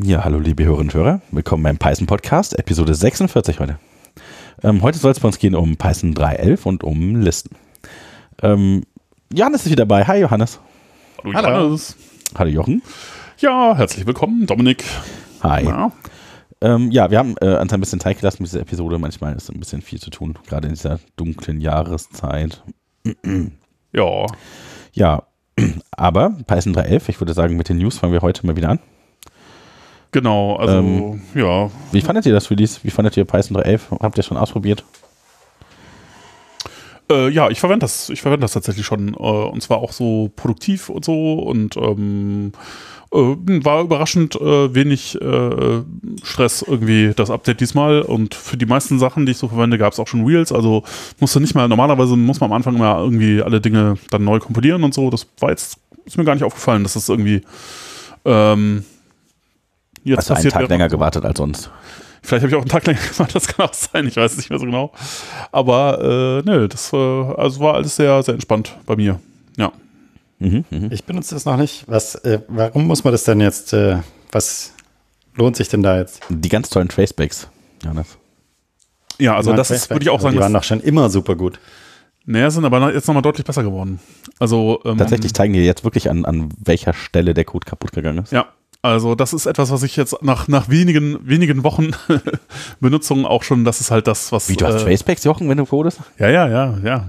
Ja, hallo liebe Hörerinnen und Hörer, willkommen beim Python Podcast, Episode 46 heute. Ähm, heute soll es bei uns gehen um Python 3.11 und um Listen. Ähm, Johannes ist wieder dabei. Hi Johannes. Hallo Johannes. Hallo Jochen. Ja, herzlich willkommen, Dominik. Hi. Ja, ähm, ja wir haben äh, uns ein bisschen Zeit gelassen mit dieser Episode. Manchmal ist ein bisschen viel zu tun, gerade in dieser dunklen Jahreszeit. ja. Ja, aber Python 3.11, ich würde sagen, mit den News fangen wir heute mal wieder an. Genau, also ähm, ja. Wie fandet ihr das Release? Wie fandet ihr Python 3.11? Habt ihr schon ausprobiert? Äh, ja, ich verwende das, ich verwende das tatsächlich schon. Äh, und zwar auch so produktiv und so und ähm, äh, war überraschend äh, wenig äh, Stress irgendwie das Update diesmal und für die meisten Sachen, die ich so verwende, gab es auch schon Wheels, also musste nicht mal, normalerweise muss man am Anfang mal irgendwie alle Dinge dann neu kompilieren und so, das war jetzt, ist mir gar nicht aufgefallen, dass das irgendwie ähm, jetzt Hast du einen Tag länger gewartet als sonst? Vielleicht habe ich auch einen Tag länger gemacht, das kann auch sein, ich weiß es nicht mehr so genau. Aber äh, nö, das äh, also war alles sehr, sehr entspannt bei mir. Ja. Mhm, mh. Ich benutze das noch nicht. Was, äh, warum muss man das denn jetzt, äh, was lohnt sich denn da jetzt? Die ganz tollen Tracebacks, Johannes. Ja, also das ist, würde ich auch sagen. Die waren doch schon immer super gut. Naja, sind aber jetzt nochmal deutlich besser geworden. Also ähm, Tatsächlich zeigen die jetzt wirklich an, an welcher Stelle der Code kaputt gegangen ist. Ja, also das ist etwas, was ich jetzt nach, nach wenigen, wenigen Wochen Benutzung auch schon, das ist halt das, was... Wie, du hast äh, Tracepacks, Jochen, wenn du codest? Ja, ja, ja, ja.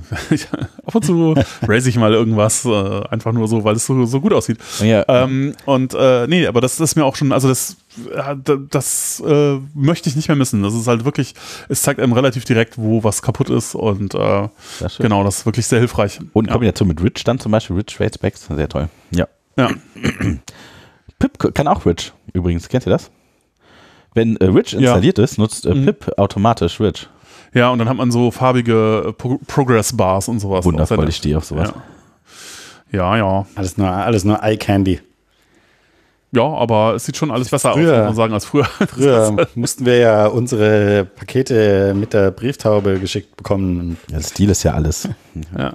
Ab und zu raise ich mal irgendwas, äh, einfach nur so, weil es so, so gut aussieht. Ja. Ähm, und äh, nee, aber das, das ist mir auch schon, also das, das äh, möchte ich nicht mehr missen. Das ist halt wirklich, es zeigt einem relativ direkt, wo was kaputt ist und äh, genau, das ist wirklich sehr hilfreich. Und in Kombination ja. mit Rich dann zum Beispiel, Rich Tracepacks, sehr toll. Ja. Ja. Pip kann auch Rich übrigens. Kennt ihr das? Wenn äh, Rich installiert ja. ist, nutzt äh, mhm. Pip automatisch Rich. Ja, und dann hat man so farbige äh, Pro Progress Bars und sowas. Wundervoll, ich stehe auf sowas. Ja, ja. ja. Alles nur, alles nur Eye Candy. Ja, aber es sieht schon alles besser früher, aus, muss man sagen, als früher. Früher mussten wir ja unsere Pakete mit der Brieftaube geschickt bekommen. Ja, Stil ist ja alles. ja.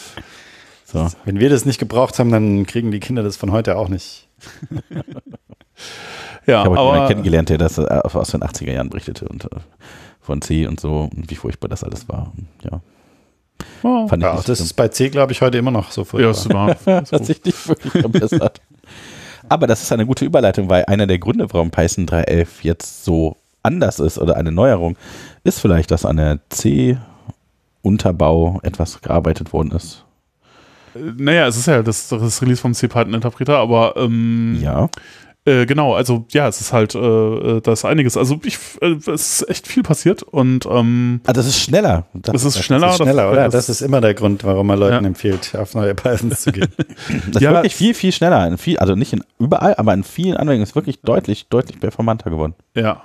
so. Wenn wir das nicht gebraucht haben, dann kriegen die Kinder das von heute auch nicht. ja, ich habe jemanden kennengelernt, der das äh, aus den 80er Jahren berichtete und äh, von C und so und wie furchtbar das alles war. Ja. Oh, Fand ja, das ist bei C, glaube ich, heute immer noch so furchtbar. Ja, das hat sich nicht wirklich verbessert. Aber das ist eine gute Überleitung, weil einer der Gründe, warum Python 3.11 jetzt so anders ist oder eine Neuerung, ist vielleicht, dass an der C-Unterbau etwas gearbeitet worden ist. Naja, es ist ja das, das Release vom C-Python-Interpreter, aber ähm, ja. Äh, genau, also ja, es ist halt, äh, äh da ist einiges. Also ich, äh, es ist echt viel passiert und ähm, ah, das ist schneller. Das, das ist schneller. Das ist schneller, oder? Das, das, ist immer der Grund, warum man Leuten ja. empfiehlt, auf neue Pythons zu gehen. das ja, ist wirklich viel, viel schneller. In viel, also nicht in überall, aber in vielen Anwendungen ist wirklich deutlich, deutlich performanter geworden. Ja.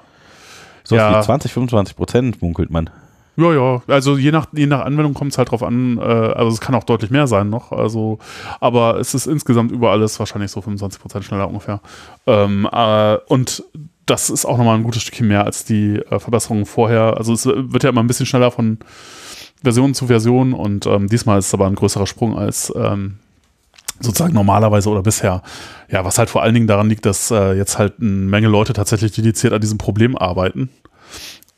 So ja. wie 20, 25 Prozent munkelt man. Ja, ja, also je nach, je nach Anwendung kommt es halt drauf an, äh, also es kann auch deutlich mehr sein noch, also, aber es ist insgesamt über alles wahrscheinlich so 25% schneller ungefähr. Ähm, äh, und das ist auch nochmal ein gutes Stückchen mehr als die äh, Verbesserungen vorher. Also es wird ja immer ein bisschen schneller von Version zu Version und ähm, diesmal ist es aber ein größerer Sprung als ähm, sozusagen normalerweise oder bisher. Ja, was halt vor allen Dingen daran liegt, dass äh, jetzt halt eine Menge Leute tatsächlich dediziert an diesem Problem arbeiten.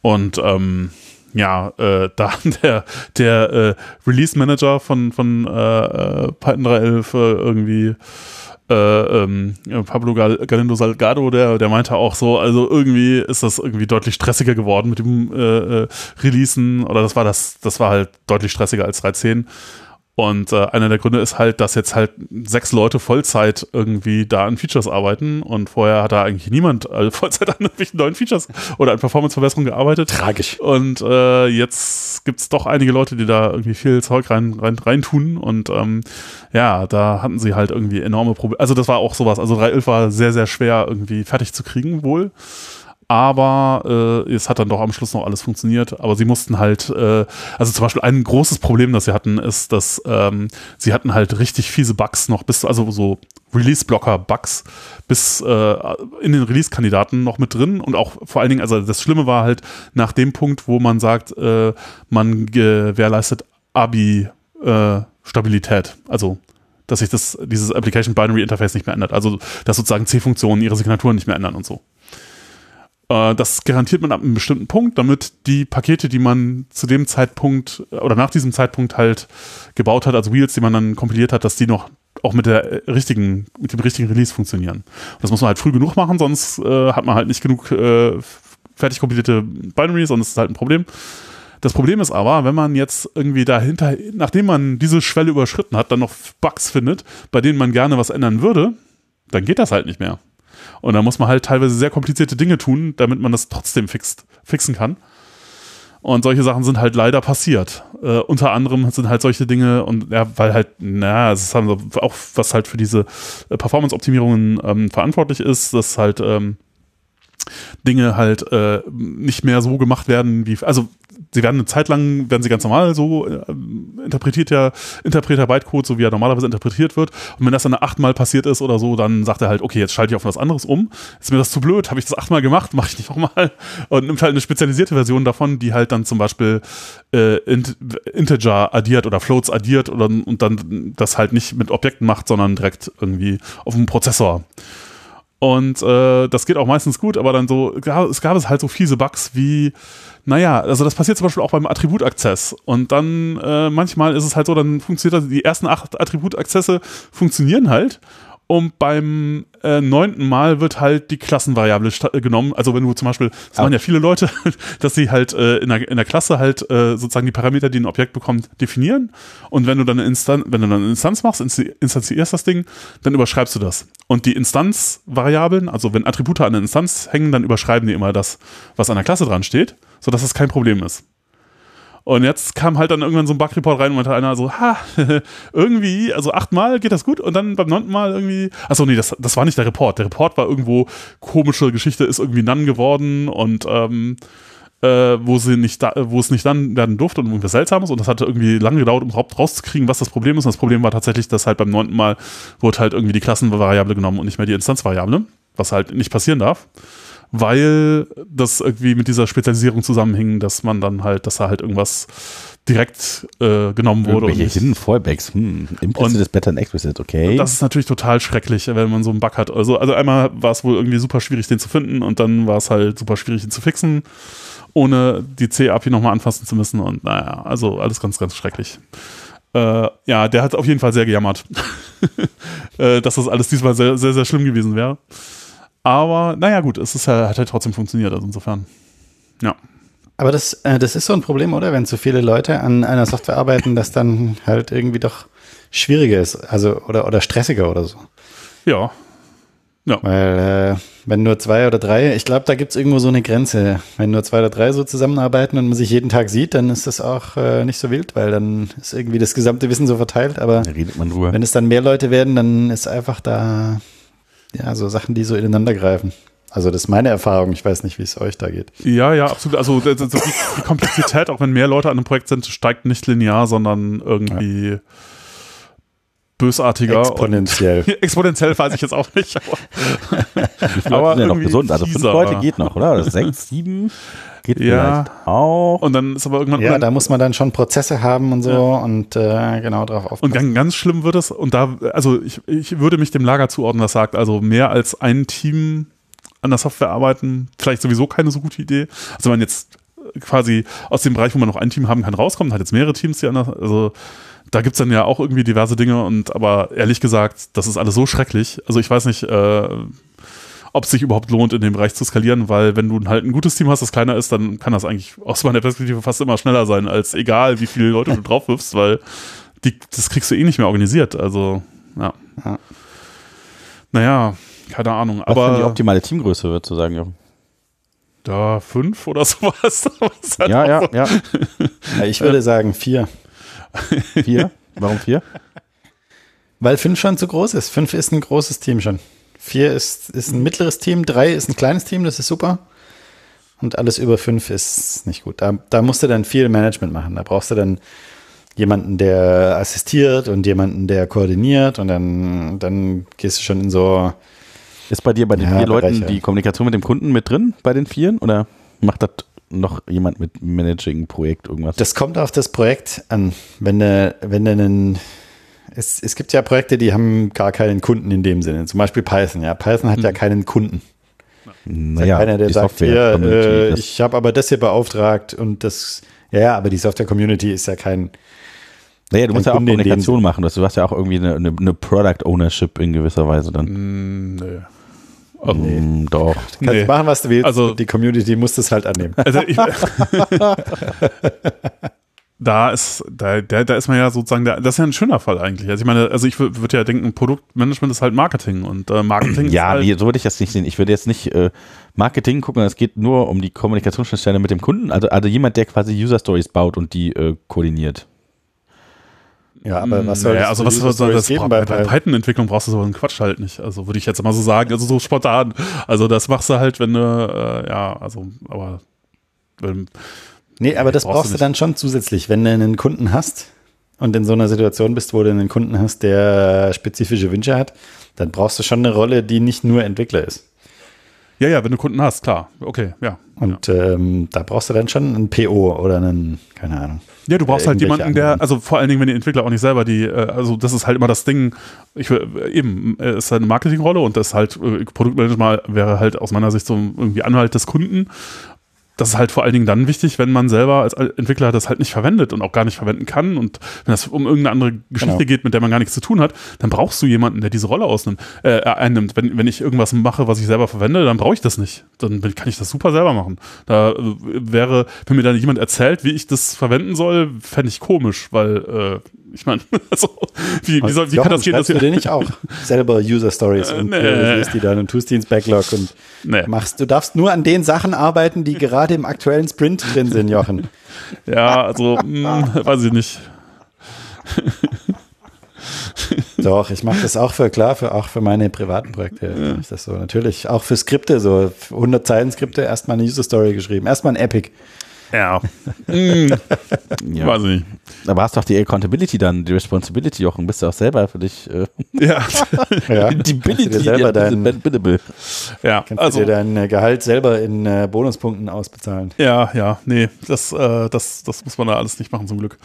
Und ähm, ja, äh, da der, der äh, Release Manager von, von äh, äh Python 3.11 äh, irgendwie äh, ähm, Pablo Galindo Salgado, der, der meinte auch so, also irgendwie ist das irgendwie deutlich stressiger geworden mit dem Releasen oder das war das, das war halt deutlich stressiger als 3.10 und äh, einer der Gründe ist halt, dass jetzt halt sechs Leute Vollzeit irgendwie da an Features arbeiten und vorher hat da eigentlich niemand äh, Vollzeit an irgendwelchen neuen Features oder an Performance-Verbesserungen gearbeitet. Tragisch. Und äh, jetzt gibt es doch einige Leute, die da irgendwie viel Zeug rein, rein, rein tun und ähm, ja, da hatten sie halt irgendwie enorme Probleme. Also das war auch sowas. Also 3.11 war sehr, sehr schwer irgendwie fertig zu kriegen wohl aber äh, es hat dann doch am Schluss noch alles funktioniert. Aber sie mussten halt, äh, also zum Beispiel ein großes Problem, das sie hatten, ist, dass ähm, sie hatten halt richtig fiese Bugs noch bis, also so Release-Blocker-Bugs bis äh, in den Release-Kandidaten noch mit drin und auch vor allen Dingen, also das Schlimme war halt nach dem Punkt, wo man sagt, äh, man gewährleistet ABI-Stabilität, also dass sich das, dieses Application Binary Interface nicht mehr ändert. Also, dass sozusagen C-Funktionen ihre Signaturen nicht mehr ändern und so. Äh, das garantiert man ab einem bestimmten Punkt, damit die Pakete, die man zu dem Zeitpunkt oder nach diesem Zeitpunkt halt gebaut hat, also Wheels, die man dann kompiliert hat, dass die noch auch mit der richtigen, mit dem richtigen Release funktionieren. Und das muss man halt früh genug machen, sonst äh, hat man halt nicht genug äh, fertig kompilierte Binaries und das ist halt ein Problem. Das Problem ist aber, wenn man jetzt irgendwie dahinter, nachdem man diese Schwelle überschritten hat, dann noch Bugs findet, bei denen man gerne was ändern würde, dann geht das halt nicht mehr. Und da muss man halt teilweise sehr komplizierte Dinge tun, damit man das trotzdem fixt, fixen kann. Und solche Sachen sind halt leider passiert. Äh, unter anderem sind halt solche Dinge und ja, weil halt, naja, es ist halt auch was halt für diese äh, Performance-Optimierungen ähm, verantwortlich ist, dass halt ähm, Dinge halt äh, nicht mehr so gemacht werden, wie, also sie werden eine Zeit lang, werden sie ganz normal so äh, interpretiert ja, Interpreter Bytecode, so wie er normalerweise interpretiert wird. Und wenn das dann achtmal passiert ist oder so, dann sagt er halt, okay, jetzt schalte ich auf was anderes um. Ist mir das zu blöd? Habe ich das achtmal gemacht? Mache ich nicht nochmal. Und nimmt halt eine spezialisierte Version davon, die halt dann zum Beispiel äh, Int Integer addiert oder Floats addiert oder, und dann das halt nicht mit Objekten macht, sondern direkt irgendwie auf dem Prozessor. Und äh, das geht auch meistens gut, aber dann so, es gab es halt so fiese Bugs wie, naja, also das passiert zum Beispiel auch beim Attribut-Access. Und dann äh, manchmal ist es halt so, dann funktioniert das, die ersten acht Attribut-Accesse funktionieren halt. Und beim äh, neunten Mal wird halt die Klassenvariable äh, genommen. Also wenn du zum Beispiel, das machen ja viele Leute, dass sie halt äh, in, der, in der Klasse halt äh, sozusagen die Parameter, die ein Objekt bekommt, definieren. Und wenn du dann eine Instanz, wenn du dann eine Instanz machst, instanzierst das Ding, dann überschreibst du das. Und die Instanzvariablen, also wenn Attribute an einer Instanz hängen, dann überschreiben die immer das, was an der Klasse dran steht, sodass das kein Problem ist. Und jetzt kam halt dann irgendwann so ein Bug-Report rein und meinte einer so, ha, irgendwie, also achtmal geht das gut und dann beim neunten Mal irgendwie, achso, nee, das, das war nicht der Report. Der Report war irgendwo komische Geschichte, ist irgendwie None geworden und ähm, äh, wo sie nicht da, wo es nicht dann werden durfte und irgendwas Seltsames und das hatte irgendwie lange gedauert, um überhaupt rauszukriegen, was das Problem ist. Und das Problem war tatsächlich, dass halt beim neunten Mal wurde halt irgendwie die Klassenvariable genommen und nicht mehr die Instanzvariable, was halt nicht passieren darf weil das irgendwie mit dieser Spezialisierung zusammenhing, dass man dann halt, dass da halt irgendwas direkt äh, genommen wurde. Irgendwelche und Hidden Fallbacks, hm, implicit ist better than explicit, okay. Das ist natürlich total schrecklich, wenn man so einen Bug hat. Also, also einmal war es wohl irgendwie super schwierig, den zu finden und dann war es halt super schwierig, ihn zu fixen, ohne die C-API nochmal anfassen zu müssen und naja, also alles ganz, ganz schrecklich. Äh, ja, der hat auf jeden Fall sehr gejammert, äh, dass das alles diesmal sehr, sehr, sehr schlimm gewesen wäre. Aber naja, gut, es ist, hat halt trotzdem funktioniert. Also insofern, ja. Aber das, äh, das ist so ein Problem, oder? Wenn zu viele Leute an einer Software arbeiten, dass dann halt irgendwie doch schwieriger ist. Also, oder, oder stressiger oder so. Ja. Ja. Weil, äh, wenn nur zwei oder drei, ich glaube, da gibt es irgendwo so eine Grenze. Wenn nur zwei oder drei so zusammenarbeiten und man sich jeden Tag sieht, dann ist das auch äh, nicht so wild, weil dann ist irgendwie das gesamte Wissen so verteilt. Aber wenn es dann mehr Leute werden, dann ist einfach da ja, so Sachen, die so ineinander greifen. Also das ist meine Erfahrung. Ich weiß nicht, wie es euch da geht. Ja, ja, absolut. Also die, die Komplexität, auch wenn mehr Leute an einem Projekt sind, steigt nicht linear, sondern irgendwie ja. bösartiger. Exponentiell. exponentiell weiß ich jetzt auch nicht. Aber, aber sind ja noch gesund. Also fünf Leute geht noch, oder? Oder sechs, sieben? Geht ja. vielleicht auch. Und dann ist aber irgendwann. Ja, da muss man dann schon Prozesse haben und so ja. und äh, genau darauf aufpassen. Und ganz, ganz schlimm wird es, und da, also ich, ich würde mich dem Lager zuordnen, das sagt, also mehr als ein Team an der Software arbeiten, vielleicht sowieso keine so gute Idee. Also wenn man jetzt quasi aus dem Bereich, wo man noch ein Team haben kann, rauskommt, hat jetzt mehrere Teams, die anders, also da gibt es dann ja auch irgendwie diverse Dinge und aber ehrlich gesagt, das ist alles so schrecklich. Also ich weiß nicht, äh, ob es sich überhaupt lohnt, in dem Bereich zu skalieren, weil wenn du halt ein gutes Team hast, das kleiner ist, dann kann das eigentlich aus meiner Perspektive fast immer schneller sein, als egal, wie viele Leute du drauf wirfst, weil die, das kriegst du eh nicht mehr organisiert. Also, ja. ja. Naja, keine Ahnung. Was aber die optimale Teamgröße, würdest du sagen, Jochen? Da fünf oder sowas. halt ja, ja, ja, ja. Ich würde sagen vier. Vier? Warum vier? Weil fünf schon zu groß ist. Fünf ist ein großes Team schon. Vier ist, ist ein mittleres Team, drei ist ein kleines Team, das ist super. Und alles über fünf ist nicht gut. Da, da musst du dann viel Management machen. Da brauchst du dann jemanden, der assistiert und jemanden, der koordiniert und dann, dann gehst du schon in so. Ist bei dir bei den ja, vier Leuten die Kommunikation mit dem Kunden mit drin, bei den Vieren? Oder macht das noch jemand mit Managing-Projekt irgendwas? Das kommt auf das Projekt an. Wenn du, wenn du einen es, es gibt ja Projekte, die haben gar keinen Kunden in dem Sinne. Zum Beispiel Python. Ja, Python hat ja keinen Kunden. Naja, Keiner, der sagt, Software- hier, äh, ich habe aber das hier beauftragt und das, ja, ja, aber die Software-Community ist ja kein, Naja, du musst ja auch Kunde Kommunikation machen. Du hast ja auch irgendwie eine, eine, eine Product Ownership in gewisser Weise dann. Mm, nee. Mm, doch. kannst Nee. machen, was du willst. Also- die Community muss das halt annehmen. Also ich, da ist, da, da, da ist man ja sozusagen, der, das ist ja ein schöner Fall eigentlich. Also ich meine, also ich würde ja denken, Produktmanagement ist halt Marketing und äh, Marketing ist Ja, halt, nee, so würde ich das nicht sehen. Ich würde jetzt nicht äh, Marketing gucken, es geht nur um die Kommunikationsschnittstelle mit dem Kunden. Also, also jemand, der quasi User Stories baut und die äh, koordiniert. Ja, aber was soll naja, das also was soll das geben bei bei Python-Entwicklung brauchst du so einen Quatsch halt nicht. Also würde ich jetzt mal so sagen, also so spontan. Also das machst du halt, wenn du, äh, ja, also, aber wenn, Nee, aber das brauchst du nicht. dann schon zusätzlich, wenn du einen Kunden hast und in so einer Situation bist, wo du einen Kunden hast, der spezifische Wünsche hat, dann brauchst du schon eine Rolle, die nicht nur Entwickler ist. ja, ja, wenn du Kunden hast, klar, okay, ja. Und ähm, da brauchst du dann schon einen PO oder einen, keine Ahnung. Ja, du brauchst Äh, halt jemanden, der, also vor allen Dingen, wenn die Entwickler auch nicht selber die, äh, also das ist halt immer das Ding, ich will- eben, äh, ist halt eine Marketingrolle und das halt, äh, Produktmanagement wäre halt aus meiner Sicht so irgendwie Anhalt des Kunden. Das ist halt vor allen Dingen dann wichtig, wenn man selber als Entwickler das halt nicht verwendet und auch gar nicht verwenden kann. Und wenn das um irgendeine andere Geschichte Genau. geht, mit der man gar nichts zu tun hat, dann brauchst du jemanden, der diese Rolle ausnimmt, äh, einnimmt. Wenn, wenn ich irgendwas mache, was ich selber verwende, dann brauche ich das nicht. Dann kann ich das super selber machen. Da äh, wäre, wenn mir dann jemand erzählt, wie ich das verwenden soll, fände ich komisch, weil äh, ich meine, also, wie, wie, soll, wie kann das gehen, dass du dir nicht auch selber User Stories und nee. priorisierst die dann und tust die ins Backlog und Nee. machst, du darfst nur an den Sachen arbeiten, die gerade im aktuellen Sprint drin sind, Jochen. Ja, also, mh, weiß ich nicht. Doch, ich mache das auch für, klar, für, auch für meine privaten Projekte. mache Ich das so, natürlich. Auch für Skripte, so 100 Zeilen Skripte, erstmal eine User Story geschrieben. Erstmal ein Epic. Ja. Hm, Ja. Weiß ich nicht. Aber hast doch die Accountability dann, die Responsibility, Jochen, bist du auch selber für dich. Äh, Ja, Ja, die kannst du dir selber dein, Biddable. ja. kannst also, du dir dein Gehalt selber in äh, Bonuspunkten ausbezahlen. Ja, ja, nee, das, äh, das, das muss man da alles nicht machen, zum Glück.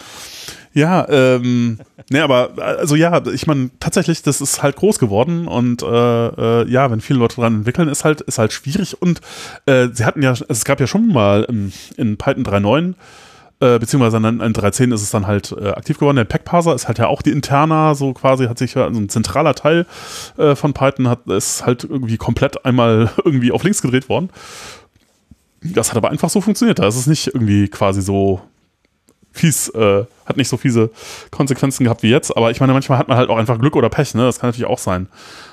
Ja, ähm, nee, aber also ja, ich meine, tatsächlich, das ist halt groß geworden und äh, äh, ja, wenn viele Leute dran entwickeln, ist halt, ist halt schwierig und äh, sie hatten ja, es gab ja schon mal in, in Python 3.9 äh, beziehungsweise in, in 3.10 ist es dann halt äh, aktiv geworden. Der Packparser ist halt ja auch die interna, so quasi hat sich ja also ein zentraler Teil äh, von Python hat ist halt irgendwie komplett einmal irgendwie auf links gedreht worden. Das hat aber einfach so funktioniert. Da ist es nicht irgendwie quasi so fies, äh, hat nicht so fiese Konsequenzen gehabt wie jetzt. Aber ich meine, manchmal hat man halt auch einfach Glück oder Pech, ne? Das kann natürlich auch sein.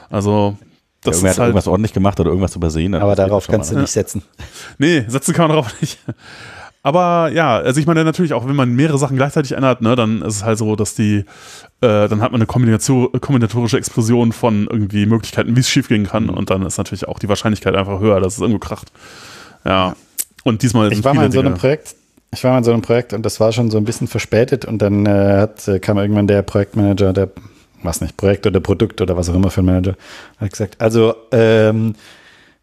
Also, das Irgendwer ist hat halt. irgendwas ordentlich gemacht oder irgendwas übersehen. Aber darauf kannst du mal, nicht setzen. Nee, setzen kann man darauf nicht. Aber ja, also ich meine natürlich auch, wenn man mehrere Sachen gleichzeitig ändert, ne, dann ist es halt so, dass die, äh, dann hat man eine Kombination, kombinatorische Explosion von irgendwie Möglichkeiten, wie es schiefgehen kann und dann ist natürlich auch die Wahrscheinlichkeit einfach höher, dass es irgendwo kracht. Ja. Und diesmal sind Ich war mal in so einem Dinge- Projekt, ich war mal in so einem Projekt und das war schon so ein bisschen verspätet und dann äh, hat, äh, kam irgendwann der Projektmanager, der, was nicht, Projekt oder Produkt oder was auch immer für ein Manager, hat gesagt, also ähm,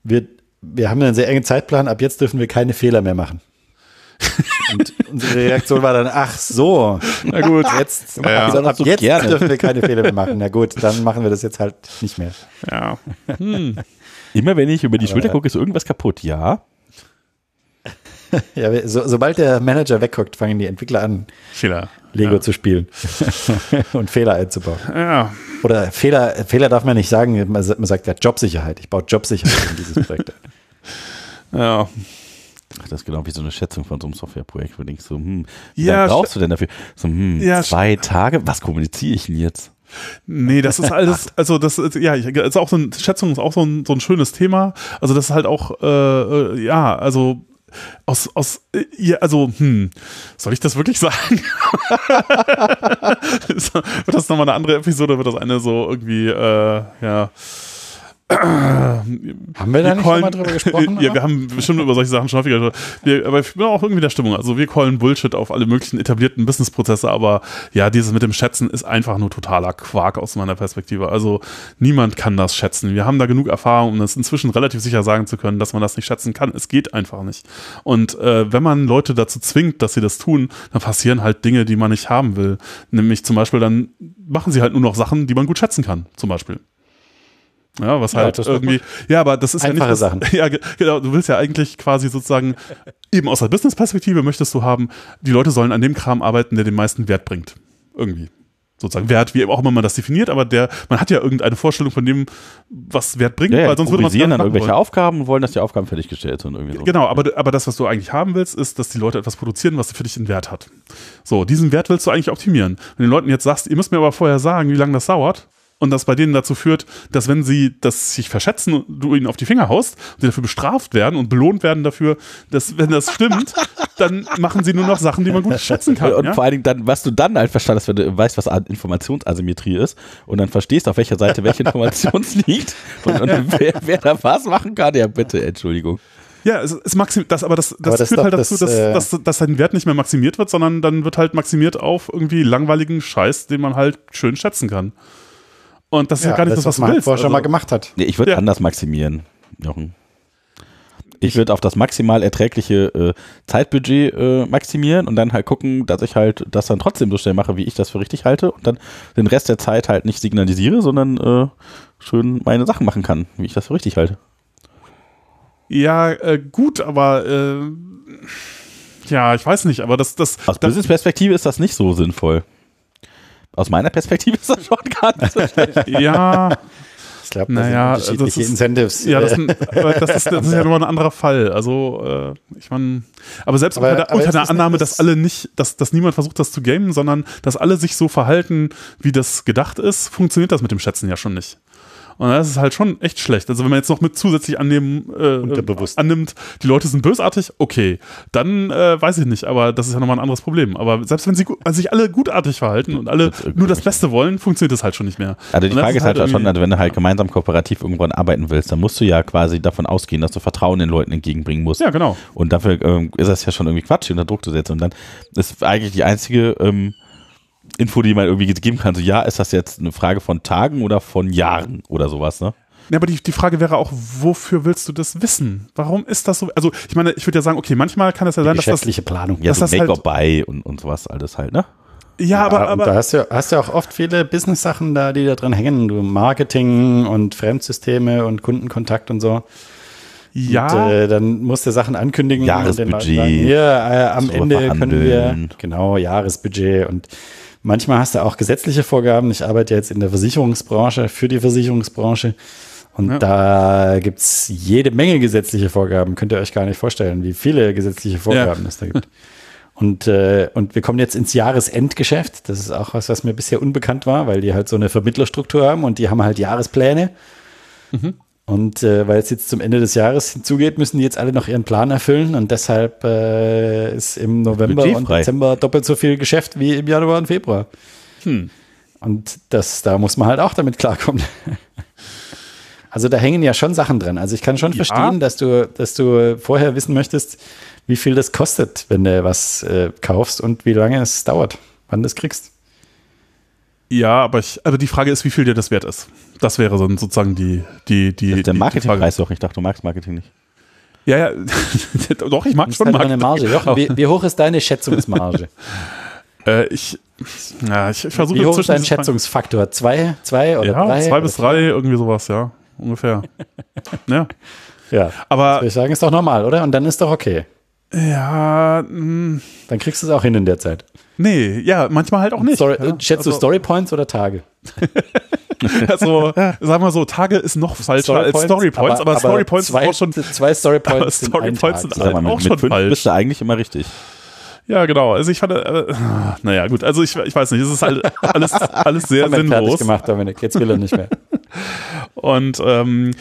wir, wir haben einen sehr engen Zeitplan, ab jetzt dürfen wir keine Fehler mehr machen. und unsere Reaktion war dann, ach so, Na gut. jetzt, Ja. ab So jetzt gerne. dürfen wir keine Fehler mehr machen. Na gut, dann machen wir das jetzt halt nicht mehr. Ja. Immer wenn ich über die Aber- Schulter gucke, ist irgendwas kaputt. Ja. Ja, so, sobald der Manager wegguckt, fangen die Entwickler an, Fehler. Lego Ja. zu spielen und Fehler einzubauen. Ja. Oder Fehler, Fehler darf man nicht sagen, man sa- man sagt ja Jobsicherheit. Ich baue Jobsicherheit in dieses Projekt. ein. Ja. Das ist genau wie so eine Schätzung von so einem Softwareprojekt, wo du denkst so, hm, wie Ja, brauchst du denn dafür? So, hm, Ja, zwei Tage? Was kommuniziere ich denn jetzt? Nee, das ist alles, also das ist, ja, ist auch so ein, Schätzung ist auch so ein, so ein schönes Thema. Also das ist halt auch, äh, äh, ja, also aus, aus, äh, ja, also, hm, soll ich das wirklich sagen? Wird das nochmal eine andere Episode? Wird das eine so irgendwie, äh, ja, Haben wir da nicht callen- schon mal drüber gesprochen? ja, wir haben bestimmt über solche Sachen schon häufiger gesprochen. Aber ich bin auch irgendwie der Stimmung. Also wir callen Bullshit auf alle möglichen etablierten Businessprozesse, aber ja, dieses mit dem Schätzen ist einfach nur totaler Quark aus meiner Perspektive. Also niemand kann das schätzen. Wir haben da genug Erfahrung, um das inzwischen relativ sicher sagen zu können, dass man das nicht schätzen kann. Es geht einfach nicht. Und äh, wenn man Leute dazu zwingt, dass sie das tun, dann passieren halt Dinge, die man nicht haben will. Nämlich zum Beispiel dann machen sie halt nur noch Sachen, die man gut schätzen kann, zum Beispiel. Ja, was Ja, halt doch irgendwie, ja, aber das ist Einfache ja nicht. Sachen. Das, ja, ge- genau, du willst ja eigentlich quasi sozusagen, eben aus der Business-Perspektive möchtest du haben, die Leute sollen an dem Kram arbeiten, der den meisten Wert bringt. Irgendwie. Sozusagen Wert, wie auch immer man das definiert, aber der, man hat ja irgendeine Vorstellung von dem, was Wert bringt, Ja, ja, weil sonst würde man es dann irgendwelche wollen. Aufgaben und wollen, dass die Aufgaben fertiggestellt sind. Irgendwie so. Genau, aber, aber das, was du eigentlich haben willst, ist, dass die Leute etwas produzieren, was für dich einen Wert hat. So, diesen Wert willst du eigentlich optimieren. Wenn du den Leuten jetzt sagst, ihr müsst mir aber vorher sagen, wie lange das dauert, und das bei denen dazu führt, dass wenn sie das sich verschätzen und du ihnen auf die Finger haust und sie dafür bestraft werden und belohnt werden dafür, dass wenn das stimmt, dann machen sie nur noch Sachen, die man gut schätzen kann. Und ja? vor allen Dingen dann, was du dann halt verstanden hast, wenn du weißt, was Informationsasymmetrie ist und dann verstehst, auf welcher Seite welche Information liegt und, und wer, wer da was machen kann, ja bitte, Entschuldigung. Ja, es, es maxim das, aber das, das Aber das führt ist halt dazu, das, dass, äh, dass, dass sein Wert nicht mehr maximiert wird, sondern dann wird halt maximiert auf irgendwie langweiligen Scheiß, den man halt schön schätzen kann. Und das ist ja, gar nicht das, was du man willst. vorher schon Also- mal gemacht hat. Nee, ich würde Ja. anders maximieren, Jochen. Ich würde auf das maximal erträgliche äh, Zeitbudget äh, maximieren und dann halt gucken, dass ich halt das dann trotzdem so schnell mache, wie ich das für richtig halte und dann den Rest der Zeit halt nicht signalisiere, sondern äh, schön meine Sachen machen kann, wie ich das für richtig halte. Ja, äh, gut, aber äh, ja, ich weiß nicht, aber das, das, Aus das Business-Perspektive ist das nicht so sinnvoll. Aus meiner Perspektive ist das schon gar nicht so schlecht. ja, Ich glaube, Naja, das sind unterschiedliche das ist- Incentives. ja, das, sind- das, ist, das ist ja nur ein anderer Fall. Also, äh, ich meine, aber selbst Aber- unter der, aber unter der Annahme, das- dass alle nicht, dass, dass niemand versucht, das zu gamen, sondern dass alle sich so verhalten, wie das gedacht ist, funktioniert das mit dem Schätzen ja schon nicht. Und das ist halt schon echt schlecht. Also wenn man jetzt noch mit zusätzlich annehmen, äh, Unterbewusst. annimmt, die Leute sind bösartig, okay, dann äh, weiß ich nicht, aber das ist ja nochmal ein anderes Problem. Aber selbst wenn sie also sich alle gutartig verhalten und alle Das nur das Beste wollen, funktioniert das halt schon nicht mehr. Also die Frage ist halt, schon, irgendwie- also wenn du halt gemeinsam kooperativ irgendwann arbeiten willst, dann musst du ja quasi davon ausgehen, dass du Vertrauen den Leuten entgegenbringen musst. Ja, genau. Und dafür ähm, ist das ja schon irgendwie Quatsch, unter Druck zu setzen. Und dann ist eigentlich die einzige ähm, Info, die man irgendwie geben kann, so ja, ist das jetzt eine Frage von Tagen oder von Jahren oder sowas, ne? Ja, aber die, die Frage wäre auch, wofür willst du das wissen? Warum ist das so? Also, ich meine, ich würde ja sagen, okay, manchmal kann es ja sein, dass das. geschäftliche Planung. Ja, Dass so das halt- Make-or-Buy und, und sowas alles halt, ne? Ja, aber, und da aber hast du, hast du auch oft viele Business-Sachen da, die da drin hängen. Du Marketing und Fremdsysteme und Kundenkontakt und so. ja, Und, äh, dann musst du Sachen ankündigen. Jahresbudget. und den Leuten sagen, Hier, äh, am Ende können wir, genau, Jahresbudget. Und manchmal hast du auch gesetzliche Vorgaben. Ich arbeite jetzt in der Versicherungsbranche, für die Versicherungsbranche. Und Ja. da gibt's jede Menge gesetzliche Vorgaben. Könnt ihr euch gar nicht vorstellen, wie viele gesetzliche Vorgaben es da gibt. Und, äh, und wir kommen jetzt ins Jahresendgeschäft. Das ist auch was, was mir bisher unbekannt war, weil die halt so eine Vermittlerstruktur haben und die haben halt Jahrespläne. Und äh, weil es jetzt zum Ende des Jahres hinzugeht, müssen die jetzt alle noch ihren Plan erfüllen. Und deshalb äh, ist im November und. Dezember doppelt so viel Geschäft wie im Januar und Februar. Hm. Und das, da muss man halt auch damit klarkommen. Also da hängen ja schon Sachen dran. Also ich kann schon Ja. verstehen, dass du, dass du vorher wissen möchtest, wie viel das kostet, wenn du was äh, kaufst und wie lange es dauert, wann du es kriegst. Ja, aber ich, aber die Frage ist, wie viel dir das wert ist. Das wäre so sozusagen die, die, die, Das ist der Marketingpreis doch. Ich dachte, du magst Marketing nicht. Ja, ja, doch, ich mag schon halt deine Marketing. Marge. Jochen, wie, wie hoch ist deine Schätzungsmarge? Äh, ich, ja, ich, versuche Wie hoch ist dein Schätzungsfaktor? Zwei, zwei oder Ja, drei? zwei bis drei, irgendwie sowas, ja, ungefähr. ja? Ja, aber würde ich sagen, ist doch normal, oder? Und dann ist doch okay. Ja, mh, Dann kriegst du es auch hin in der Zeit. nee, ja, manchmal halt auch nicht. Story, ja. schätzt du also, Story Points oder Tage? Also, sagen wir so, Tage ist noch falscher als Story Points, aber, Story Points zwei, ist auch schon. zwei Story aber Points sind Story Points Tag. sind mal, auch mit, schon falsch. bist du eigentlich immer richtig. Ja, genau. Also ich fand, äh, naja, gut. Also ich, ich weiß nicht, es ist halt alles, alles sehr Haben wir fertig sinnlos. gemacht, Dominik. Jetzt will er nicht mehr. Und ähm,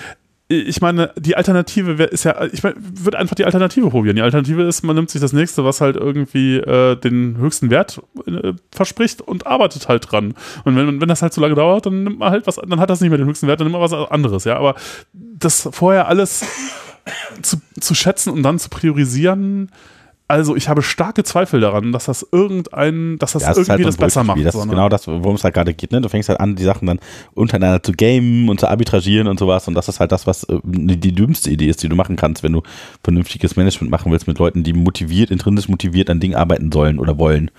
ich meine, die Alternative ist ja, ich meine, würde einfach die Alternative probieren. Die Alternative ist, man nimmt sich das nächste, was halt irgendwie äh, den höchsten Wert äh, verspricht und arbeitet halt dran. Und wenn, wenn das halt so lange dauert, dann nimmt man halt was, dann hat das nicht mehr den höchsten Wert, dann nimmt man was anderes, ja. Aber das vorher alles zu, zu schätzen und dann zu priorisieren, also ich habe starke Zweifel daran, dass das irgendein, dass das Ja, es ist irgendwie halt das besser macht. Das ist sondern- genau das, worum es halt gerade geht. Ne? Du fängst halt an, die Sachen dann untereinander zu gamen und zu arbitragieren und sowas. Und das ist halt das, was äh, die dümmste Idee ist, die du machen kannst, wenn du vernünftiges Management machen willst mit Leuten, die motiviert, intrinsisch motiviert an Dingen arbeiten sollen oder wollen.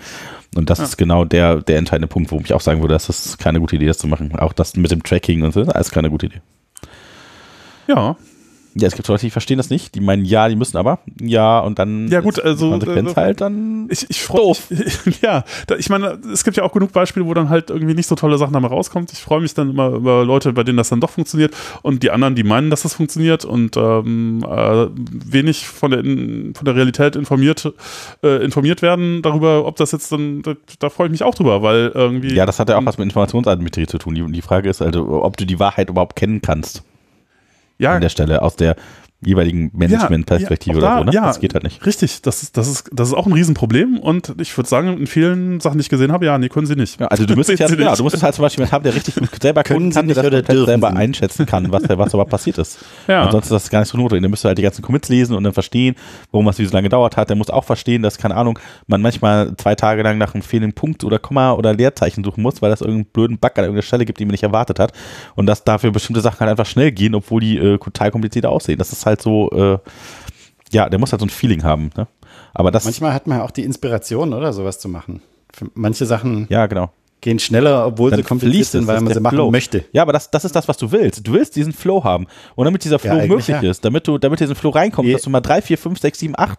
Und das ist genau der, der entscheidende Punkt, wo ich auch sagen würde, dass das keine gute Idee ist zu machen. Auch das mit dem Tracking und so, das ist alles keine gute Idee. ja, Ja, es gibt Leute, die verstehen das nicht. Die meinen, ja, die müssen aber. Ja, und dann Ja, gut, also, Konsequenz äh, halt dann. Ich, ich freue mich. Ja, da, ich meine, es gibt ja auch genug Beispiele, wo dann halt irgendwie nicht so tolle Sachen dabei rauskommt. Ich freue mich dann immer über Leute, bei denen das dann doch funktioniert und die anderen, die meinen, dass das funktioniert und ähm, äh, wenig von der, in, von der Realität informiert, äh, informiert werden darüber, ob das jetzt dann, da, da freue ich mich auch drüber, weil irgendwie. Ja, das hat ja auch was mit Informationsasymmetrie zu tun. Die, die Frage ist also, ob du die Wahrheit überhaupt kennen kannst ja, an der Stelle aus der jeweiligen Management-Perspektive ja, auch oder so. Ne? ja. Das geht halt nicht. Richtig, das ist, das, ist, das ist auch ein Riesenproblem und ich würde sagen, in vielen Sachen, die ich gesehen habe, ja, nee, können sie nicht. Ja, also du müsstest ja, genau, du musst halt zum Beispiel jemanden haben, der richtig gut selber Können Sie kann, der nicht das dürfen selber einschätzen kann, was, was überhaupt passiert ist. Ja. Ansonsten ist das gar nicht so notwendig. Der müsste halt die ganzen Commits lesen und dann verstehen, warum was wie so lange gedauert hat. Der muss auch verstehen, dass, keine Ahnung, man manchmal zwei Tage lang nach einem fehlenden Punkt oder Komma oder Leerzeichen suchen muss, weil das irgendeinen blöden Bug an irgendeiner Stelle gibt, die man nicht erwartet hat. Und dass dafür bestimmte Sachen halt einfach schnell gehen, obwohl die äh, total kompliziert aussehen. Das ist halt so, äh, ja, der muss halt so ein Feeling haben. Ne? Aber das, Manchmal hat man auch die Inspiration, oder sowas zu machen. Für manche Sachen ja, genau. gehen schneller, obwohl Dann sie kompliziert sind, weil man sie machen Flow. möchte. Ja, aber das, das ist das, was du willst. Du willst diesen Flow haben. Und damit dieser Flow eigentlich möglich ja. ist, damit du, damit diesen Flow reinkommt, Je- dass du mal drei, vier, fünf, sechs, sieben, acht,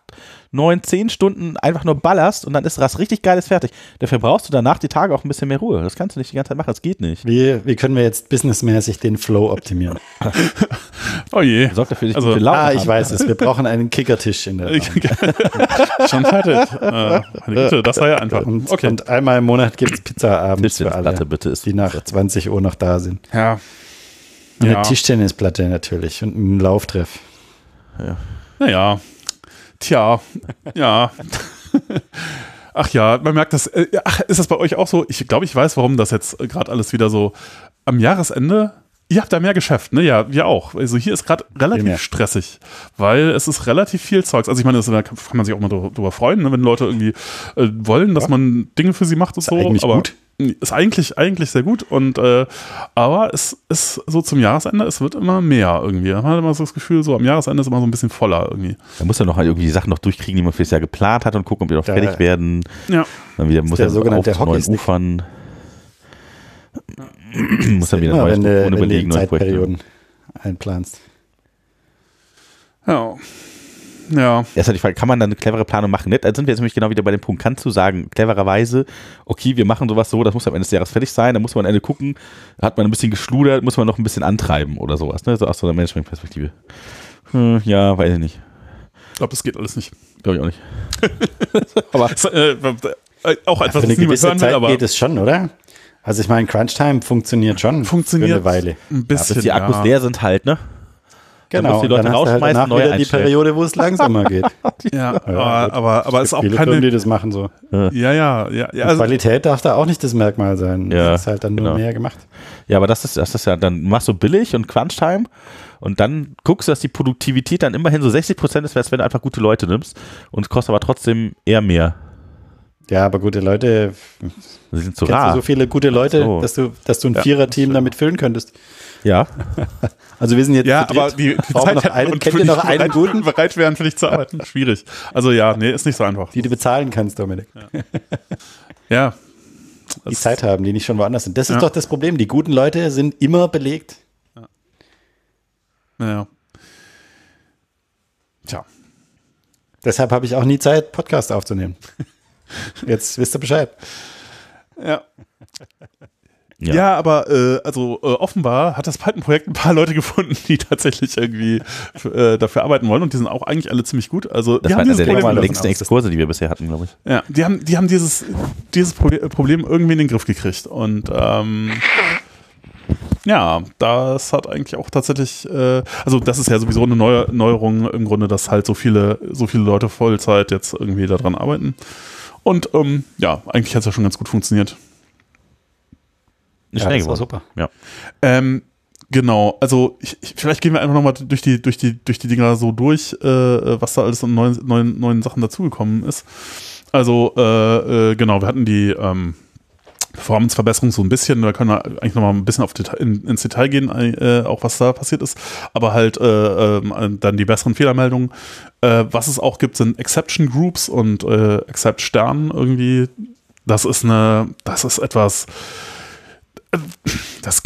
neun, zehn Stunden einfach nur ballerst und dann ist was richtig Geiles fertig. Dafür brauchst du danach die Tage auch ein bisschen mehr Ruhe. Das kannst du nicht die ganze Zeit machen. Das geht nicht. Wie, wie können wir jetzt businessmäßig den Flow optimieren? Oh je. Sorg dafür, dass ich Also- gute Laune Ah, ich weiß es. Wir brauchen einen Kickertisch in der. Schon fertig. äh, Güte, das war ja einfach. Und, Okay. und einmal im Monat gibt es Pizza abends für alle, Tischtennisplatte bitte ist die nach 20 Uhr noch da sind. ja. Und Ja. Eine Tischtennisplatte natürlich und ein Lauftreff. Naja. Tja. Ja. Ach ja, man merkt das. Äh, ach, ist das bei euch auch so? Ich glaube, ich weiß, warum das jetzt gerade alles wieder so am Jahresende. Ihr habt da mehr Geschäft, ne? Ja, wir auch. Also hier ist gerade relativ stressig, weil es ist relativ viel Zeugs. Also ich meine, das, da kann man sich auch mal drüber freuen, ne? wenn Leute irgendwie äh, wollen, dass man Dinge für sie macht und Ist so. eigentlich aber gut. Ist eigentlich, eigentlich sehr gut. Und äh, aber es ist so zum Jahresende, es wird immer mehr irgendwie. Man hat immer so das Gefühl, so am Jahresende ist immer so ein bisschen voller irgendwie. Da muss er noch halt irgendwie die Sachen noch durchkriegen, die man fürs Jahr geplant hat und gucken, ob die noch Da- fertig werden. Ja. Dann wieder muss der er sogenannte auf neuen. Ufern. muss dann wieder Immer, neue Strukturen überlegen, neue Projekte. Zeitperioden einplanst. Ja. Ja. Erst halt die Frage, kann man dann eine clevere Planung machen? Nicht? Da sind wir jetzt nämlich genau wieder bei dem Punkt. Kannst du sagen, clevererweise, okay, wir machen sowas so, das muss am Ende des Jahres fertig sein, dann muss man am Ende gucken, hat man ein bisschen geschludert, muss man noch ein bisschen antreiben oder sowas, ne? So aus so einer Management-Perspektive. Hm, ja, weiß ich nicht. Ich glaube, das geht alles nicht. Glaube ich auch nicht. Das, äh, äh, auch etwas, Für eine was niemand gewisse hören Zeit aber geht es schon, oder? Also ich meine, Crunch-Time funktioniert schon funktioniert für eine Weile. ein Ja, bis bisschen. die Akkus ja. leer sind halt, ne? Dann Genau, musst du die Leute dann halt rausschmeißen, neue wieder die. Periode, wo es langsamer geht. Ja, Ja, aber, aber, aber es ist auch Viele Firmen, die keine. das machen so. Ja, ja, ja. ja also, Qualität darf da auch nicht das Merkmal sein. Ja, das ist halt dann nur genau. mehr gemacht. Ja, aber das ist, das ist ja, dann machst du billig und Crunch-Time und dann guckst du, dass die Produktivität dann immerhin so 60 Prozent ist, als wenn du einfach gute Leute nimmst und es kostet aber trotzdem eher mehr. Ja, aber gute Leute, Sie sind zu kennst du rar. so viele gute Leute, So. dass du, dass du ein Ja, Vierer-Team damit füllen könntest. Ja, Also wir sind jetzt ja, aber die, die Zeit noch einen, und kennt ihr noch einen bereit, guten, bereit wären, für dich zu arbeiten. Schwierig. Also ja, nee, ist nicht so einfach. die du bezahlen kannst, Dominik. Ja. Die Das- Zeit haben, die nicht schon woanders sind. Das ist Ja. doch das Problem. Die guten Leute sind immer belegt. Naja. Tja. Deshalb habe ich auch nie Zeit, Podcast aufzunehmen. Jetzt wisst ihr Bescheid. Ja. Ja. Ja, aber äh, also äh, offenbar hat das Python-Projekt ein paar Leute gefunden, die tatsächlich irgendwie äh, dafür arbeiten wollen und die sind auch eigentlich alle ziemlich gut. Also das die war haben der Problem, davon längsten Exkurse, die wir bisher hatten, glaube ich. ja, die haben, die haben dieses, dieses Proble- Problem irgendwie in den Griff gekriegt und ähm, Ja, das hat eigentlich auch tatsächlich, äh, also das ist ja sowieso eine neue Neuerung im Grunde, dass halt so viele, so viele Leute Vollzeit jetzt irgendwie daran arbeiten. Und ähm, ja, eigentlich hat es ja schon ganz gut funktioniert. Ist Ja, schnell geworden. super. Ja. Ähm, genau, also ich, ich, vielleicht gehen wir einfach nochmal durch die, durch, die, durch die Dinger so durch, äh, was da alles an neuen, neuen, neuen Sachen dazugekommen ist. Also, äh, äh, genau, wir hatten die ähm, Performance-Verbesserung so ein bisschen, da können wir eigentlich nochmal ein bisschen auf Deta in, ins Detail gehen, äh, auch was da passiert ist, aber halt äh, ähm, dann die besseren Fehlermeldungen. Äh, was es auch gibt, sind Exception Groups und Accept Sternen irgendwie. Das ist eine, das ist etwas, das,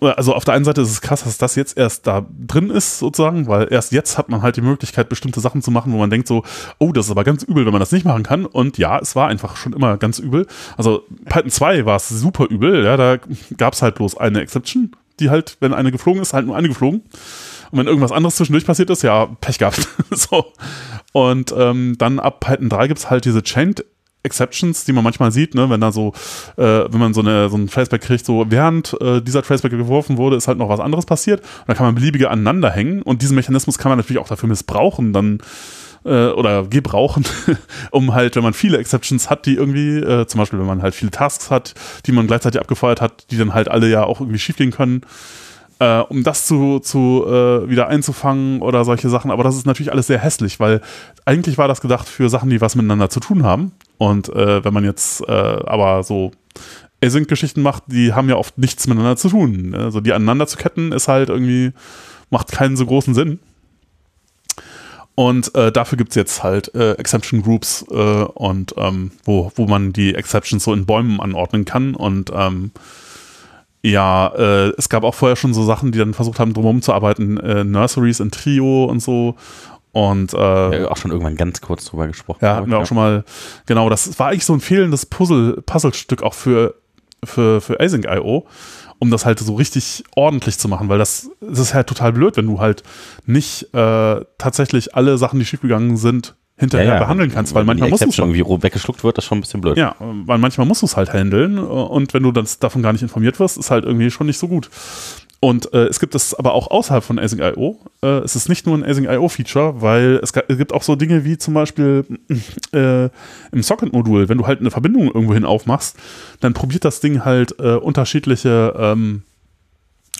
also auf der einen Seite ist es krass, dass das jetzt erst da drin ist, sozusagen, weil erst jetzt hat man halt die Möglichkeit, bestimmte Sachen zu machen, wo man denkt so, oh, das ist aber ganz übel, wenn man das nicht machen kann. Und ja, es war einfach schon immer ganz übel. Also Python 2 war es super übel, ja, da gab es halt bloß eine Exception, die halt, wenn eine geflogen ist, halt nur eine geflogen. Und wenn irgendwas anderes zwischendurch passiert ist, ja, Pech gehabt. so. Und ähm, dann ab Python 3 gibt es halt diese Chained Exceptions, die man manchmal sieht, ne, wenn da so, äh, wenn man so, eine, so einen Traceback kriegt, so während äh, dieser Traceback geworfen wurde, ist halt noch was anderes passiert. Und da kann man beliebige aneinander hängen und diesen Mechanismus kann man natürlich auch dafür missbrauchen, dann äh, oder gebrauchen, um halt, wenn man viele Exceptions hat, die irgendwie, äh, zum Beispiel, wenn man halt viele Tasks hat, die man gleichzeitig abgefeuert hat, die dann halt alle ja auch irgendwie schiefgehen können, äh, um das zu, zu äh, wieder einzufangen oder solche Sachen. Aber das ist natürlich alles sehr hässlich, weil eigentlich war das gedacht für Sachen, die was miteinander zu tun haben. Und äh, wenn man jetzt äh, aber so Async-Geschichten macht, die haben ja oft nichts miteinander zu tun. Also die aneinander zu ketten ist halt irgendwie, macht keinen so großen Sinn. Und äh, dafür gibt's jetzt halt äh, Exception Groups äh, und ähm, wo, wo man die Exceptions so in Bäumen anordnen kann. Und ähm, ja, äh, es gab auch vorher schon so Sachen, die dann versucht haben, drumherum zu arbeiten, äh, Nurseries in Trio und so. Und äh, Ja, auch schon irgendwann ganz kurz drüber gesprochen. ja, hatten wir auch schon mal, genau, das war eigentlich so ein fehlendes Puzzle, Puzzlestück auch für, für, für Async.io, um das halt so richtig ordentlich zu machen, weil das, das ist halt total blöd, wenn du halt nicht äh, tatsächlich alle Sachen, die schiefgegangen sind, hinterher behandeln kannst, weil Wenn manchmal musst du Exception irgendwie roh weggeschluckt wird, das ist schon ein bisschen blöd. ja, weil manchmal musst du es halt handeln äh, und wenn du das davon gar nicht informiert wirst, ist halt irgendwie schon nicht so gut. Und äh, es gibt es aber auch außerhalb von Async.io. Äh, es ist nicht nur ein Async.io-Feature, weil es, es gibt auch so Dinge wie zum Beispiel äh, im Socket-Modul, wenn du halt eine Verbindung irgendwohin aufmachst, dann probiert das Ding halt äh, unterschiedliche ähm,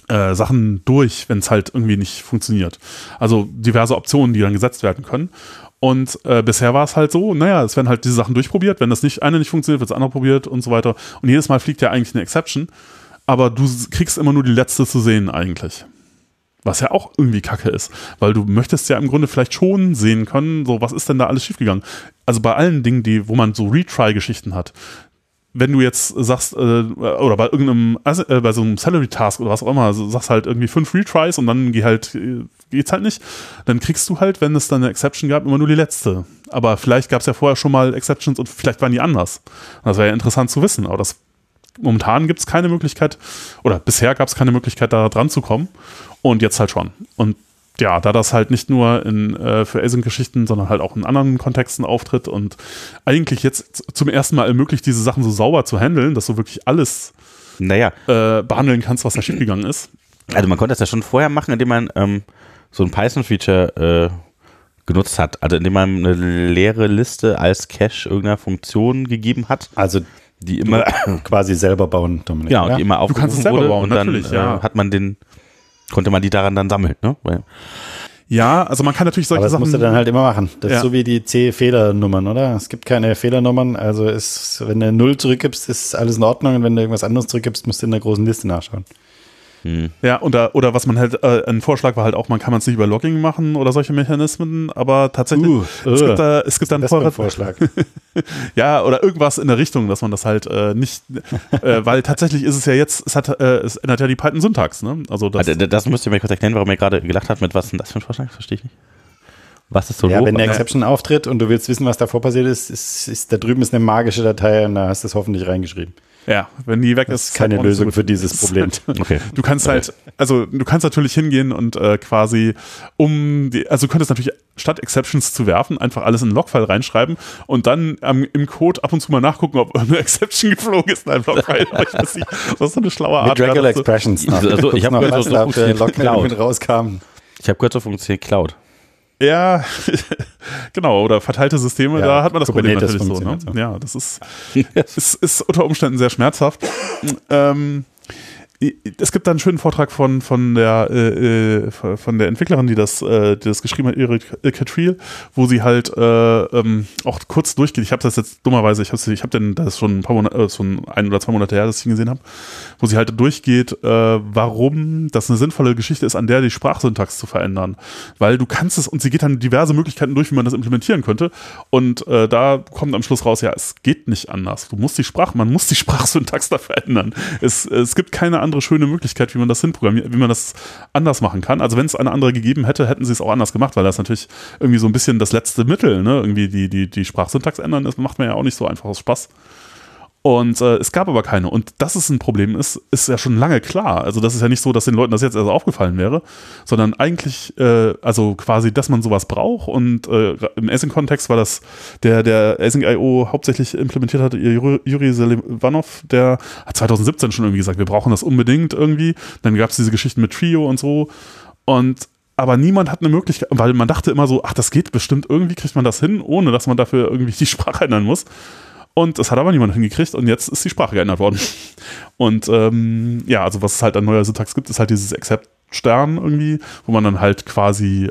äh, Sachen durch, wenn es halt irgendwie nicht funktioniert. Also diverse Optionen, die dann gesetzt werden können. Und äh, bisher war es halt so, naja, es werden halt diese Sachen durchprobiert. Wenn das nicht eine nicht funktioniert, wird das andere probiert und so weiter. Und jedes Mal fliegt ja eigentlich eine Exception. Aber du kriegst immer nur die letzte zu sehen eigentlich. Was ja auch irgendwie kacke ist, weil du möchtest ja im Grunde vielleicht schon sehen können, so was ist denn da alles schiefgegangen. Also bei allen Dingen, die, wo man so Retry-Geschichten hat, wenn du jetzt sagst, äh, oder bei irgendeinem, äh, bei so einem Salary-Task oder was auch immer, also sagst halt irgendwie fünf Retries und dann geh halt, äh, geht's halt nicht, dann kriegst du halt, wenn es dann eine Exception gab, immer nur die letzte. Aber vielleicht gab es ja vorher schon mal Exceptions und vielleicht waren die anders. Das wäre ja interessant zu wissen, aber das momentan gibt es keine Möglichkeit, oder bisher gab es keine Möglichkeit, da dran zu kommen. Und jetzt halt schon. Und ja, da das halt nicht nur in, äh, für Async-Geschichten, sondern halt auch in anderen Kontexten auftritt und eigentlich jetzt zum ersten Mal ermöglicht, diese Sachen so sauber zu handeln, dass du wirklich alles Naja, äh, behandeln kannst, was da schiefgegangen ist. also man konnte das ja schon vorher machen, indem man ähm, so ein Python-Feature äh, genutzt hat. Also indem man eine leere Liste als Cache irgendeiner Funktion gegeben hat, Also die immer, quasi selber bauen, Dominik. genau, ja? die immer aufgerufen kannst es selber wurde bauen, und dann natürlich, ja. äh, hat man den, konnte man die daran dann sammeln, ne? Weil, Ja, also man kann natürlich solche Aber das Sachen. musst du dann halt immer machen. Das Ja. ist so wie die C-Fehlernummern, oder? Es gibt keine Fehlernummern. Also ist, wenn du Null zurückgibst, ist alles in Ordnung. Und wenn du irgendwas anderes zurückgibst, musst du in der großen Liste nachschauen. Ja, oder, oder was man halt, äh, ein Vorschlag war halt auch, man kann man es nicht über Logging machen oder solche Mechanismen, aber tatsächlich, Uh, es, uh. gibt da, es gibt da einen Vorrat, Vorschlag. ja, oder irgendwas in der Richtung, dass man das halt äh, nicht, äh, weil tatsächlich ist es ja jetzt, es hat, äh, es ändert ja die Python-Syntax, ne? Also das, also, das müsst ihr mir kurz erklären, warum ihr gerade gelacht habt, mit was ist denn das für ein Vorschlag? Verstehe ich nicht. Was ist so Ja, wenn eine Ja. Exception auftritt und du willst wissen, was davor passiert ist, ist, ist da drüben ist eine magische Datei und da hast du es hoffentlich reingeschrieben. Ja, wenn die weg Das ist. ist keine so Lösung für dieses Problem. Okay. Du kannst halt, also du kannst natürlich hingehen und äh, quasi um die, also du könntest natürlich statt Exceptions zu werfen, einfach alles in einen Logfile reinschreiben und dann ähm, im Code ab und zu mal nachgucken, ob eine Exception geflogen ist in einem Logfile. ich weiß nicht, das ist so eine schlaue Art. Mit Regular so- Expressions. Also, ich hab noch, gehört, was so auf Logmeldung Cloud. mit rauskam. Ich habe gehört, so funktioniert Cloud. Ja, genau, oder verteilte Systeme, Ja, da hat man das Problem natürlich so. Ne? Ja, das ist, ist, ist unter Umständen sehr schmerzhaft. Ähm, es gibt da einen schönen Vortrag von, von, der, äh, äh, von der Entwicklerin, die das, äh, die das geschrieben hat, Erik Catriel, wo sie halt äh, ähm, auch kurz durchgeht. Ich habe das jetzt dummerweise, ich habe ich hab das schon ein paar Monate, äh, schon ein oder zwei Monate her, dass ich ihn gesehen habe, wo sie halt durchgeht, äh, warum das eine sinnvolle Geschichte ist, an der die Sprachsyntax zu verändern. Weil du kannst es, und sie geht dann diverse Möglichkeiten durch, wie man das implementieren könnte. Und äh, da kommt am Schluss raus, ja, es geht nicht anders. Du musst die Sprache, man muss die Sprachsyntax da verändern. Es, es gibt keine andere schöne Möglichkeit, wie man das hinprogrammiert, wie man das anders machen kann. Also wenn es eine andere gegeben hätte, hätten sie es auch anders gemacht, weil das natürlich irgendwie so ein bisschen das letzte Mittel, ne? Irgendwie die, die, die Sprachsyntax ändern, das macht man ja auch nicht so einfach aus Spaß. Und äh, es gab aber keine. Und dass es ein Problem ist, ist ja schon lange klar. Also das ist ja nicht so, dass den Leuten das jetzt erst aufgefallen wäre, sondern eigentlich, äh, also quasi, dass man sowas braucht. Und äh, im Async-Kontext war das, der, der Async.io hauptsächlich implementiert hatte, Juri Juri Selivanov, der hat 2017 schon irgendwie gesagt, wir brauchen das unbedingt irgendwie. Dann gab es diese Geschichten mit Trio und so. Und aber niemand hat eine Möglichkeit, weil man dachte immer so, ach, das geht bestimmt, irgendwie kriegt man das hin, ohne dass man dafür irgendwie die Sprache ändern muss. Und das hat aber niemand hingekriegt und jetzt ist die Sprache geändert worden. Und ähm, ja, also was es halt an neuer Syntax gibt, ist halt dieses Except-Stern irgendwie, wo man dann halt quasi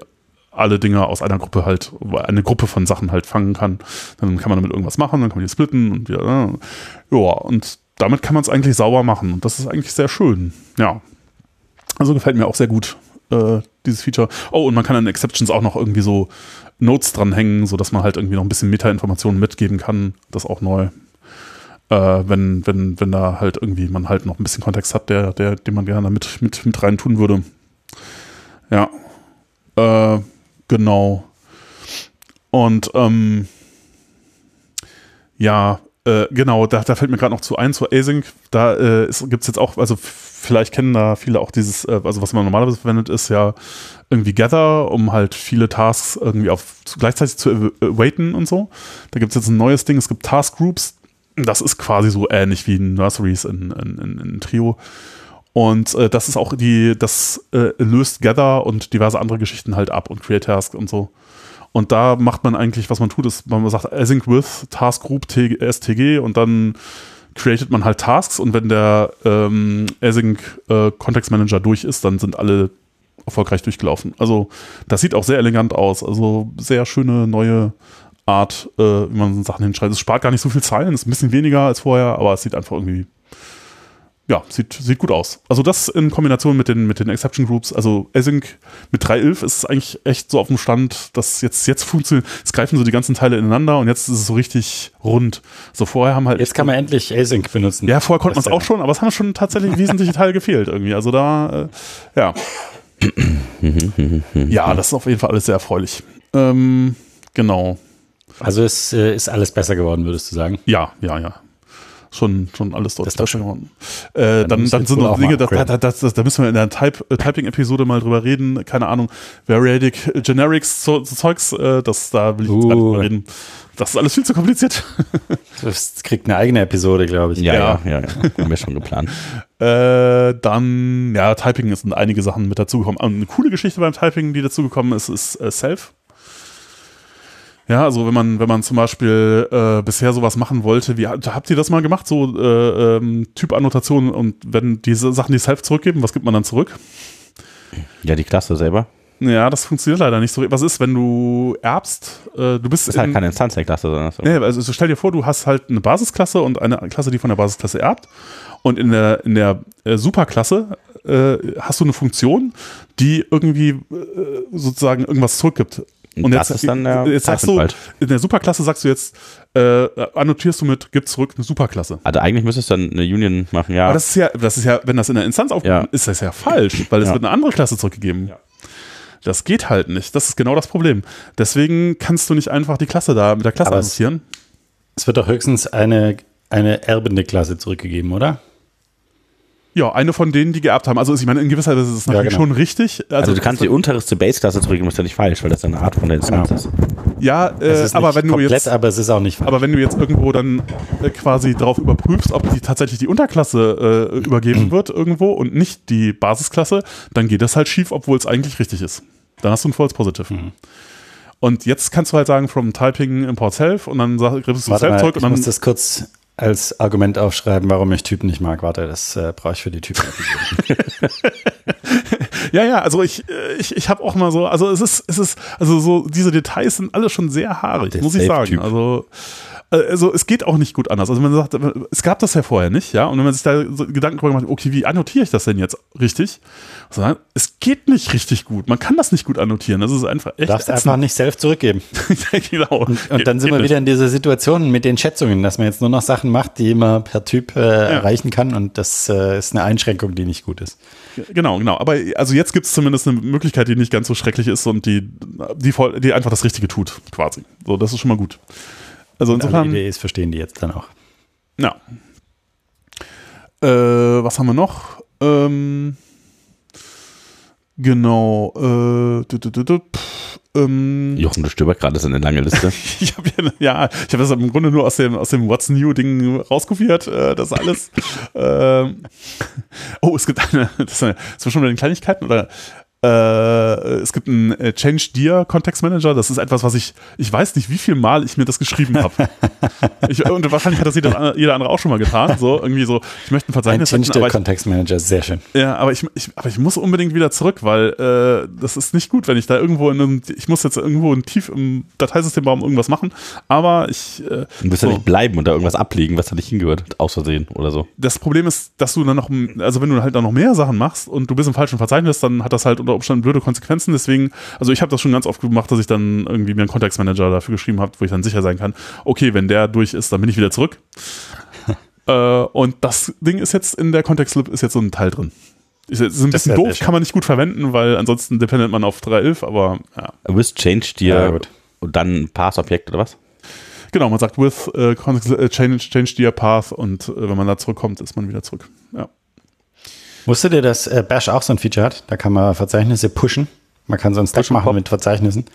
alle Dinge aus einer Gruppe halt, eine Gruppe von Sachen halt fangen kann. Dann kann man damit irgendwas machen, dann kann man die splitten und wieder, ja, und damit kann man es eigentlich sauber machen und das ist eigentlich sehr schön. Ja. Also gefällt mir auch sehr gut, äh, dieses Feature. Oh, und man kann an Exceptions auch noch irgendwie so Notes dranhängen, sodass man halt irgendwie noch ein bisschen Meta-Informationen mitgeben kann. Das ist auch neu. Äh, wenn, wenn, wenn da halt irgendwie man halt noch ein bisschen Kontext hat, der, der, den man gerne mit, mit, mit rein tun würde. Ja. Äh, genau. Und ähm, ja, äh, genau, da, da fällt mir gerade noch zu ein, zu Async, da äh, gibt es jetzt auch, also vielleicht kennen da viele auch dieses, äh, also was man normalerweise verwendet, ist ja irgendwie Gather, um halt viele Tasks irgendwie auf gleichzeitig zu awa- awaiten und so. Da gibt es jetzt ein neues Ding, es gibt Task Groups, das ist quasi so ähnlich wie Nurseries in, in, in, in Trio. Und äh, das ist auch die, das äh, löst Gather und diverse andere Geschichten halt ab und Create Task und so. Und da macht man eigentlich, was man tut, ist, man sagt Async with Task Group STG und dann createt man halt Tasks und wenn der ähm, Async äh, Context Manager durch ist, dann sind alle erfolgreich durchgelaufen. Also das sieht auch sehr elegant aus. Also sehr schöne neue Art, äh, wie man Sachen hinschreibt. Es spart gar nicht so viel Zeilen, ist ein bisschen weniger als vorher, aber es sieht einfach irgendwie ja, sieht, sieht gut aus. Also das in Kombination mit den, mit den Exception Groups, also Async mit 3.11 ist eigentlich echt so auf dem Stand, dass jetzt, jetzt funktioniert, es greifen so die ganzen Teile ineinander und jetzt ist es so richtig rund. So vorher haben halt. Jetzt kann man endlich Async benutzen. Ja, vorher konnte man es auch schon, aber es haben schon tatsächlich wesentliche Teile gefehlt irgendwie. Also da, äh, ja. ja, das ist auf jeden Fall alles sehr erfreulich. Ähm, genau. Also es äh, ist alles besser geworden, würdest du sagen? Ja, ja, ja. Schon, schon alles dort. Das ist doch geworden. Äh, dann, dann jetzt sind noch Dinge, da, da, da, da, da müssen wir in der Type, äh, Typing-Episode mal drüber reden. Keine Ahnung, Variadic Generics so, so Zeugs, äh, das, da will ich jetzt gar nicht Uh. drüber reden. Das ist alles viel zu kompliziert. Das kriegt eine eigene Episode, glaube ich. Ja, Ja. ja, ja. Haben wir schon geplant. Äh, dann, ja, Typing sind einige Sachen mit dazugekommen. Und Eine coole Geschichte beim Typing, die dazugekommen ist, ist äh, Self. Ja, also wenn man, wenn man zum Beispiel äh, bisher sowas machen wollte, wie habt ihr das mal gemacht, so äh, ähm, Typannotationen und wenn diese Sachen die Self zurückgeben, was gibt man dann zurück? Ja, die Klasse selber. Ja, das funktioniert leider nicht so. Was ist, wenn du erbst? Äh, du bist Das ist halt in- keine Instanz der Klasse, sondern so. Nee, also stell dir vor, du hast halt eine Basisklasse und eine Klasse, die von der Basisklasse erbt. Und in der, in der äh, Superklasse äh, hast du eine Funktion, die irgendwie äh, sozusagen irgendwas zurückgibt. Und das ist dann der jetzt sagst du, in der Superklasse sagst du jetzt, äh, annotierst du mit, gib zurück eine Superklasse. Also eigentlich müsstest du dann eine Union machen, ja. Aber das ist ja, das ist ja, wenn das in der Instanz aufgehoben Ja. ist, das ja falsch, weil es Ja. wird eine andere Klasse zurückgegeben. Das geht halt nicht. Das ist genau das Problem. Deswegen kannst du nicht einfach die Klasse da mit der Klasse Aber es- annotieren. Es wird doch höchstens eine eine erbende Klasse zurückgegeben, oder? Ja, eine von denen, die geerbt haben. Also ich meine, in gewisser Weise ist es natürlich genau. schon richtig. Also, Also, du kannst die unterste Base-Klasse zurückgeben, ist ja nicht falsch, weil das eine Art von der Instanz Genau. ist. ja, Es äh, ist aber wenn du komplett, jetzt aber es ist auch nicht falsch. Aber wenn du jetzt irgendwo dann äh, quasi darauf überprüfst, ob die tatsächlich die Unterklasse äh, übergeben wird irgendwo und nicht die Basisklasse, dann geht das halt schief, obwohl es eigentlich richtig ist. Dann hast du ein False Positive. Mhm. Und jetzt kannst du halt sagen, from typing import self und dann griffst du Warte self mal, zurück ich und muss dann. das kurz als Argument aufschreiben, warum ich Typen nicht mag. Warte, das äh, brauche ich für die Typen. Ja, ja, also ich, äh, ich, ich habe auch mal so, also es ist, es ist, also so, diese Details sind alle schon sehr haarig, Der muss ich sagen. Also, äh, also es geht auch nicht gut anders. Also man sagt, es gab das ja vorher nicht, ja, und wenn man sich da so Gedanken drüber macht, okay, wie annotiere ich das denn jetzt richtig? Also, es geht nicht richtig gut. Man kann das nicht gut annotieren. Das ist einfach Du echt. darfst ätzend. einfach nicht selbst zurückgeben. genau. Und dann sind wir wieder in dieser Situation mit den Schätzungen, dass man jetzt nur noch Sachen macht, die man per Typ äh, erreichen kann. Und das äh, ist eine Einschränkung, die nicht gut ist. Genau, genau. Aber also jetzt gibt es zumindest eine Möglichkeit, die nicht ganz so schrecklich ist und die, die, die einfach das Richtige tut, quasi. So, das ist schon mal gut. Also insofern. Ideen verstehen die jetzt dann auch. Ja. Äh, was haben wir noch? Ähm, genau. Äh, du, du, du, du, pff, ähm, Jochen, du stöbert gerade, das ist eine lange Liste. ich habe ja, ja, ich habe das im Grunde nur aus dem, aus dem What's New Ding rauskopiert, äh, das alles. ähm, oh, es gibt eine, das ist, eine, das war schon bei den Kleinigkeiten oder es gibt einen äh, Change Dear Context Manager. Das ist etwas, was ich, ich weiß nicht, wie viel Mal ich mir das geschrieben habe. Und wahrscheinlich hat das jeder, jeder andere auch schon mal getan. So irgendwie so, ich möchte ein Ein Verzeichnis Change der aber ich, Context Manager, sehr schön. ja, aber ich, ich, aber ich muss unbedingt wieder zurück, weil äh, das ist nicht gut, wenn ich da irgendwo in einem, ich muss jetzt irgendwo in tief im Dateisystembaum irgendwas machen, aber ich, äh, Du wirst so. ja nicht bleiben und da irgendwas ablegen, was da nicht hingehört, aus Versehen oder so. das Problem ist, dass du dann noch, also wenn du halt dann noch mehr Sachen machst und du bist im falschen Verzeichnis, dann hat das halt unter Umständen blöde Konsequenzen. Deswegen, also ich habe das schon ganz oft gemacht, dass ich dann irgendwie mir einen Kontextmanager dafür geschrieben habe, wo ich dann sicher sein kann, okay, wenn der durch ist, dann bin ich wieder zurück. äh, und das Ding ist jetzt in der Kontextlib ist jetzt so ein Teil drin. Ist jetzt ist ein bisschen doof, kann man nicht gut verwenden, weil ansonsten dependet man auf 3.11, aber ja. With Change dir und dann Pass-Objekt oder was? Genau, man sagt with äh, äh, change, change dear path und äh, wenn man da zurückkommt, ist man wieder zurück. Ja. Wusstet ihr, dass äh, Bash auch so ein Feature hat? Da kann man Verzeichnisse pushen. Man kann so einen Stack machen Pop. mit Verzeichnissen.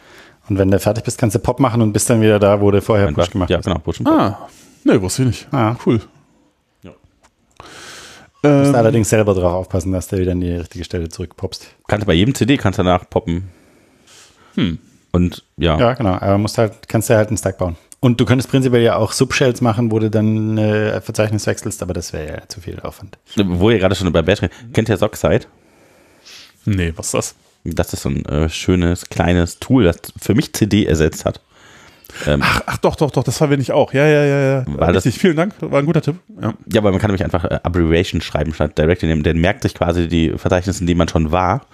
Und wenn du fertig bist, kannst du Pop machen und bist dann wieder da, wo du vorher Einfach- Push gemacht ja, hast. genau, Push und Ah, ne, wusste ich nicht. Ah. Cool. Ja. Du musst Ähm, allerdings selber darauf aufpassen, dass du wieder an die richtige Stelle zurückpoppst. Kannst du bei jedem CD kannst du danach poppen. Hm. Und ja, Ja, genau. Aber musst halt, kannst du halt einen Stack bauen. Und du könntest prinzipiell ja auch Subshells machen, wo du dann äh, Verzeichnis wechselst, aber das wäre ja zu viel Aufwand. wo ihr gerade schon über Bash kennt ihr Sockside? nee, was ist das? Das ist so ein äh, schönes, kleines Tool, das für mich CD ersetzt hat. Ähm, Ach, ach doch, doch, doch, das verwende ich auch. Ja, ja, ja, ja. War das- Richtig, vielen Dank, war ein guter Tipp. Ja. ja, aber man kann nämlich einfach äh, Abbreviation schreiben statt Directory nehmen. Der merkt sich quasi die Verzeichnisse, in denen man schon war.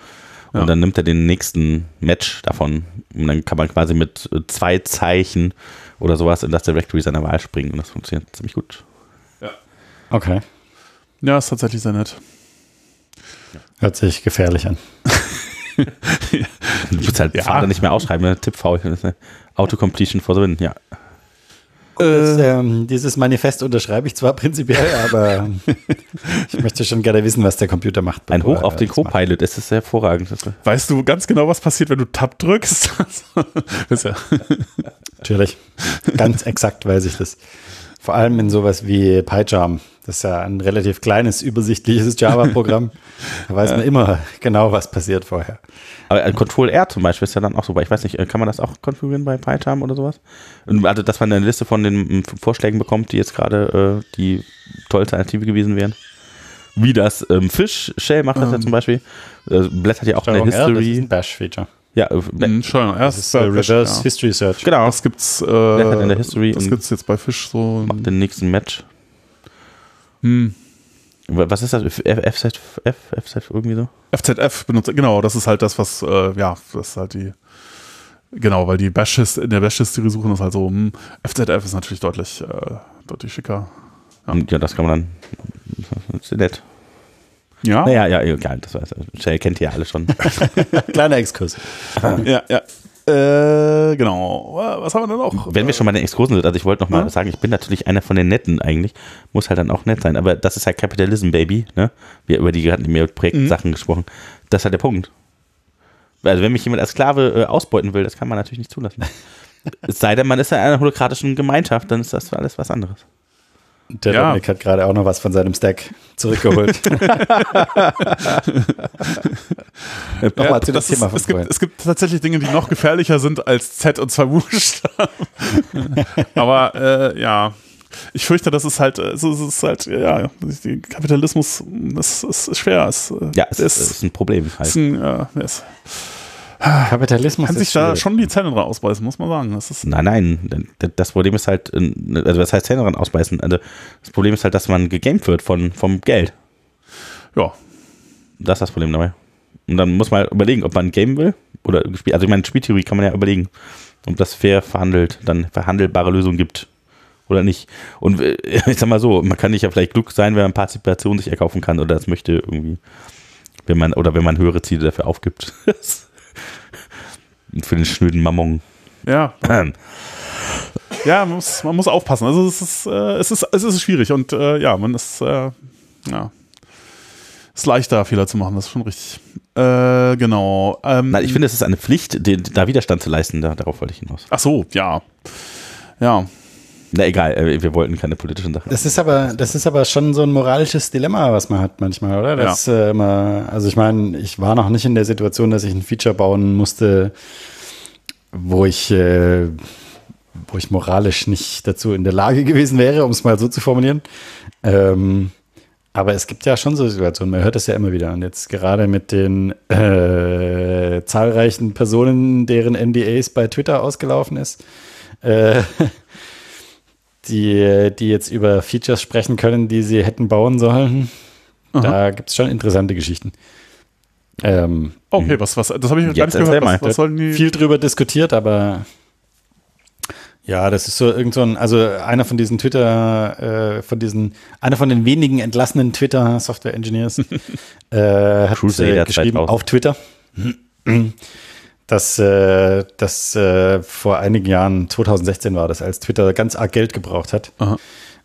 Und Ja. dann nimmt er den nächsten Match davon. Und dann kann man quasi mit äh, zwei Zeichen oder sowas in das Directory seiner Wahl springen. Und das funktioniert ziemlich gut. Okay. ja, ist tatsächlich sehr nett. Hört sich gefährlich an. Du musst halt Ja. Vater nicht mehr ausschreiben, ne? Das ist eine Autocompletion for the win, ja. Das, ähm, dieses Manifest unterschreibe ich zwar prinzipiell, aber ich möchte schon gerne wissen, was der Computer macht. Ein Hoch auf den. Copilot, das ist hervorragend. Weißt du ganz genau, was passiert, wenn du Tab drückst? Natürlich. Ganz exakt weiß ich das. Vor allem in sowas wie PyCharm. Das ist ja ein relativ kleines, übersichtliches Java-Programm. Da weiß man immer genau, was passiert vorher. aber ein Control R zum Beispiel ist ja dann auch super. Ich weiß nicht, äh, kann man das auch konfigurieren bei PyCharm oder sowas? Also, dass man eine Liste von den Vorschlägen bekommt, die jetzt gerade äh, die tollste Alternative gewesen wären. Wie das ähm, Fish Shell macht das ja zum Beispiel. Äh, blättert ja auch in der Steuerung R, das ist History. ein Bash-Feature. Ja, äh, Hm, schon, Das erst ist äh, Reverse ja. History Search. genau. Das gibt's, äh, in der History das gibt's jetzt bei Fish so. macht den nächsten Match. Hm. Was ist das? F- FZ, F, FZ irgendwie so? FZF benutzt, genau, das ist halt das, was, äh, ja, das ist halt die, genau, weil die Bash in der Bash-History suchen ist halt so, hm, FZF ist natürlich deutlich, äh, deutlich schicker. Ja. Ja, das kann man dann. Das ist nett. Ja, Naja, ja, egal. Das weiß, Shell kennt ihr ja alle schon. Kleiner Exkurs. ja, ja. Äh, genau. Was haben wir denn noch? Wenn wir schon mal den Exkursen sind, also ich wollte noch mal Ja. sagen, ich bin natürlich einer von den Netten eigentlich, muss halt dann auch nett sein, aber das ist halt Capitalism, Baby, ne? Wir über die gerade mehr Projektsachen gesprochen. Das ist halt der Punkt. Also wenn mich jemand als Sklave äh, ausbeuten will, das kann man natürlich nicht zulassen. es sei denn, man ist in einer holokratischen Gemeinschaft, dann ist das alles was anderes. Der Ja. Dominik hat gerade auch noch was von seinem Stack zurückgeholt. Nochmal zu dem das ist, Thema von es, gibt, es gibt tatsächlich Dinge, die noch gefährlicher sind als Z und zwei Buchstaben. Aber äh, ja, ich fürchte, das ist halt, äh, es ist- halt, ja, Kapitalismus, das ist, ist schwer. Es, äh, Ja, es, ist, ist ein Problem halt. ist ein, äh, der ist, Kapitalismus kann ist sich da schwierig. schon die Zähne dran ausbeißen, muss man sagen. Das ist, Nein, nein, das Problem ist halt, also was heißt Zähne dran ausbeißen? Also das Problem ist halt, dass man gegamed wird von, vom Geld. ja, Das ist das Problem dabei. Und dann muss man halt überlegen, ob man ein Game will oder gespielt. Also ich meine, Spieltheorie kann man ja überlegen, ob das fair verhandelt, dann verhandelbare Lösungen gibt oder nicht. Und äh, ich sag mal so, man kann nicht ja vielleicht klug sein, wenn man Partizipation sich erkaufen kann oder das möchte irgendwie, wenn man oder wenn man höhere Ziele dafür aufgibt. Für den schnöden Mammon. ja, ja, man muss, man muss aufpassen. Also es ist, äh, es ist, es ist schwierig und äh, ja, man ist, äh, ja, ist leichter, Fehler zu machen, das ist schon richtig. Äh, genau. Ähm, Nein, ich finde, es ist eine Pflicht, den, da Widerstand zu leisten. Da, darauf wollte ich hinaus. Ach so, ja. Ja, Na egal, äh, wir wollten keine politischen Sachen. Das ist aber, das ist aber schon so ein moralisches Dilemma, was man hat manchmal, oder? Das, äh, immer, also ich meine, ich war noch nicht in der Situation, dass ich ein Feature bauen musste, wo ich, äh, wo ich moralisch nicht dazu in der Lage gewesen wäre, um es mal so zu formulieren. Ähm, aber es gibt ja schon so Situationen, man hört das ja immer wieder. Und jetzt gerade mit den äh, zahlreichen Personen, deren NDAs bei Twitter ausgelaufen ist, äh, die, die jetzt über Features sprechen können, die sie hätten bauen sollen. Da gibt es schon interessante Geschichten. Ähm, okay, was, was, das habe ich gar Jetzt nicht gehört. Was, was sollen die? viel drüber diskutiert, aber ja, das ist so irgend so ein, also einer von diesen Twitter, äh, von diesen, einer von den wenigen entlassenen Twitter Software Engineers äh, hat äh, geschrieben 2000. auf Twitter, dass, äh, dass äh, vor einigen Jahren, 2016 war das, als Twitter ganz arg Geld gebraucht hat.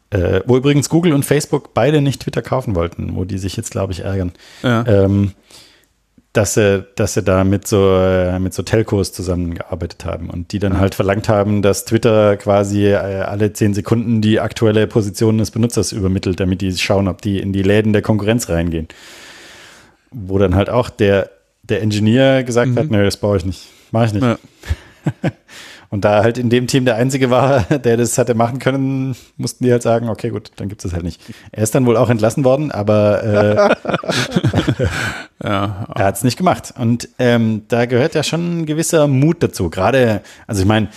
Äh, wo übrigens Google und Facebook beide nicht Twitter kaufen wollten, wo die sich jetzt, glaube ich, ärgern. Ja. Ähm, dass sie, dass sie da mit so, äh, mit so Telcos zusammengearbeitet haben und die dann halt verlangt haben, dass Twitter quasi äh, alle zehn Sekunden die aktuelle Position des Benutzers übermittelt, damit die schauen, ob die in die Läden der Konkurrenz reingehen. Wo dann halt auch der, der Engineer gesagt hat, nö, das brauche ich nicht, mache ich nicht. Ja. Und da halt in dem Team der Einzige war, der das hatte machen können, mussten die halt sagen, okay, gut, dann gibt es das halt nicht. Er ist dann wohl auch entlassen worden, aber äh, ja. er hat es nicht gemacht. Und ähm, da gehört ja schon ein gewisser Mut dazu. Gerade, also ich meine,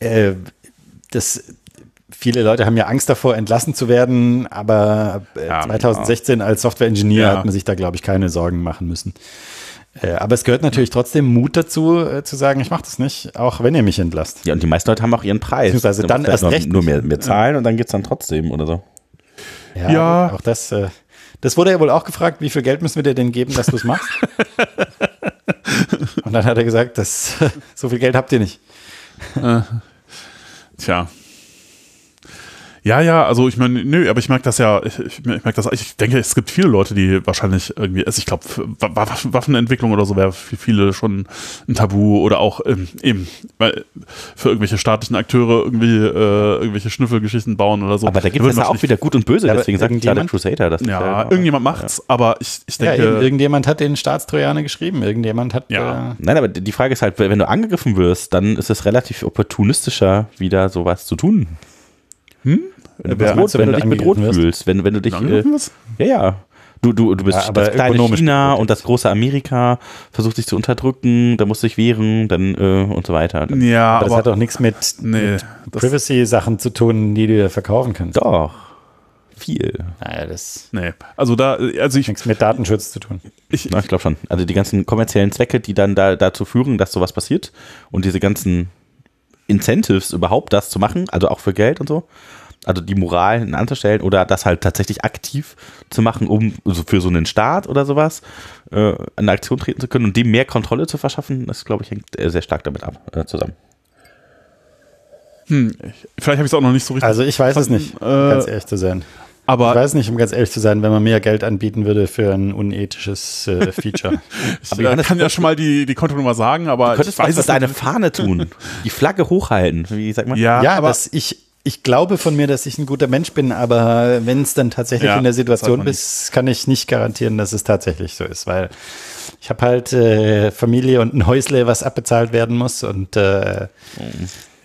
äh, das viele Leute haben ja Angst davor, entlassen zu werden, aber äh, Ja, 2016 als Software-Engineer Ja. hat man sich da, glaube ich, keine Sorgen machen müssen. Äh, aber es gehört natürlich trotzdem Mut dazu, äh, zu sagen, ich mache das nicht, auch wenn ihr mich entlasst. Ja, und die meisten Leute haben auch ihren Preis. Beziehungsweise Da dann erst halt recht nur, nur mehr, mehr zahlen und dann geht es dann trotzdem oder so. Ja, Ja. auch das. Äh, das wurde ja wohl auch gefragt, wie viel Geld müssen wir dir denn geben, dass du es machst? Und dann hat er gesagt, das, so viel Geld habt ihr nicht. Tja. Ja, ja, also ich meine, nö, aber ich merke das ja, ich, ich, merke das, ich denke, es gibt viele Leute, die wahrscheinlich irgendwie, also ich glaube, Waffenentwicklung oder so wäre für viele schon ein Tabu oder auch ähm, eben weil für irgendwelche staatlichen Akteure irgendwie äh, irgendwelche Schnüffelgeschichten bauen oder so. Aber da gibt es ja auch wieder gut und böse, Ja, deswegen sagt gerade irgendjemand- Crusader. Das ist Ja, irgendjemand macht's, aber ich, ich Ja, denke, eben, irgendjemand hat den Staatstrojaner geschrieben. Irgendjemand hat. Ja. Äh, Nein, aber die Frage ist halt, wenn du angegriffen wirst, dann ist es relativ opportunistischer, wieder sowas zu tun. Hm? Wenn du, bedroht, meinst du, wenn wenn du dich bedroht wirst? fühlst, wenn, wenn du dich, äh, ja, ja. Du, du, du bist Ja, aber das kleine China und das große Amerika versucht sich zu unterdrücken, da musst du dich wehren, dann äh, und so weiter. ja, aber das aber, hat auch nichts mit, nee, mit Privacy-Sachen zu tun, die du dir verkaufen kannst. Doch. Viel. Naja, das nee, also da, also ich, hat nichts mit Datenschutz zu tun. ich, Na, ich glaube schon. Also die ganzen kommerziellen Zwecke, die dann da, dazu führen, dass sowas passiert und diese ganzen Incentives überhaupt das zu machen, also auch für Geld und so. Also die Moral anzustellen oder das halt tatsächlich aktiv zu machen, um so für so einen Staat oder sowas äh, eine Aktion treten zu können und dem mehr Kontrolle zu verschaffen, das glaube ich hängt äh, sehr stark damit ab äh, zusammen. Hm, ich, vielleicht habe ich es auch noch nicht so richtig. Also ich weiß es nicht, äh, ganz ehrlich zu sein. aber Ich weiß nicht, um ganz ehrlich zu sein, wenn man mehr Geld anbieten würde für ein unethisches äh, Feature. ich äh, kann ja schon mal die, die Kontonummer sagen, aber Du könntest ich weiß was deine. Fahne tun, die Flagge hochhalten, wie sagt man? Ja, ja, aber dass ich, ich glaube von mir, dass ich ein guter Mensch bin, aber wenn es dann tatsächlich Ja, in der Situation ist, kann ich nicht garantieren, dass es tatsächlich so ist, weil ich habe halt äh, Familie und ein Häusle, was abbezahlt werden muss und äh,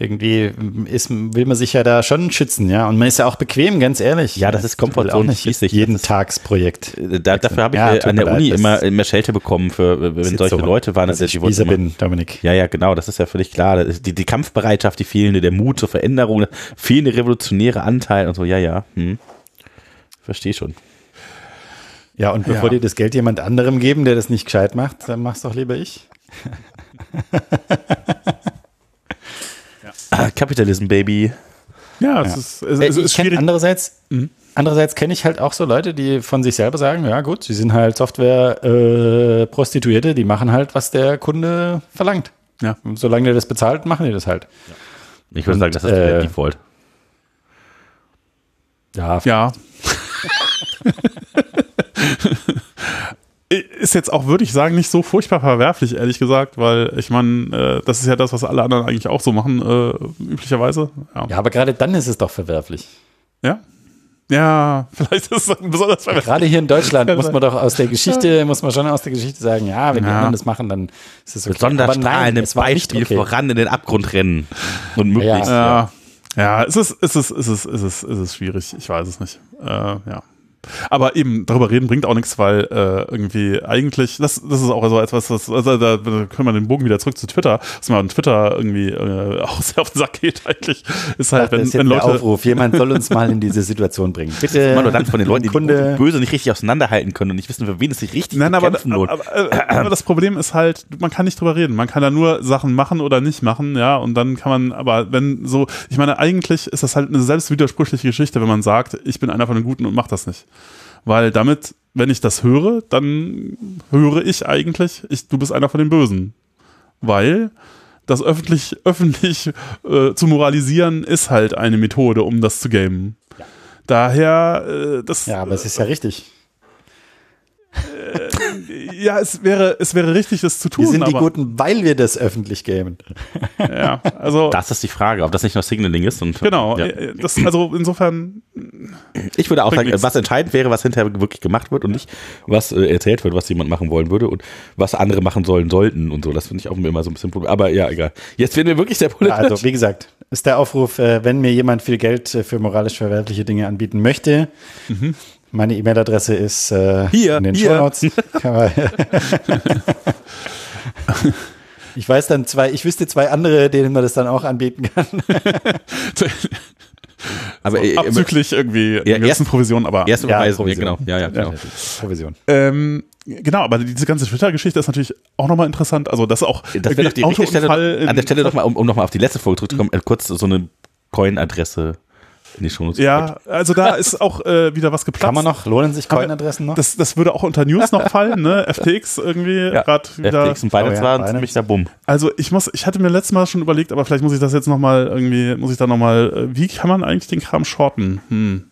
irgendwie ist, will man sich ja da schon schützen, ja. Und man ist ja auch bequem, ganz ehrlich. Ja, das ist Comfortzone auch nicht schließlich. jeden Tagsprojekt. Äh, Da, dafür habe ich Ja, äh, an der Uni immer, immer Schelte bekommen, für, wenn Ist solche so, Leute waren. dass das ich immer- bin, Dominik. Ja, ja, genau, das ist ja völlig klar. Die, die Kampfbereitschaft, die fehlende, der Mut zur Veränderung, der fehlende revolutionäre Anteil und so, ja, ja. Hm. Verstehe schon. Ja, und bevor Ja. die das Geld jemand anderem geben, der das nicht gescheit macht, dann mach's doch lieber ich. Ah, Capitalism, Baby. ja, es ist, es, Äh, es ich ist schwierig. andererseits, andererseits kenne ich halt auch so Leute, die von sich selber sagen, ja gut, sie sind halt Software-Prostituierte, die machen halt, was der Kunde verlangt. Ja. Und solange der das bezahlt, machen die das halt. Ich würde sagen, das ist äh, der Default. Ja, Ja. Ist jetzt auch, würde ich sagen, nicht so furchtbar verwerflich, ehrlich gesagt, weil ich meine, äh, das ist ja das, was alle anderen eigentlich auch so machen, äh, üblicherweise. Ja. ja, aber gerade dann ist es doch verwerflich. ja. Ja, vielleicht ist es besonders verwerflich. Gerade hier in Deutschland muss man doch aus der Geschichte, muss man schon aus der Geschichte sagen, ja, wenn die Ja. anderen das machen, dann ist es okay. Besonders Aber nein, strahlendem es war nicht Beispiel okay. voran in den Abgrund rennen. Und möglichst. Ja, ja, es ist, es ist, es ist, es ist, es ist schwierig. Ich weiß es nicht. Äh, ja. Aber eben darüber reden bringt auch nichts, weil äh, irgendwie eigentlich, das, das ist auch so etwas, das, also da können wir den Bogen wieder zurück zu Twitter, dass man Twitter irgendwie äh, auch sehr auf den Sack geht eigentlich, ist halt, Das wenn, ist wenn Leute, Aufruf. Jemand soll uns mal in diese Situation bringen. Bitte. Immer nur dann von den Leuten, die die Böse nicht richtig auseinanderhalten können und nicht wissen, für wen es sich richtig Nein, aber, kämpfen lohnt. aber, aber, aber das Problem ist halt, man kann nicht drüber reden. Man kann da nur Sachen machen oder nicht machen, ja, und dann kann man, aber wenn so, ich meine, eigentlich ist das halt eine selbstwidersprüchliche Geschichte, wenn man sagt, ich bin einer von den Guten und mach das nicht. Weil damit, wenn ich das höre, dann höre ich eigentlich, ich, du bist einer von den Bösen. Weil das öffentlich, öffentlich äh, zu moralisieren ist halt eine Methode, um das zu gamen. Daher, äh, das, ja, aber es ist ja richtig. Ja, es wäre, es wäre richtig, das zu tun. Wir sind die Guten, weil wir das öffentlich gamen. Ja, also Das ist die Frage, ob das nicht nur Signaling ist. Und, genau. Ja. äh, Das, also insofern, Ich würde auch sagen, nichts. was entscheidend wäre, was hinterher wirklich gemacht wird und nicht, was äh, erzählt wird, was jemand machen wollen würde und was andere machen sollen sollten und so. Das finde ich auch immer so ein bisschen Problem. Aber ja, egal. Jetzt werden wir wirklich sehr Ja, politisch. also, wie gesagt, ist der Aufruf, äh, wenn mir jemand viel Geld äh, für moralisch verwerfliche Dinge anbieten möchte. Meine E-Mail-Adresse ist äh, Hier, in den hier. Shownotes. Ich weiß dann zwei, ich wüsste zwei andere, denen man das dann auch anbieten kann. aber äh, abzüglich irgendwie Ja, ja, ersten erst- Provision, aber erste Ja, ja, Provision. genau. Ja, ja, genau. Provision. ähm, genau, aber diese ganze Twitter-Geschichte ist natürlich auch nochmal interessant. Also das ist auch Das wäre doch die Stelle, an der Stelle nochmal, um, um nochmal auf die letzte Folge zurückzukommen, äh, kurz so eine Coin-Adresse in die Shownotes. Ja, also da ist auch äh, wieder was geplatzt. Kann man noch, lohnen sich Coin-Adressen noch? Das, das würde auch unter News noch fallen, ne? FTX irgendwie Ja, gerade wieder. FTX und Binance Oh ja, war ein Binance. ziemlicher Bumm. Also ich muss, ich hatte mir letztes Mal schon überlegt, aber vielleicht muss ich das jetzt nochmal irgendwie, muss ich da nochmal, wie kann man eigentlich den Kram shorten? Hm.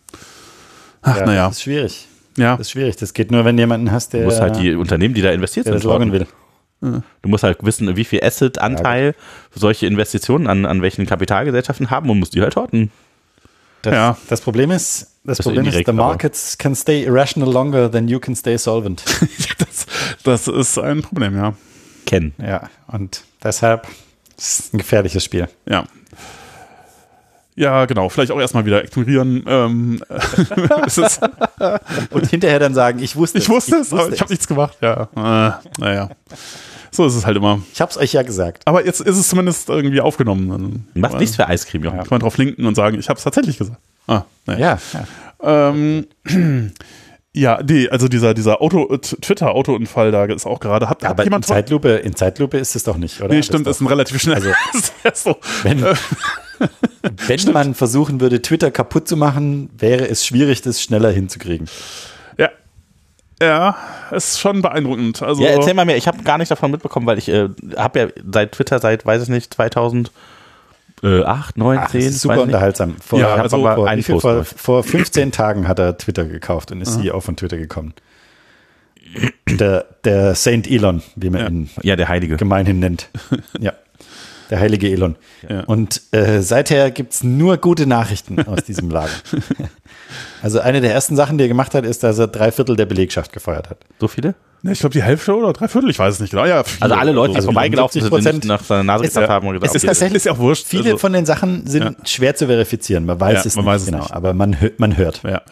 Ach, ja, naja. Das ist schwierig. Ja. Das ist schwierig. Das geht nur, wenn du jemanden hast, der, Du musst halt die Unternehmen, die da investiert der sind, das loggen will. Du musst halt wissen, wie viel Asset-Anteil solche Investitionen an, an welchen Kapitalgesellschaften haben und musst die halt horten. Das, Ja. das Problem ist, das, ist Problem ist, indirekt, the aber- markets can stay irrational longer than you can stay solvent. das, das ist ein Problem, ja. Kennen. ja, und deshalb ist es ein gefährliches Spiel. Ja. Ja, genau. Vielleicht auch erstmal wieder ignorieren. Ähm, es Und hinterher dann sagen, ich wusste ich wusste es, aber ich habe nichts gemacht. Ja, äh, naja. So ist es halt immer. Ich hab's euch ja gesagt. Aber jetzt ist es zumindest irgendwie aufgenommen. Macht nichts für Eiscreme, Jochen. man- kann man drauf linken und sagen, ich habe es tatsächlich gesagt. Ah, naja. Ja, ja. Ähm, ja, nee, also dieser, dieser Auto, äh, Twitter-Autounfall da ist auch gerade. Hat, hat Aber in jemand Zeitlupe, in Zeitlupe ist es doch nicht, oder? Nee, Das stimmt, ist ist ein relativ schnell. Also- ja so. Wenn, Äh, Wenn man versuchen würde, Twitter kaputt zu machen, wäre es schwierig, das schneller hinzukriegen. Ja. Ja, ist schon beeindruckend. Also, Ja, erzähl mal mehr. Ich habe gar nicht davon mitbekommen, weil ich äh, habe ja seit Twitter seit, weiß ich nicht, 2008, 9, Ach, 10, das ist super nicht. unterhaltsam. Vor, Ja, also einen wie viel, vor, vor 15 Tagen hat er Twitter gekauft und ist CEO von Twitter gekommen. Der, der Saint Elon, wie man Ja. ihn Ja, der Heilige. gemeinhin nennt. Ja, der heilige Elon. Ja. Und äh, seither gibt es nur gute Nachrichten aus diesem Lager. Also eine der ersten Sachen, die er gemacht hat, ist, dass er drei Viertel der Belegschaft gefeuert hat. So viele? Ne, ich glaube, die Hälfte oder drei Viertel, ich weiß es nicht genau. Ja, viele. Also alle Leute, die Also vorbeigelaufen sind, 75%. nicht nach seiner Nase Es- gedacht haben und es gesagt, ist okay, tatsächlich- ist ja auch wurscht. Viele also, von den Sachen sind Ja. schwer zu verifizieren. Man weiß Ja, es man nicht weiß es genau, nicht. aber man, man hört. ja, ja.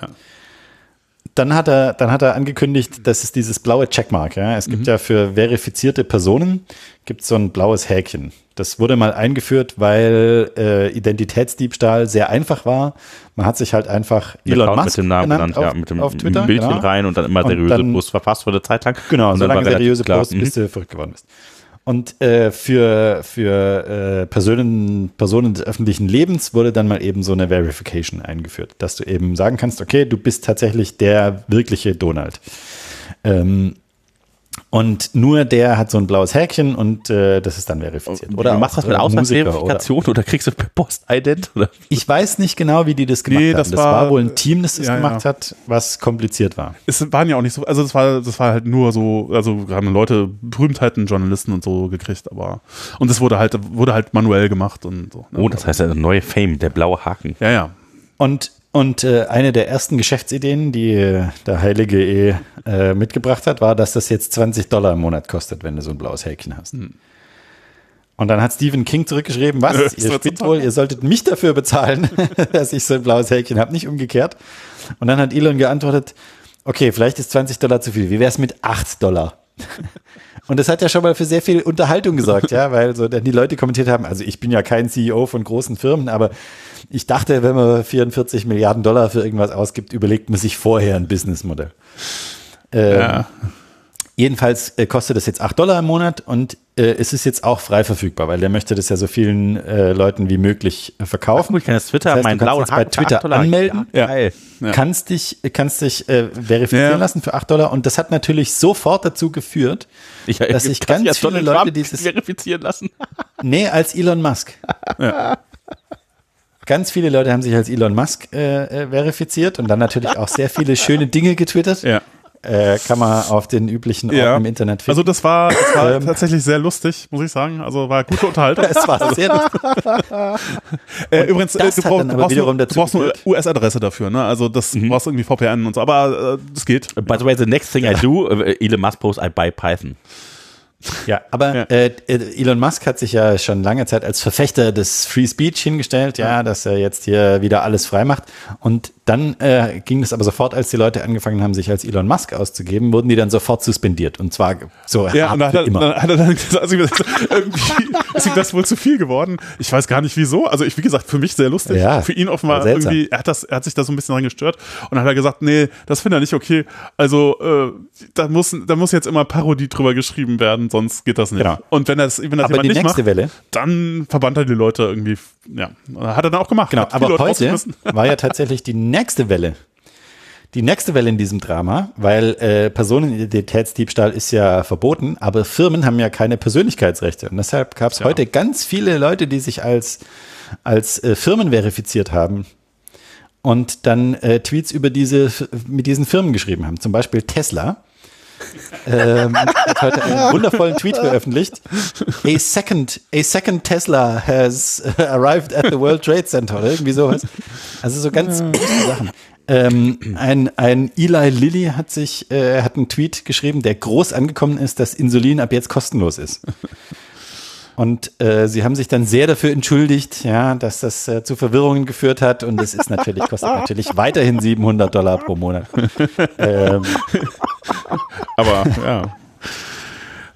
Dann hat er, dann hat er angekündigt, dass es dieses blaue Checkmark, ja. Es Mhm. gibt ja für verifizierte Personen gibt so ein blaues Häkchen. Das wurde mal eingeführt, weil äh, Identitätsdiebstahl sehr einfach war. Man hat sich halt einfach Der Elon Account Musk mit dem Namen genannt auf, ja, mit dem auf Twitter. Bildchen genau. rein und dann immer seriöse Posts verfasst für eine Zeit lang. Genau, und solange seriöse klar, Post, mhm. bis du verrückt geworden bist. Und äh, für, für äh, Personen, Personen des öffentlichen Lebens wurde dann mal eben so eine Verification eingeführt, dass du eben sagen kannst, okay, du bist tatsächlich der wirkliche Donald. Ähm, und nur der hat so ein blaues Häkchen und äh, das ist dann verifiziert. Oder du machst auch, das mit Musiker oder- Ausweisverifikation oder, kriegst du per Post-Ident? Oder? Ich weiß nicht genau, wie die das gemacht Nee, haben. das Das war, war- wohl ein Team, das das ja, gemacht ja. hat, was kompliziert war. Es waren ja auch nicht so, also das war, das war halt nur so, also haben Leute, Berühmtheiten, Journalisten und so gekriegt, aber und es wurde halt, wurde halt manuell gemacht und so. ne? Oh, das heißt ja neue Fame, der blaue Haken. Ja, ja. Und, und äh, eine der ersten Geschäftsideen, die äh, der Heilige E äh, mitgebracht hat, war, dass das jetzt 20 Dollar im Monat kostet, wenn du so ein blaues Häkchen hast. Und dann hat Stephen King zurückgeschrieben, was, Das ihr spinnt wohl, ihr solltet mich dafür bezahlen, dass ich so ein blaues Häkchen habe, nicht umgekehrt. Und dann hat Elon geantwortet, okay, vielleicht ist 20 Dollar zu viel, wie wäre es mit 8 Dollar? Und das hat ja schon mal für sehr viel Unterhaltung gesorgt, ja, weil so dann die Leute kommentiert haben, also ich bin ja kein CEO von großen Firmen, aber ich dachte, wenn man 44 Milliarden Dollar für irgendwas ausgibt, überlegt man sich vorher ein Businessmodell. Ähm, ja. Jedenfalls äh, kostet das jetzt 8 Dollar im Monat und äh, es ist jetzt auch frei verfügbar, weil der möchte das ja so vielen äh, Leuten wie möglich äh, verkaufen. Ich kann das Twitter, Das heißt, meinen du kannst blauen bei Twitter 8 Dollar. anmelden. Ja, geil. Ja. Kannst dich, kannst dich äh, verifizieren Ja. lassen für 8 Dollar und das hat natürlich sofort dazu geführt, Ich, dass sich ganz viele Leute Trump dieses- verifizieren lassen. Nee, als Elon Musk. Ganz viele Leute haben sich als Elon Musk äh, äh, verifiziert und dann natürlich auch sehr viele schöne Dinge getwittert. Ja. Äh, kann man auf den üblichen Orten Ja. im Internet Also finden. das war, das war Ähm. tatsächlich sehr lustig, muss ich sagen. Also war gute Unterhaltung. es war sehr lustig. Äh, übrigens, äh, du, brauchst, dann du, brauchst du dazu brauchst geführt- US-Adresse dafür, ne? Also das du brauchst irgendwie VPN und so, aber äh, das geht. By the way, the next thing I do, uh, Elon Musk post, I buy Python. Ja, aber Ja. Äh, Elon Musk hat sich ja schon lange Zeit als Verfechter des Free Speech hingestellt, ja, dass er jetzt hier wieder alles frei macht. Und dann äh, ging es aber sofort, als die Leute angefangen haben, sich als Elon Musk auszugeben, wurden die dann sofort suspendiert. Und zwar so Ja, und dann hat, er, immer. dann hat er dann gesagt, also irgendwie ist ihm das wohl zu viel geworden. Ich weiß gar nicht wieso. Also ich, wie gesagt, für mich sehr lustig. Ja, für ihn offenbar irgendwie, er hat, das, er hat sich da so ein bisschen dran gestört. Und dann hat er gesagt, nee, das finde er nicht okay. Also äh, da, muss, da muss jetzt immer Parodie drüber geschrieben werden, sonst geht das nicht. Genau. Und wenn, das, wenn das Aber jemand die nicht nächste macht, Welle, dann verbannt er die Leute irgendwie, ja. Hat er dann auch gemacht. genau, aber Leute heute war ja tatsächlich die nächste Welle. Die nächste Welle in diesem Drama, weil äh, Personenidentitätsdiebstahl ist ja verboten, aber Firmen haben ja keine Persönlichkeitsrechte. Und deshalb gab es heute ganz viele Leute, die sich als, als äh, Firmen verifiziert haben und dann äh, Tweets über diese mit diesen Firmen geschrieben haben. Zum Beispiel Tesla. Ähm, hat heute einen wundervollen Tweet veröffentlicht. A second, a second Tesla has uh, arrived at the World Trade Center oder irgendwie sowas. Also so ganz lustige Sachen. Ähm, ein, ein Eli Lilly hat sich, äh, hat einen Tweet geschrieben, der groß angekommen ist, dass Insulin ab jetzt kostenlos ist. Und äh, sie haben sich dann sehr dafür entschuldigt, ja, dass das äh, zu Verwirrungen geführt hat. Und es ist natürlich, kostet natürlich weiterhin 700 Dollar pro Monat. Ähm, Aber ja.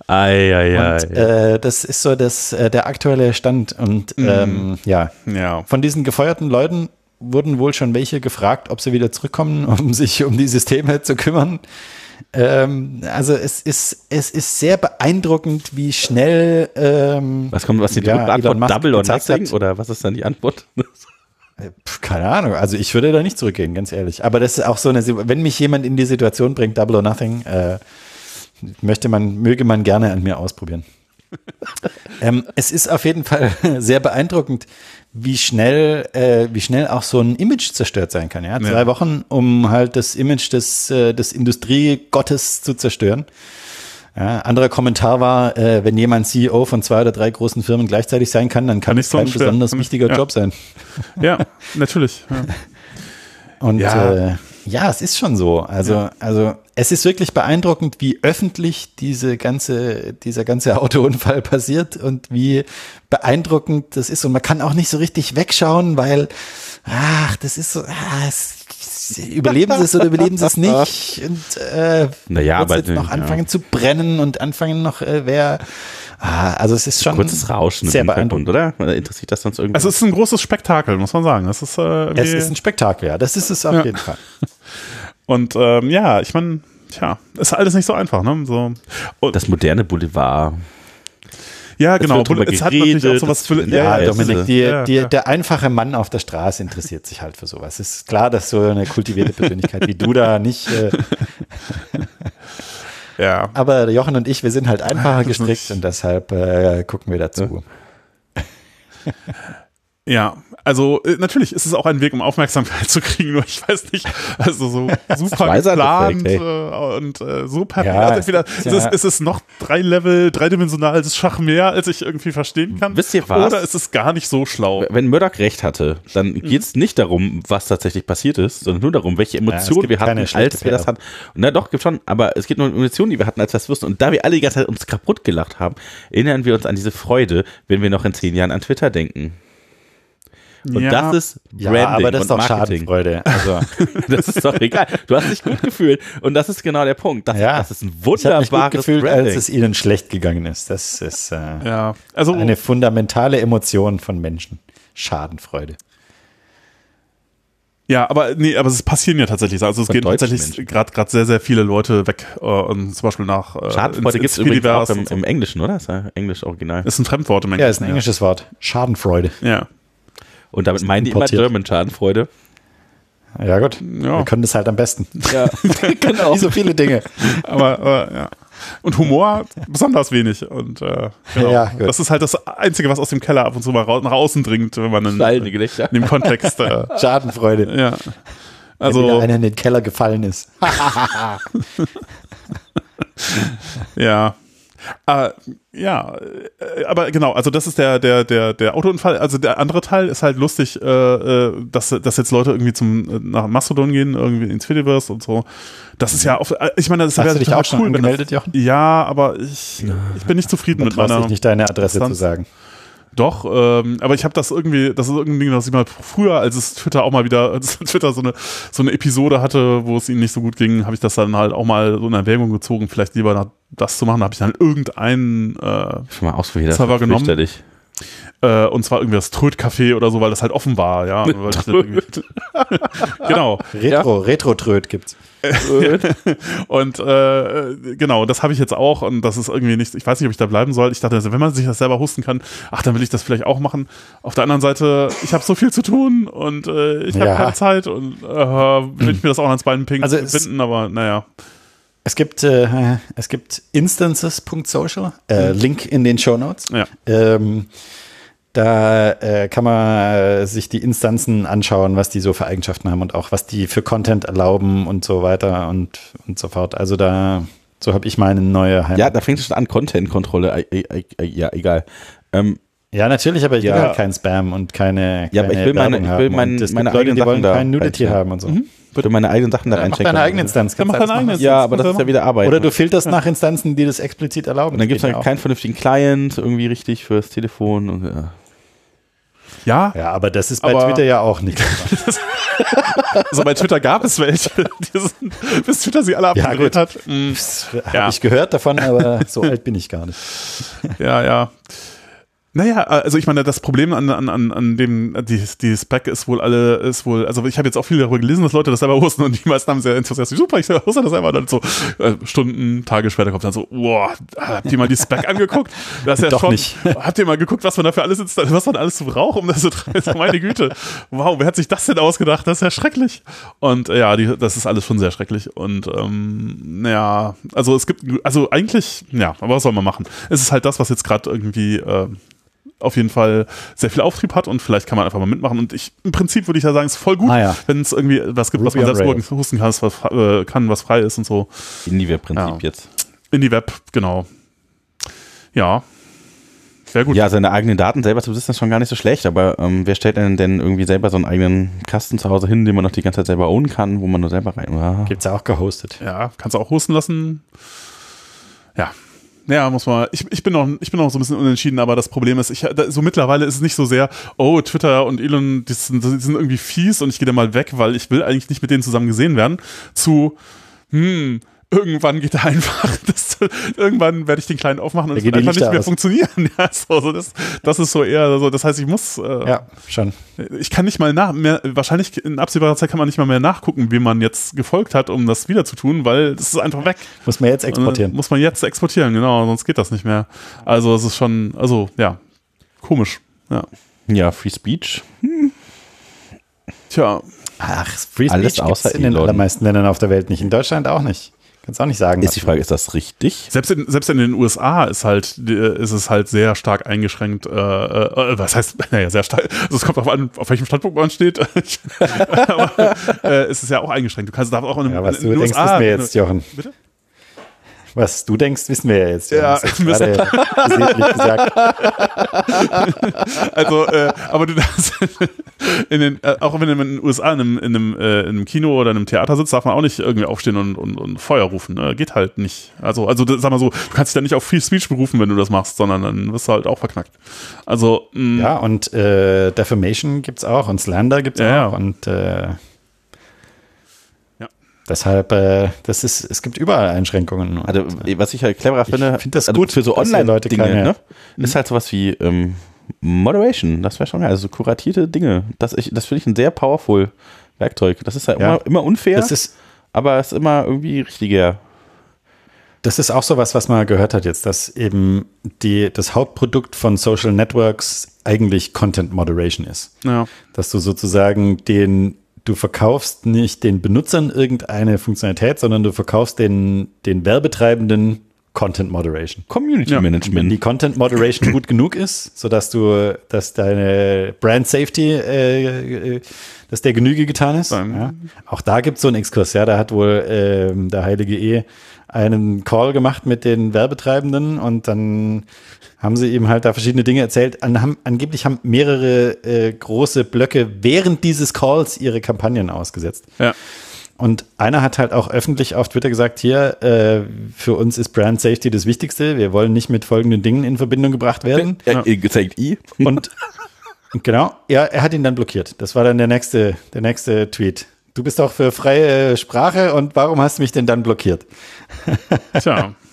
Ei, ei, ei. und, äh, das ist so das, äh, der aktuelle Stand. Und ähm, ja, Ja. von diesen gefeuerten Leuten wurden wohl schon welche gefragt, ob sie wieder zurückkommen, um sich um die Systeme zu kümmern. Ähm, also es ist, es ist sehr beeindruckend, wie schnell ähm, Was kommt, was die Ja, Antwort? Musk Double or nothing? hat. Oder was ist dann die Antwort? Pff, Keine Ahnung, also ich würde da nicht zurückgehen, ganz ehrlich. Aber das ist auch so eine, wenn mich jemand in die Situation bringt, Double or Nothing, äh, möchte man, möge man gerne an mir ausprobieren. ähm, es ist auf jeden Fall sehr beeindruckend, wie schnell, äh, wie schnell auch so ein Image zerstört sein kann. Ja? Zwei Ja. Wochen, um halt das Image des, äh, des Industriegottes zu zerstören. Ja, anderer Kommentar war, äh, wenn jemand CEO von zwei oder drei großen Firmen gleichzeitig sein kann, dann kann Kann es so kein besonders kann wichtiger ja. Job sein. Ja, natürlich. Ja. Und ja. Äh, ja, es ist schon so. Also, Ja. also es ist wirklich beeindruckend, wie öffentlich diese ganze, dieser ganze Autounfall passiert und wie beeindruckend das ist. Und man kann auch nicht so richtig wegschauen, weil, ach, das ist so, ah, es, überleben sie es oder überleben sie es nicht? Und äh, Naja, aber- noch ja. anfangen zu brennen und anfangen noch, äh, wer, ah, also es ist schon Kurzes Rauschen sehr beeindruckend. oder? Oder interessiert das sonst irgendwie? Also es ist ein großes Spektakel, muss man sagen. Das ist, äh, Es ist ein Spektakel, ja, das ist es auf Ja. jeden Fall. und ähm, ja, ich meine, tja, ist alles nicht so einfach, ne? So. Und, das moderne Boulevard. ja, genau. wird drüber Es hat natürlich auch geredet, sowas für, Ja, Ja, es Dominik, die, ja, die, ja. der einfache Mann auf der Straße interessiert sich halt für sowas. Es ist klar, dass so eine kultivierte Persönlichkeit wie du da nicht, äh, ja. aber Jochen und ich, wir sind halt einfacher gestrickt und deshalb äh, gucken wir dazu. Ja, also äh, natürlich ist es auch ein Weg, um Aufmerksamkeit zu kriegen, nur ich weiß nicht, also so super geplant ey. äh, und äh, perfekt. Ja, also entweder es ist es, ja- ist es noch drei Level, dreidimensionales Schach mehr, als ich irgendwie verstehen kann. Wisst ihr was? Oder ist es gar nicht so schlau? Wenn Murdoch recht hatte, dann Mhm. geht es nicht darum, was tatsächlich passiert ist, sondern nur darum, welche Emotionen gibt wir hatten, als wir das hatten. Na doch, gibt schon, aber es geht nur um Emotionen, die wir hatten, als wir das wussten. Und da wir alle die ganze Zeit uns kaputt gelacht haben, erinnern wir uns an diese Freude, wenn wir noch in zehn Jahren an Twitter denken. Und Ja. das ist Ja, Branding aber das ist doch Marketing. Schadenfreude. Also, Das ist doch egal. Du hast dich gut gefühlt und das ist genau der Punkt. Das, ja, das ist ein ich habe mich gut wunderbares gefühlt, Branding. als es ihnen schlecht gegangen ist. Das ist äh, Ja, also eine fundamentale Emotion von Menschen. Schadenfreude. Ja, aber nee, aber es passieren ja tatsächlich. Also es Von gehen tatsächlich gerade gerade sehr sehr viele Leute weg äh, und zum Beispiel nach äh, Schadenfreude gibt es übrigens auch im, so. im Englischen, oder? Ist ja Englisch original. ist ein Fremdwort im Ja, Englischen. ist ein englisches Wort. Schadenfreude. Ja. Und damit meinen die immer. German Schadenfreude. Ja, gut. Ja. Wir können das halt am besten. Ja, genau. Wie so viele Dinge. Aber äh, ja. Und Humor besonders wenig. Und äh, genau. Ja, gut. das ist halt das Einzige, was aus dem Keller ab und zu mal nach außen dringt, wenn man in, in Gelächter. dem Kontext. Äh, Schadenfreude. ja. Wenn Also einer in den Keller gefallen ist. ja. Äh, ja, äh, aber genau, also das ist der, der, der, der Autounfall. Also der andere Teil ist halt lustig, äh, äh, dass, dass jetzt Leute irgendwie zum nach Mastodon gehen, irgendwie ins Fediverse und so. Das ist ja oft, äh, ich meine, das wäre dich auch schon das- angemeldet, Jochen? Ja, aber ich, ich bin nicht zufrieden mit meiner. dich nicht, deine Adresse Sonst- zu sagen. Doch, ähm, aber ich habe das irgendwie, das ist irgendwie, dass ich mal früher, als es Twitter auch mal wieder, als Twitter so eine, so eine Episode hatte, wo es ihnen nicht so gut ging, habe ich das dann halt auch mal so in Erwägung gezogen, vielleicht lieber nach- das zu machen. Da habe ich dann irgendeinen, äh, Schon mal ausprobiert. Das Server war genommen. äh, und zwar irgendwie das Tröd-Café oder so, weil das halt offen war, ja. Genau. Retro, Retro-Tröd gibt's. Und äh, genau, das habe ich jetzt auch und das ist irgendwie nicht, ich weiß nicht, ob ich da bleiben soll. Ich dachte, wenn man sich das selber hosten kann, ach, dann will ich das vielleicht auch machen. Auf der anderen Seite, ich habe so viel zu tun und äh, ich habe Ja. keine Zeit und äh, will ich mir das auch ans Bein pinken Also finden, aber naja. Es gibt, äh, es gibt instances.social, äh, Link in den Show Notes. Ja. Ähm, da äh, kann man äh, sich die Instanzen anschauen, was die so für Eigenschaften haben und auch was die für Content erlauben und so weiter und, und so fort. Also da, so habe ich meine neue Heimat. Ja, da fängt es schon an, Content-Kontrolle. Ja, egal. Ähm, Ja, natürlich, aber ich will Ja. halt keinen Spam und keine, Ja, aber ich will meine- ich will mein- meine Leute, die wollen Sachen da kein Nudity haben und so. Würde meine eigenen Sachen da Mach reinchecken. deine eigene Instanz. Dann kannst mach deine eigene machen. Ja, aber das ist ja wieder Arbeit. Oder du filterst nach Instanzen, die das explizit erlauben. und dann gibt es halt ja keinen vernünftigen Client irgendwie richtig fürs Telefon. Und, ja. Ja. Ja, aber das ist bei Aber- Twitter ja auch nicht. also bei Twitter gab es welche, die sind, bis Twitter sie alle Ja, abgedreht gut. hat. Das habe Ja. ich gehört davon, aber so alt bin ich gar nicht. ja, ja. Naja, also ich meine, das Problem an, an, an, an dem, die, die Spec ist wohl alle, ist wohl, also ich habe jetzt auch viel darüber gelesen, dass Leute das selber hosten und die meisten haben sehr enthusiastisch, super, ich hoste das selber, dann so äh, Stunden, Tage später kommt dann so, boah, habt ihr mal die Spec angeguckt? Das ist ja Doch schon, nicht. habt ihr mal geguckt, was man dafür alles installiert, was man alles so braucht, um das zu treiben? Meine Güte, wow, wer hat sich das denn ausgedacht? Das ist ja schrecklich. Und äh, ja, die, das ist alles schon sehr schrecklich und ähm, naja, also es gibt, also eigentlich, ja, aber was soll man machen? Es ist halt das, was jetzt gerade irgendwie äh, auf jeden Fall sehr viel Auftrieb hat und vielleicht kann man einfach mal mitmachen. Und ich im Prinzip würde ich ja sagen, es ist voll gut, Ah, ja. wenn es irgendwie was gibt, was Ruby man on selbst hosten kann, was, äh, kann, was frei ist und so. Indie-Web-Prinzip Ja. jetzt. Indie Web, genau. Ja. Sehr gut. Ja, seine eigenen Daten selber zu besitzen ist schon gar nicht so schlecht, aber ähm, wer stellt denn denn irgendwie selber so einen eigenen Kasten zu Hause hin, den man noch die ganze Zeit selber ownen kann, wo man nur selber rein. Ah. Gibt's ja auch gehostet. Ja, kannst du auch hosten lassen. Ja. Ja, muss man. Ich, ich, bin noch, ich bin noch so ein bisschen unentschieden, aber das Problem ist, ich, so mittlerweile ist es nicht so sehr, oh, Twitter und Elon, die sind, die sind irgendwie fies und ich gehe da mal weg, weil ich will eigentlich nicht mit denen zusammen gesehen werden, zu, hm, irgendwann geht er einfach, das, irgendwann werde ich den Kleinen aufmachen und es wird einfach nicht mehr aus. funktionieren. Ja, so, so das, das ist so eher, so, das heißt, ich muss, äh, Ja, schon. ich kann nicht mal nach, mehr, wahrscheinlich in absehbarer Zeit kann man nicht mal mehr nachgucken, wie man jetzt gefolgt hat, um das wieder zu tun, weil das ist einfach weg. Muss man jetzt Äh, exportieren. Muss man jetzt exportieren, genau, sonst geht das nicht mehr. Also es ist schon, also ja, komisch. Ja. Ja, Free Speech. Tja, Ach, Free Speech Alles außer in den allermeisten Ländern auf der Welt nicht. In Deutschland auch nicht. Kannst auch nicht sagen. Ist die Frage, ist das richtig? selbst in, selbst in den USA ist halt, äh, ist es halt sehr stark eingeschränkt. Äh, äh, was heißt, naja, sehr stark. Also es kommt darauf an, auf welchem Standpunkt man steht. Aber äh, es ist ja auch eingeschränkt. Du kannst darfst auch in, ja, was in du den denkst, USA, wissen wir jetzt, Jochen. Bitte? Was du denkst, wissen wir ja jetzt. Ja, versehentlich gesagt. Also, äh, aber du darfst in den, äh, auch wenn man in den USA in einem, in, einem, äh, in einem Kino oder in einem Theater sitzt, darf man auch nicht irgendwie aufstehen und, und, und Feuer rufen. Ne? Geht halt nicht. Also, also sag mal so, du kannst dich dann nicht auf Free Speech berufen, wenn du das machst, sondern dann wirst du halt auch verknackt. Also, mh, Ja, und äh, Defamation gibt's auch und Slander gibt's Ja, ja. auch. Und äh, Ja. Deshalb, äh, das ist, es gibt überall Einschränkungen. Und, Also, äh, was ich halt cleverer finde, find das also gut, für so dass die Leute Online-Dinge, keine- ne? ist halt sowas wie ähm, Moderation. Das wäre schon geil. Also so kuratierte Dinge. Das, ich- das finde ich ein sehr powerful Werkzeug. Das ist halt Ja. immer, immer unfair, das ist aber es ist immer irgendwie richtiger. Das ist auch sowas, was man gehört hat jetzt, dass eben die, das Hauptprodukt von Social Networks eigentlich Content Moderation ist. ja. Dass du sozusagen den, du verkaufst nicht den Benutzern irgendeine Funktionalität, sondern du verkaufst den, den Werbetreibenden Content Moderation. Community Ja. Wenn Management. die Content Moderation gut genug ist, sodass du, dass deine Brand Safety, äh, äh, dass der Genüge getan ist. Ja. Auch da gibt es so einen Exkurs, ja, da hat wohl ähm, der Heilige E einen Call gemacht mit den Werbetreibenden und dann haben sie eben halt da verschiedene Dinge erzählt. An, haben, angeblich haben mehrere äh, große Blöcke während dieses Calls ihre Kampagnen ausgesetzt. ja. Und einer hat halt auch öffentlich auf Twitter gesagt, hier, äh, für uns ist Brand Safety das Wichtigste. Wir wollen nicht mit folgenden Dingen in Verbindung gebracht werden. Ja, gezeigt I. Und genau, ja, er hat ihn dann blockiert. Das war dann der nächste, der nächste Tweet. Du bist doch für freie Sprache und warum hast du mich denn dann blockiert? Tja.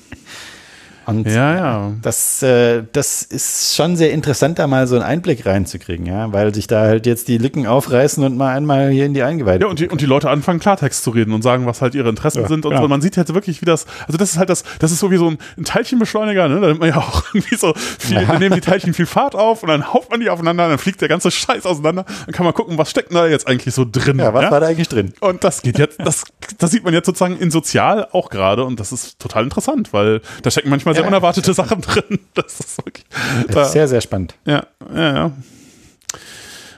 Und Ja, ja. das, äh, das ist schon sehr interessant, da mal so einen Einblick reinzukriegen, ja, weil sich da halt jetzt die Lücken aufreißen und mal einmal hier in die Eingeweide. Ja, und die, und die Leute anfangen Klartext zu reden und sagen, was halt ihre Interessen Ja, sind und ja. so. Man sieht jetzt wirklich, wie das, also das ist halt das, das ist so wie so ein, ein Teilchenbeschleuniger, ne? Da nimmt man ja auch irgendwie so viel, dann nehmen die Teilchen viel Fahrt auf und dann haut man die aufeinander, dann fliegt der ganze Scheiß auseinander. Dann kann man gucken, was steckt da jetzt eigentlich so drin. ja, was war da eigentlich drin? Und das geht jetzt, das, das sieht man jetzt sozusagen in Sozial auch gerade und das ist total interessant, weil da stecken manchmal sehr unerwartete Sachen drin. Das ist wirklich. Da, sehr, sehr spannend. ja, ja, ja.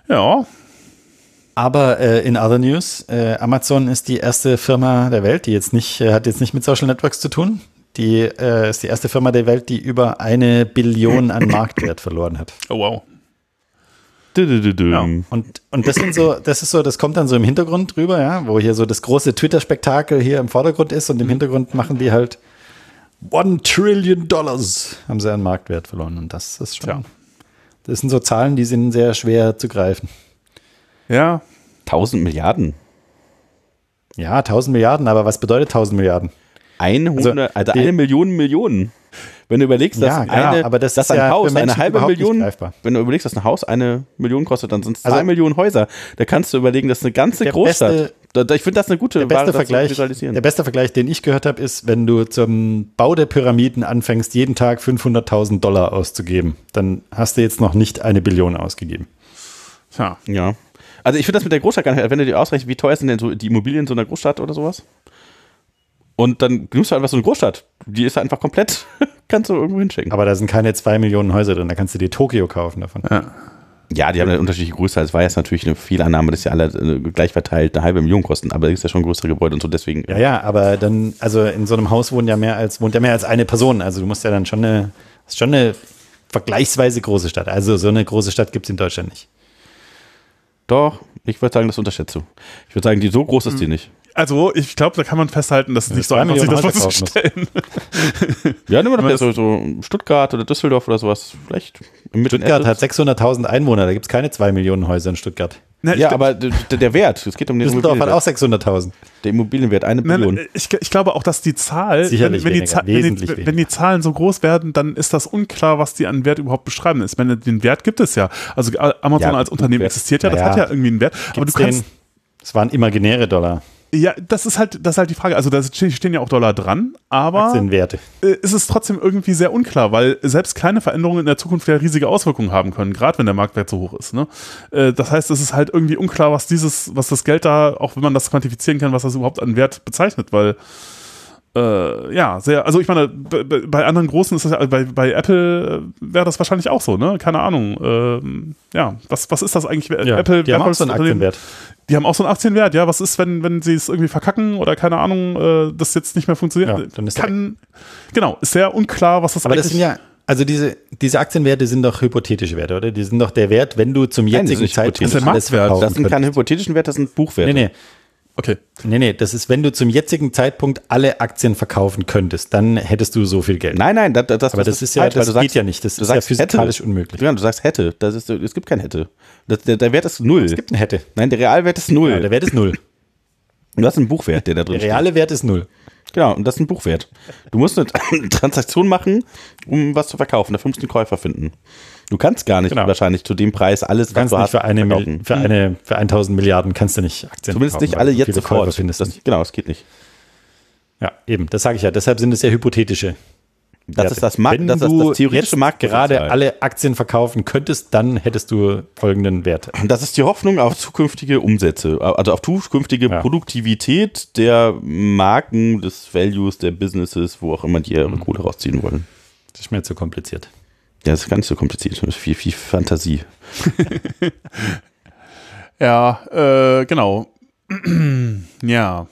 Ja, Aber äh, in other news, äh, Amazon ist die erste Firma der Welt, die jetzt nicht, äh, hat jetzt nicht mit Social Networks zu tun. Die äh, ist die erste Firma der Welt, die über eine Billion an Marktwert verloren hat. oh wow. Ja. Und, und das sind so, das ist so, das kommt dann so im Hintergrund drüber, ja, wo hier so das große Twitter-Spektakel hier im Vordergrund ist und im Hintergrund machen die halt One Trillion Dollars haben sie an Marktwert verloren. Und das ist schon, Tja. das sind so Zahlen, die sind sehr schwer zu greifen. Ja, 1000 Milliarden. Ja, 1000 Milliarden, aber was bedeutet 1000 Milliarden? 100, also, die- eine Million Millionen. Wenn du überlegst, dass Ja, eine, ja, aber das dass ein ja Haus eine halbe Million, wenn du überlegst, dass ein Haus eine Million kostet, dann sind es zwei Also- Millionen Häuser. Da kannst du überlegen, das ist eine ganze Großstadt. beste- da, da, ich finde das eine gute Der beste, das zu Vergleich, visualisieren. der beste Vergleich, den ich gehört habe, ist, wenn du zum Bau der Pyramiden anfängst, jeden Tag 500.000 Dollar auszugeben, dann hast du jetzt noch nicht eine Billion ausgegeben. Tja. Ja. Also ich finde das mit der Großstadt gar nicht, wenn du dir ausrechnest, wie teuer sind denn so die Immobilien in so einer Großstadt oder sowas? Und dann nimmst du einfach so eine Großstadt, die ist einfach komplett, kannst du irgendwo hinschicken. Aber da sind keine zwei Millionen Häuser drin, da kannst du dir Tokio kaufen davon. Ja, die haben eine unterschiedliche Größe. Das war jetzt natürlich eine Fehlannahme, dass ja alle äh, gleich verteilt eine halbe Million kosten. Aber das ist ja schon ein größere Gebäude und so deswegen. Ja, ja, aber dann, also in so einem Haus wohnen ja mehr als, wohnt ja mehr als eine Person. Also du musst ja dann schon eine, ist schon eine vergleichsweise große Stadt. Also so eine große Stadt gibt es in Deutschland nicht. Doch, ich würde sagen, das unterschätzt du. Ich würde sagen, die so groß ist die nicht. Also, ich glaube, da kann man festhalten, dass es nicht so einfach ist, sich das vorzustellen. Ja, nimm mal doch Aber jetzt so, so Stuttgart oder Düsseldorf oder sowas. Vielleicht Stuttgart hat 600.000 Einwohner, da gibt es keine zwei Millionen Häuser in Stuttgart. Na, Ja, aber der Wert, es geht um den Düsseldorf hat auch 600.000. Der Immobilienwert, eine Nein, Billion. ich, ich glaube auch, dass die Zahl, Sicherlich wenn, wenn, die weniger, Zahl wenn, die, wenn die Zahlen so groß werden, dann ist das unklar, was die an Wert überhaupt beschreiben. Ich meine, den Wert gibt es ja. Also Amazon Ja, als Unternehmen Wert. existiert ja, das Ja, hat ja irgendwie einen Wert. Aber du Gibt's kannst, den? Es waren imaginäre Dollar, ja, das ist halt, das ist halt die Frage. Also da stehen ja auch Dollar dran, aber Aktienwerte. äh, ist es trotzdem irgendwie sehr unklar, weil selbst kleine Veränderungen in der Zukunft ja riesige Auswirkungen haben können, gerade wenn der Marktwert so hoch ist. Ne? Äh, das heißt, es ist halt irgendwie unklar, was dieses, was das Geld da, auch wenn man das quantifizieren kann, was das überhaupt an Wert bezeichnet, weil äh, ja, sehr, also ich meine, bei, anderen großen ist das ja, bei, bei Apple äh, wäre das wahrscheinlich auch so, ne? Keine Ahnung. Ähm, ja, was, was ist das eigentlich? Ja, Apple, die haben auch so einen? Aktienwert. Die haben auch so einen Aktienwert, ja. Was ist, wenn, wenn sie es irgendwie verkacken oder keine Ahnung, äh, das jetzt nicht mehr funktioniert? Ja, dann ist Kann, genau, ist sehr unklar, was das Aber das eigentlich sind ja, also diese, diese Aktienwerte sind doch hypothetische Werte, oder? Die sind doch der Wert, wenn du zum Nein, jetzigen nicht Zeitpunkt. Das ist verkaufen Das sind keine hypothetischen Werte, das sind Buchwerte. Nee, nee. Okay. Nee, nee, das ist, wenn du zum jetzigen Zeitpunkt alle Aktien verkaufen könntest, dann hättest du so viel Geld. Nein, nein, das, das, Aber das ist ja, falsch, das du geht sagst- ja nicht. Das du ist ja sagst physikalisch hätte. unmöglich. Ja, du sagst hätte. Das ist, es gibt kein hätte. Das, der, der Wert ist null. Es gibt einen hätte. Nein, der Realwert ist null. Ja, der Wert ist null. du hast einen Buchwert, der da drin Der reale Wert ist null. steht. Genau, und das ist ein Buchwert. Du musst eine Transaktion machen, um was zu verkaufen. Dafür musst du einen Käufer finden. Du kannst gar nicht Genau. wahrscheinlich zu dem Preis alles, Du kannst was nicht du für eine, verkaufen. für eine, für 1000 Milliarden kannst du nicht Aktien Zumindest verkaufen, nicht alle jetzt sofort. Findest du Das, genau, das geht nicht. Ja, eben. Das sage ich ja. Deshalb sind es ja hypothetische. Das Werte. ist das, Markt, Wenn das, ist du das theoretische Marktpotenzial. gerade alle Aktien verkaufen könntest, dann hättest du folgenden Wert. Das ist die Hoffnung auf zukünftige Umsätze, also auf zukünftige Ja. Produktivität der Marken, des Values, der Businesses, wo auch immer die ihre Kohle rausziehen wollen. Das ist mir zu kompliziert. Ja, das ist gar nicht so kompliziert. Das viel, viel Fantasie. Ja, äh, genau. ja.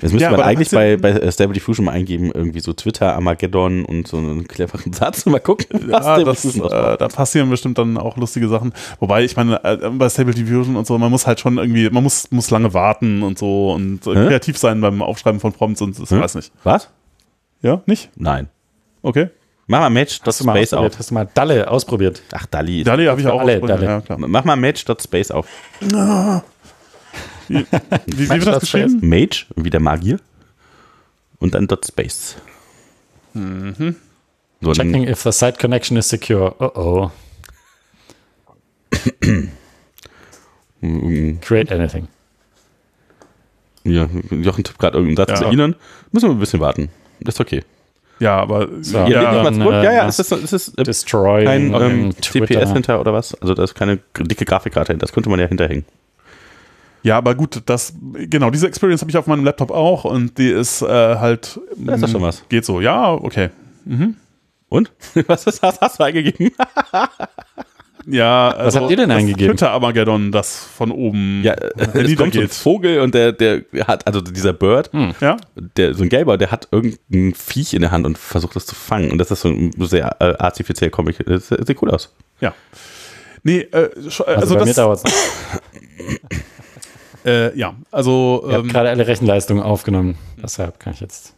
Jetzt müsste Ja, man aber eigentlich bei, bei Stable Diffusion mal eingeben, irgendwie so Twitter, Armageddon und so einen cleveren Satz. Mal gucken, was Ja, das, äh, da passieren bestimmt dann auch lustige Sachen. Wobei, ich meine, äh, bei Stable Diffusion und so, man muss halt schon irgendwie, man muss, muss lange warten und so und äh, Hä? kreativ sein beim Aufschreiben von Prompts und das Hä? weiß nicht. Was? Ja, nicht? Nein. Okay. Mach mal Match.space Hast du mal auf. Hast du mal Dalle ausprobiert? Ach, Dali. Dali habe ich auch alle, ausprobiert, Dali. Ja, klar. Mach mal Match.space auf. Wie, wie wird das geschrieben? Mage, wie der Magier. Und dann .space. Mhm. So, dann, Checking if the site connection is secure. Oh oh. Create anything. ja, Jochen tippt gerade irgendeinen Satz Ja. zu Ihnen. Müssen wir ein bisschen warten. Ist okay. Ja, aber So. Ja, ja, dann, mal zurück. äh, ja, ja, es ist, es ist äh, Destroy. kein ähm. CPS hinter oder was? Also da ist keine dicke Grafikkarte hinter. Das könnte man ja hinterhängen. ja, aber gut, das genau diese Experience habe ich auf meinem Laptop auch und die ist äh, halt Da ist doch schon was. geht so. Ja, okay. Und? was ist, hast, hast du eingegeben? Ja, also habt ihr denn das eingegeben? Twitter Armageddon, das von oben Ja, äh, es kommt so ein. Vogel und der, der hat, also dieser Bird, Ja, der, so ein Gelber, der hat irgendein Viech in der Hand und versucht es zu fangen. Und das ist so ein sehr äh, artifiziell Comic. Das sieht cool aus. ja. Nee, äh, äh, Also, also, bei mir das, dauert es. äh, ja, also Ich habe ähm, gerade alle Rechenleistungen aufgenommen. Deshalb kann ich jetzt.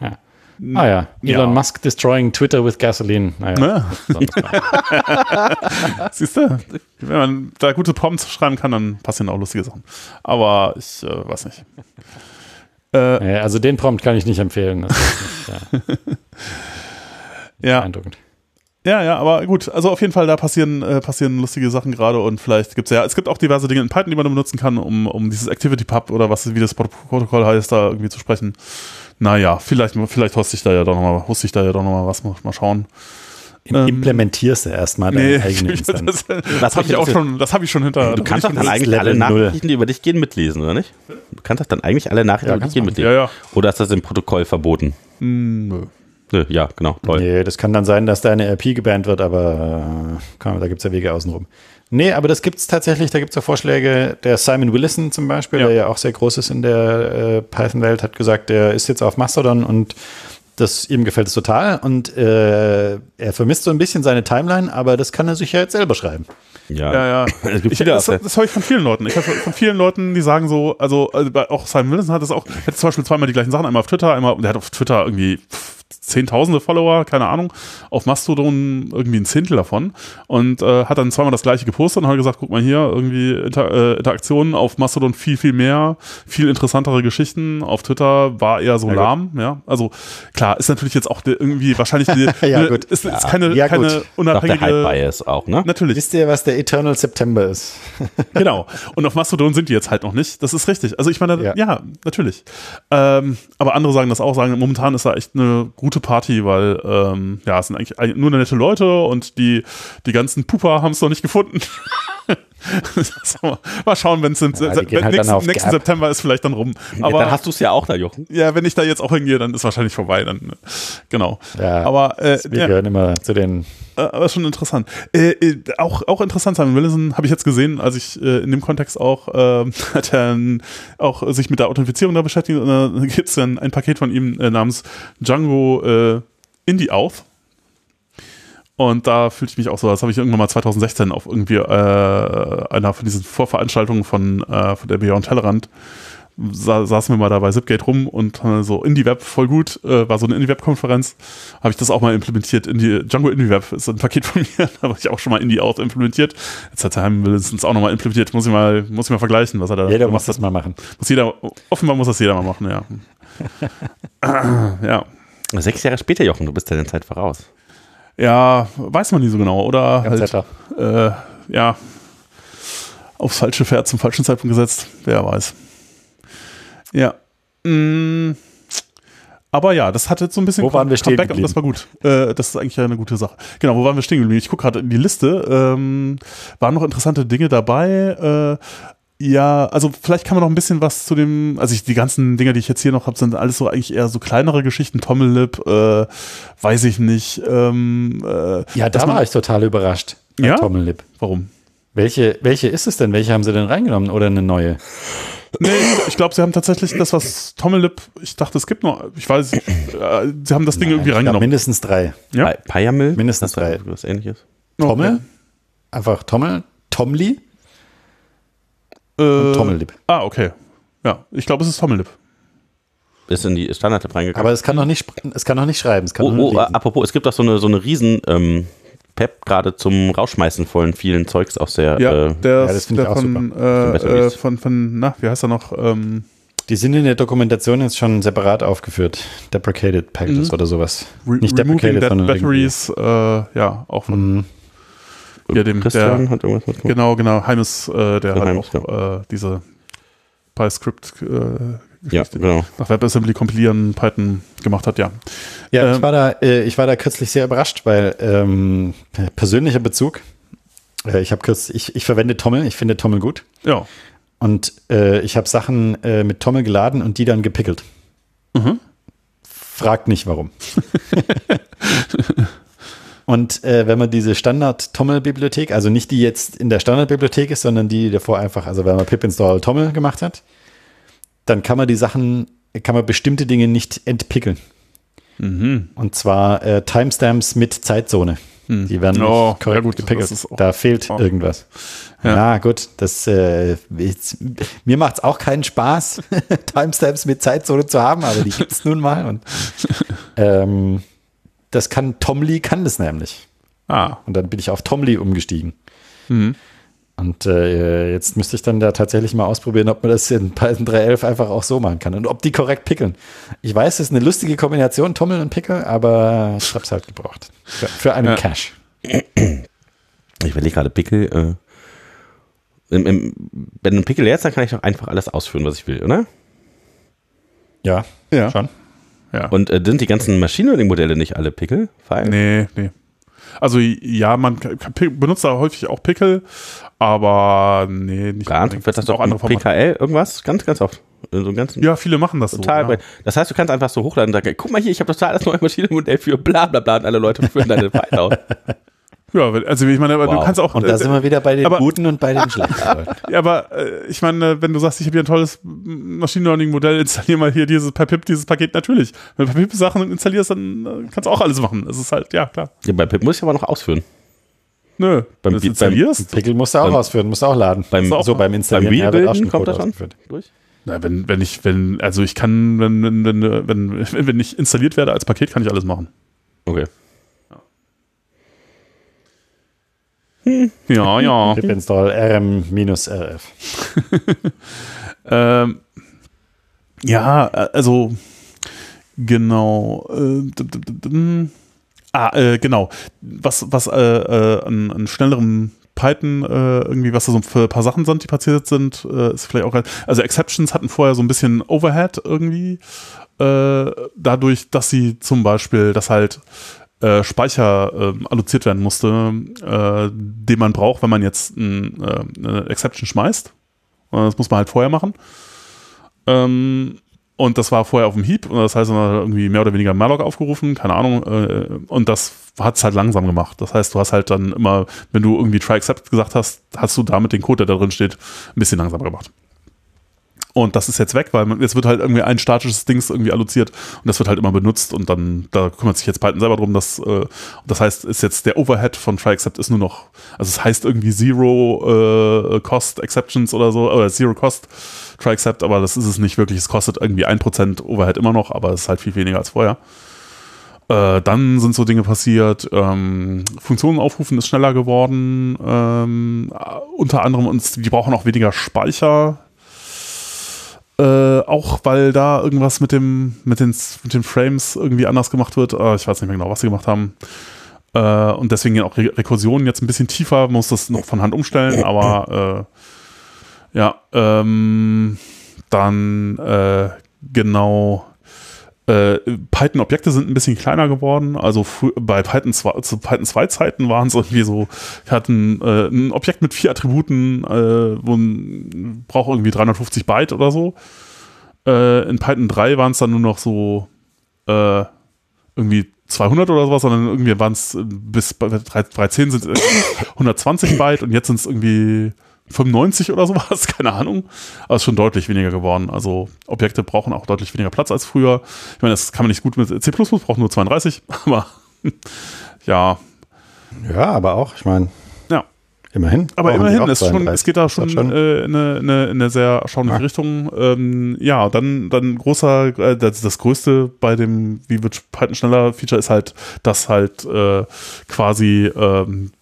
Ja. Ah ja. Ja. Elon Musk destroying Twitter with gasoline. Naja. Sonst was. siehst du, wenn man da gute Prompts schreiben kann, dann passieren auch lustige Sachen. Aber ich äh, weiß nicht. Äh, also den Prompt kann ich nicht empfehlen. Nicht, ja. Ja. Beeindruckend. Ja, ja, aber gut, also auf jeden Fall, da passieren, äh, passieren lustige Sachen gerade und vielleicht gibt's ja, es gibt auch diverse Dinge in Python, die man benutzen kann, um, um dieses ActivityPub oder was, wie das Protokoll heißt, da irgendwie zu sprechen. Naja, vielleicht, vielleicht hoste ich da ja doch nochmal, hoste ich da ja doch nochmal was, mal, mal schauen. Ähm, Implementierst du erstmal deine Nee, eigene das, Instanz. das, habe ich auch schon, das habe ich schon hinter. Du kannst doch dann eigentlich alle Level. Nachrichten, die über dich gehen, mitlesen, oder nicht? Du kannst doch dann eigentlich alle Nachrichten Ja, über dich gehen mitlesen. Ja, ja. Oder ist das im Protokoll verboten? Hm, nö. Nö, Ja, genau, toll. Nee, das kann dann sein, dass deine RP gebannt wird, aber äh, da gibt es ja Wege außenrum. Nee, aber das gibt es tatsächlich, da gibt es ja Vorschläge. Der Simon Willison zum Beispiel, Ja. der ja auch sehr groß ist in der äh, Python-Welt, hat gesagt, der ist jetzt auf Mastodon und das, ihm gefällt es total und äh, er vermisst so ein bisschen seine Timeline, aber das kann er sich ja jetzt selber schreiben. Ja, Ja, ja. Es gibt Ich, viele das das höre ich von vielen Leuten. Ich höre von vielen Leuten, die sagen so, also, also auch Simon Wilson hat das auch, er hat zum Beispiel zweimal die gleichen Sachen, einmal auf Twitter, einmal, der hat auf Twitter irgendwie pff, zehntausende Follower, keine Ahnung, auf Mastodon irgendwie ein Zehntel davon und äh, hat dann zweimal das gleiche gepostet und hat gesagt, guck mal hier, irgendwie Inter äh, Interaktionen auf Mastodon viel, viel mehr, viel interessantere Geschichten. Auf Twitter war eher so Ja, lahm, ja. Also klar, ist natürlich jetzt auch irgendwie wahrscheinlich die, Ja, eine- gut. Ist, ist keine, Ja, keine gut. Doch der unabhängige Hype-Bias auch, ne? Natürlich. Wisst ihr, was der Eternal September ist? Genau. Und auf Mastodon sind die jetzt halt noch nicht. Das ist richtig. Also ich meine, ja, Ja. natürlich. Ähm, aber andere sagen das auch, sagen, momentan ist da echt eine gute Party, weil ähm, ja, es sind eigentlich nur nette Leute und die, die ganzen Pupa haben es noch nicht gefunden. Mal schauen, wenn es im Ja, halt nächsten, nächsten. September ist vielleicht dann rum. Ja, Aber dann hast du es ja auch da, Jochen. ja, wenn ich da jetzt auch hingehe, dann ist wahrscheinlich vorbei. Dann, äh, genau. Ja, aber äh, Wir ja. gehören immer zu den Äh, aber schon interessant. Äh, äh, auch, auch interessant, Simon Willison habe ich jetzt gesehen, als ich äh, in dem Kontext auch, äh, hat er auch sich mit der Authentifizierung da beschäftigt und da gibt es dann ein Paket von ihm äh, namens Django Indie Auth. Und da fühlte ich mich auch so, das habe ich irgendwann mal 2016 auf irgendwie äh, einer von diesen Vorveranstaltungen von, äh, von der Beyond Tellerrand sa saßen wir mal da bei Zipgate rum und äh, so Indie-Web voll gut, äh, war so eine Indie-Web-Konferenz, habe ich das auch mal implementiert. Indie, Django Indie-Web ist ein Paket von mir, da habe ich auch schon mal Indie-Out implementiert. Jetzt hat Heim es auch nochmal implementiert, muss ich mal, muss ich mal vergleichen, was er da Jeder gemacht muss das mal machen. Muss jeder, offenbar muss das jeder mal machen, ja. ja. Sechs Jahre später, Jochen, du bist deiner Zeit voraus. Ja, weiß man nie so genau, oder? Halt, äh, ja, aufs falsche Pferd zum falschen Zeitpunkt gesetzt. Wer weiß. Ja. Mm, aber ja, das hat jetzt so ein bisschen Wo waren wir stehen Comeback und das war gut. Äh, das ist eigentlich eine gute Sache. Genau, wo waren wir stehen geblieben? Ich gucke gerade in die Liste. Ähm, waren noch interessante Dinge dabei. Äh, ja, also vielleicht kann man noch ein bisschen was zu dem, also ich, die ganzen Dinge, die ich jetzt hier noch habe, sind alles so eigentlich eher so kleinere Geschichten. Tommellip, äh, weiß ich nicht. Ähm, äh, Ja, da man- war ich total überrascht. Ja? Tommellip. Warum? Welche, welche ist es denn? Welche haben sie denn reingenommen oder eine neue? Nee, ich glaube, sie haben tatsächlich das, was Tommelip, ich dachte, es gibt noch, ich weiß, nicht, äh, sie haben das Ding irgendwie Ich glaub, reingenommen. mindestens drei. Ja. Pi- Payamil? Mindestens drei. Was ähnliches. Tommel? Einfach Tommel? Tomli? Äh, Tommellip. Ah, okay. Ja, ich glaube, es ist Tommelip. Ist in die Standard reingekommen. Aber es kann noch nicht, es kann noch nicht schreiben. Es kann Oh, nur oh, apropos, es gibt auch so eine, so eine riesen ähm, Pep gerade zum Rausschmeißen von vielen Zeugs aus der. Ja, äh, der, ja, das finde ich auch von, Von äh, äh, von, von, na, wie heißt er noch? Ähm, Die sind in der Dokumentation jetzt schon separat aufgeführt. Deprecated Packages Mhm. oder sowas. Re Nicht Removing deprecated, sondern Batteries, äh, ja, auch von, Mhm. Ja, dem, Christian der, hat irgendwas mitgemacht. genau, genau, Heimes, äh, der halt Heimes, auch äh, diese PyScript äh, Ja, genau. nach WebAssembly kompilieren, Python gemacht hat, ja. Ja, Ähm, ich, war da, äh, ich war da kürzlich sehr überrascht, weil ähm, persönlicher Bezug. Äh, ich habe kürzlich, ich, ich verwende Tommel, ich finde Tommel gut. Ja. Und äh, ich habe Sachen äh, mit Tommel geladen und die dann gepickelt. Mhm. Fragt nicht warum. und äh, wenn man diese Standard-Tommel-Bibliothek, also nicht die jetzt in der Standard-Bibliothek ist, sondern die davor einfach, also wenn man pip install Tommel gemacht hat, dann kann man die Sachen, kann man bestimmte Dinge nicht entpickeln. Mhm. Und zwar äh, Timestamps mit Zeitzone. Hm. Die werden Oh, nicht korrekt ja gut, gepickelt. Da fehlt oh. irgendwas. Ja. Ja, gut, das äh, jetzt, mir macht es auch keinen Spaß, Timestamps mit Zeitzone zu haben, aber die gibt es nun mal. Und, ähm, das kann Tomly kann das nämlich. Ah. Und dann bin ich auf Tomly umgestiegen. Mhm. Und äh, jetzt müsste ich dann da tatsächlich mal ausprobieren, ob man das in Python 3.11 einfach auch so machen kann und ob die korrekt pickeln. Ich weiß, es ist eine lustige Kombination, Tommeln und Pickel, aber ich habe es halt gebraucht. Für, für einen Ja. Cache. Ich überlege gerade Pickel. Äh, im, im, wenn ein Pickel leer ist, dann kann ich doch einfach alles ausführen, was ich will, oder? Ja, Ja. schon. Ja. Und äh, sind die ganzen Machine Learning Modelle nicht alle Pickel? Weil Nee, nee. Also ja, man benutzt da häufig auch Pickel, aber nee, nicht Antrieb unbedingt. wird das doch andere PKL irgendwas ganz, ganz oft. So ganzen Ja, viele machen das total so. breit. Das heißt, du kannst einfach so hochladen und sagen, guck mal hier, ich habe das total das neue Maschinenmodell für bla bla bla und alle Leute führen deine Pfeile aus. Ja, also ich meine, aber du Wow. kannst auch. Und da äh, sind wir wieder bei den aber- guten und bei den schlechten. Ja, aber äh, ich meine, wenn du sagst, ich habe hier ein tolles Machine Learning Modell, installier mal hier dieses per Pip dieses Paket natürlich. Wenn du per Pip Sachen installierst, dann äh, kannst du auch alles machen. Es ist halt ja klar. Ja, bei Pip muss ich aber noch ausführen. Nö, Beim du es installierst. Pickel musst du auch Beim- ausführen, musst du auch laden. Beim- so beim Beim Installieren ja, wird auch kommt das schon durch? Na, wenn, wenn ich, wenn, also ich kann, wenn, wenn, wenn, wenn, wenn ich installiert werde als Paket, kann ich alles machen. Okay. Ja, ja. Pip install rm-rf. Ähm, ja, äh, also genau. Äh, ah, äh, genau. Was, was äh, äh, an, an schnellerem Python äh, irgendwie, was da so für ein paar Sachen sind, die passiert sind, äh, ist vielleicht auch. Also Exceptions hatten vorher so ein bisschen Overhead irgendwie. Äh, dadurch, dass sie zum Beispiel, dass halt äh, Speicher ähm, alloziert werden musste, äh, den man braucht, wenn man jetzt ein, äh, eine Exception schmeißt. Das muss man halt vorher machen. Ähm, und das war vorher auf dem Heap. Und das heißt, man hat irgendwie mehr oder weniger Malloc aufgerufen, keine Ahnung. Äh, und das hat es halt langsam gemacht. Das heißt, du hast halt dann immer, wenn du irgendwie try accept gesagt hast, hast du damit den Code, der da drin steht, ein bisschen langsamer gemacht. Und das ist jetzt weg, weil man, jetzt wird halt irgendwie ein statisches Dings irgendwie alloziert und das wird halt immer benutzt und dann, da kümmert sich jetzt Python selber drum, dass, äh, das heißt, ist jetzt der Overhead von try accept ist nur noch, also es heißt irgendwie Zero äh, Cost Exceptions oder so, oder Zero Cost try accept, aber das ist es nicht wirklich. Es kostet irgendwie 1% Overhead immer noch, aber es ist halt viel weniger als vorher. Äh, dann sind so Dinge passiert, ähm, Funktionen aufrufen ist schneller geworden, ähm, äh, unter anderem, und die brauchen auch weniger Speicher, äh, auch weil da irgendwas mit dem mit den, mit den Frames irgendwie anders gemacht wird. Äh, ich weiß nicht mehr genau, was sie gemacht haben. Äh, und deswegen auch Re Rekursionen jetzt ein bisschen tiefer, muss das noch von Hand umstellen, aber äh, ja, ähm, dann äh, genau äh, Python-Objekte sind ein bisschen kleiner geworden. Also bei Python 2, zu Python 2 Zeiten waren es irgendwie so, ich hatte ein, äh, ein Objekt mit vier Attributen, äh, braucht irgendwie 350 Byte oder so. Äh, in Python 3 waren es dann nur noch so äh, irgendwie 200 oder sowas, sondern irgendwie waren es bis bei 310 sind es 120 Byte und jetzt sind es irgendwie 95 oder sowas, keine Ahnung. Aber es ist schon deutlich weniger geworden. Also Objekte brauchen auch deutlich weniger Platz als früher. Ich meine, das kann man nicht gut mit C++, braucht nur 32, aber ja, Ja, aber auch, ich meine, ja. immerhin. Aber immerhin, es, schon, 32. es geht da schon, schon. Äh, in, eine, in, eine, in eine sehr erstaunliche Ja. Richtung. Ähm, ja, dann, dann großer, äh, das, das größte bei dem, wie wird Python schneller Feature ist halt, dass halt äh, quasi ähm,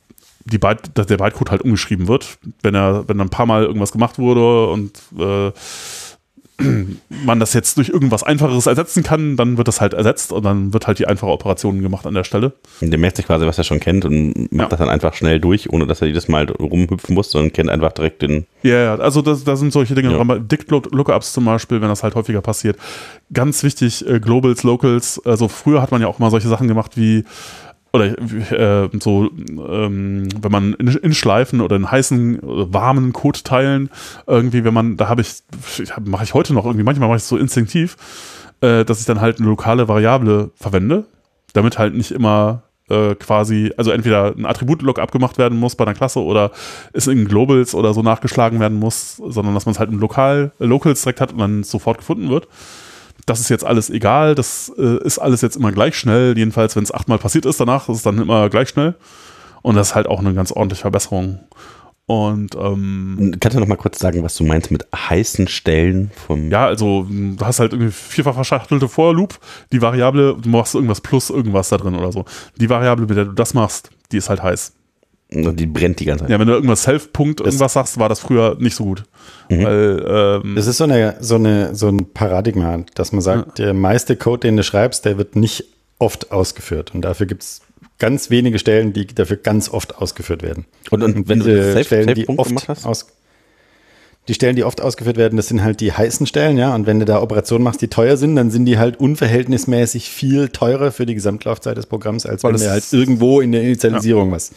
die Byte, dass der Bytecode halt umgeschrieben wird, wenn er, wenn ein paar Mal irgendwas gemacht wurde und äh, man das jetzt durch irgendwas Einfacheres ersetzen kann, dann wird das halt ersetzt und dann wird halt die einfache Operation gemacht an der Stelle. Und der merkt sich quasi, was er schon kennt und macht Ja. das dann einfach schnell durch, ohne dass er jedes Mal rumhüpfen muss, sondern kennt einfach direkt den. Ja, ja, also da sind solche Dinge, Ja. ja. Dict Lookups zum Beispiel, wenn das halt häufiger passiert. Ganz wichtig, äh, Globals, Locals, also früher hat man ja auch mal solche Sachen gemacht wie, oder äh, so, ähm, wenn man in, in Schleifen oder in heißen, warmen Code-Teilen irgendwie, wenn man, da habe ich, ich hab- mache ich heute noch irgendwie, manchmal mache ich es so instinktiv, äh, dass ich dann halt eine lokale Variable verwende, damit halt nicht immer äh, quasi, also entweder ein Attribut-Lookup gemacht werden muss bei einer Klasse oder es in Globals oder so nachgeschlagen werden muss, sondern dass man es halt im Lokal, äh, Locals direkt hat und dann sofort gefunden wird. Das ist jetzt alles egal, das äh, ist alles jetzt immer gleich schnell, jedenfalls wenn es achtmal passiert ist danach, ist es dann immer gleich schnell. Und das ist halt auch eine ganz ordentliche Verbesserung. Und ähm, Kannst du noch mal kurz sagen, was du meinst mit heißen Stellen vom. ja, also mh, du hast halt irgendwie vierfach verschachtelte For-Loop, die Variable, du machst irgendwas plus irgendwas da drin oder so. Die Variable, mit der du das machst, die ist halt heiß. Die brennt die ganze Zeit. Ja, wenn du irgendwas Self-Punkt irgendwas sagst, war das früher nicht so gut. Mhm. Weil, ähm, Das ist so, eine, so, eine, so ein Paradigma, dass man sagt, der meiste Code, den du schreibst, der wird nicht oft ausgeführt. Und dafür gibt es ganz wenige Stellen, die dafür ganz oft ausgeführt werden. Und, und wenn du Safe- Stellen, die Safe-Punkt oft gemacht hast? aus, die Stellen, die oft ausgeführt werden, das sind halt die heißen Stellen, ja. Und wenn du da Operationen machst, die teuer sind, dann sind die halt unverhältnismäßig viel teurer für die Gesamtlaufzeit des Programms, als Weil wenn du halt irgendwo in der Initialisierung was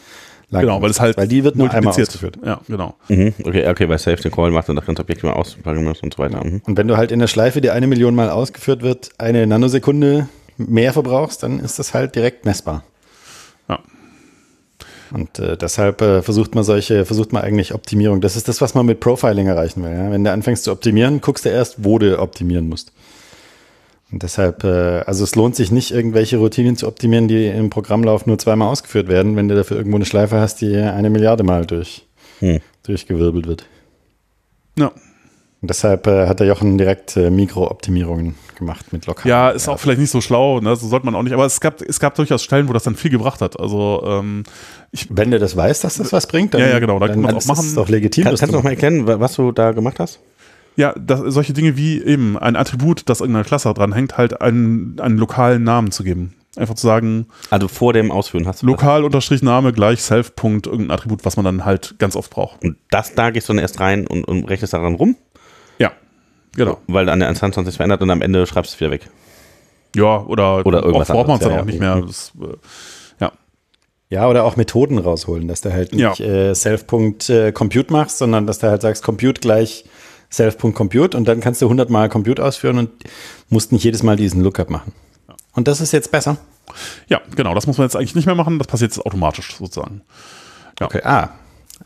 lang genau, weil es halt weil die wird nur einmal ausgeführt. Ja, genau. Mhm. Okay, okay, bei Save den Call macht und das ganze Objekt mal auspacken muss und so weiter. Mhm. Und wenn du halt in der Schleife, die eine Million Mal ausgeführt wird, eine Nanosekunde mehr verbrauchst, dann ist das halt direkt messbar. Ja. Und äh, deshalb äh, versucht man solche, versucht man eigentlich Optimierung. Das ist das, was man mit Profiling erreichen will. Ja? Wenn du anfängst zu optimieren, guckst du erst, wo du optimieren musst. Und deshalb, äh, also es lohnt sich nicht, irgendwelche Routinen zu optimieren, die im Programmlauf nur zweimal ausgeführt werden, wenn du dafür irgendwo eine Schleife hast, die eine Milliarde Mal durch, Hm. durchgewirbelt wird. Ja. Und deshalb äh, hat der Jochen direkt äh, Mikrooptimierungen gemacht mit lokalen. Ja, ist auch vielleicht nicht so schlau, ne? so sollte man auch nicht, aber es gab, es gab durchaus Stellen, wo das dann viel gebracht hat. Also, ähm, ich, Wenn du das weißt, dass das was bringt, dann, Ja, ja, genau, dann kann dann man auch ist es machen. doch legitim. Kann, das kannst du noch mal erklären, wa- was du da gemacht hast? Ja, das, solche Dinge wie eben ein Attribut, das irgendeiner Klasse dran hängt, halt einen, einen lokalen Namen zu geben. Einfach zu sagen, Also vor dem Ausführen hast du das. lokal unterstrich Name gleich Self Punkt irgendein Attribut, was man dann halt ganz oft braucht. Und das, da gehst du dann erst rein und, und rechnest daran rum, Ja, genau. weil an der Instanz sich verändert und am Ende schreibst du es wieder weg. Ja, oder, Oder irgendwas braucht man es dann ja, auch ja. nicht mehr. Das, äh, ja, Ja, oder auch Methoden rausholen, dass du halt nicht Ja. äh, Self.compute machst, sondern dass du halt sagst, Compute gleich Self.compute und dann kannst du 100 Mal Compute ausführen und musst nicht jedes Mal diesen Lookup machen. Und das ist jetzt besser. ja, genau. Das muss man jetzt eigentlich nicht mehr machen. Das passiert jetzt automatisch sozusagen. Ja. Okay. Ah,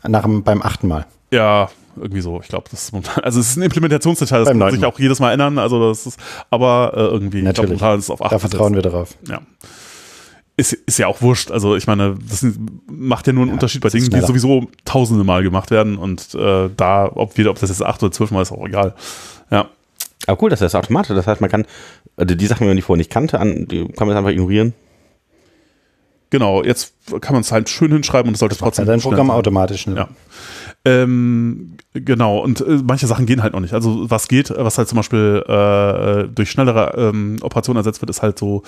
nach beim achten Mal. Ja, irgendwie so. Ich glaube, das ist momentan, also es ist ein Implementationsdetail, das Beim kann sich auch jedes Mal ändern. Also das ist, aber äh, irgendwie, ich glaube, Natürlich. momentan ist es auf 8 Da vertrauen wir darauf. Ja. Ist, ist ja auch wurscht. Also ich meine, das macht ja nur einen Unterschied bei das ist Dingen, die sowieso tausende Mal gemacht werden. Und äh, da, ob ob das jetzt acht oder zwölf Mal ist, auch egal. Ja. Aber cool, dass das automatisch. Das heißt, man kann also die Sachen, die man die vorher nicht kannte, an, die kann man einfach ignorieren. Genau, jetzt kann man es halt schön hinschreiben und es sollte Ja, trotzdem dein schnell Programm sein. automatisch. Ne? Ja. Ähm, genau, und äh, manche Sachen gehen halt noch nicht. Also was geht, was halt zum Beispiel äh, durch schnellere ähm, Operationen ersetzt wird, ist halt so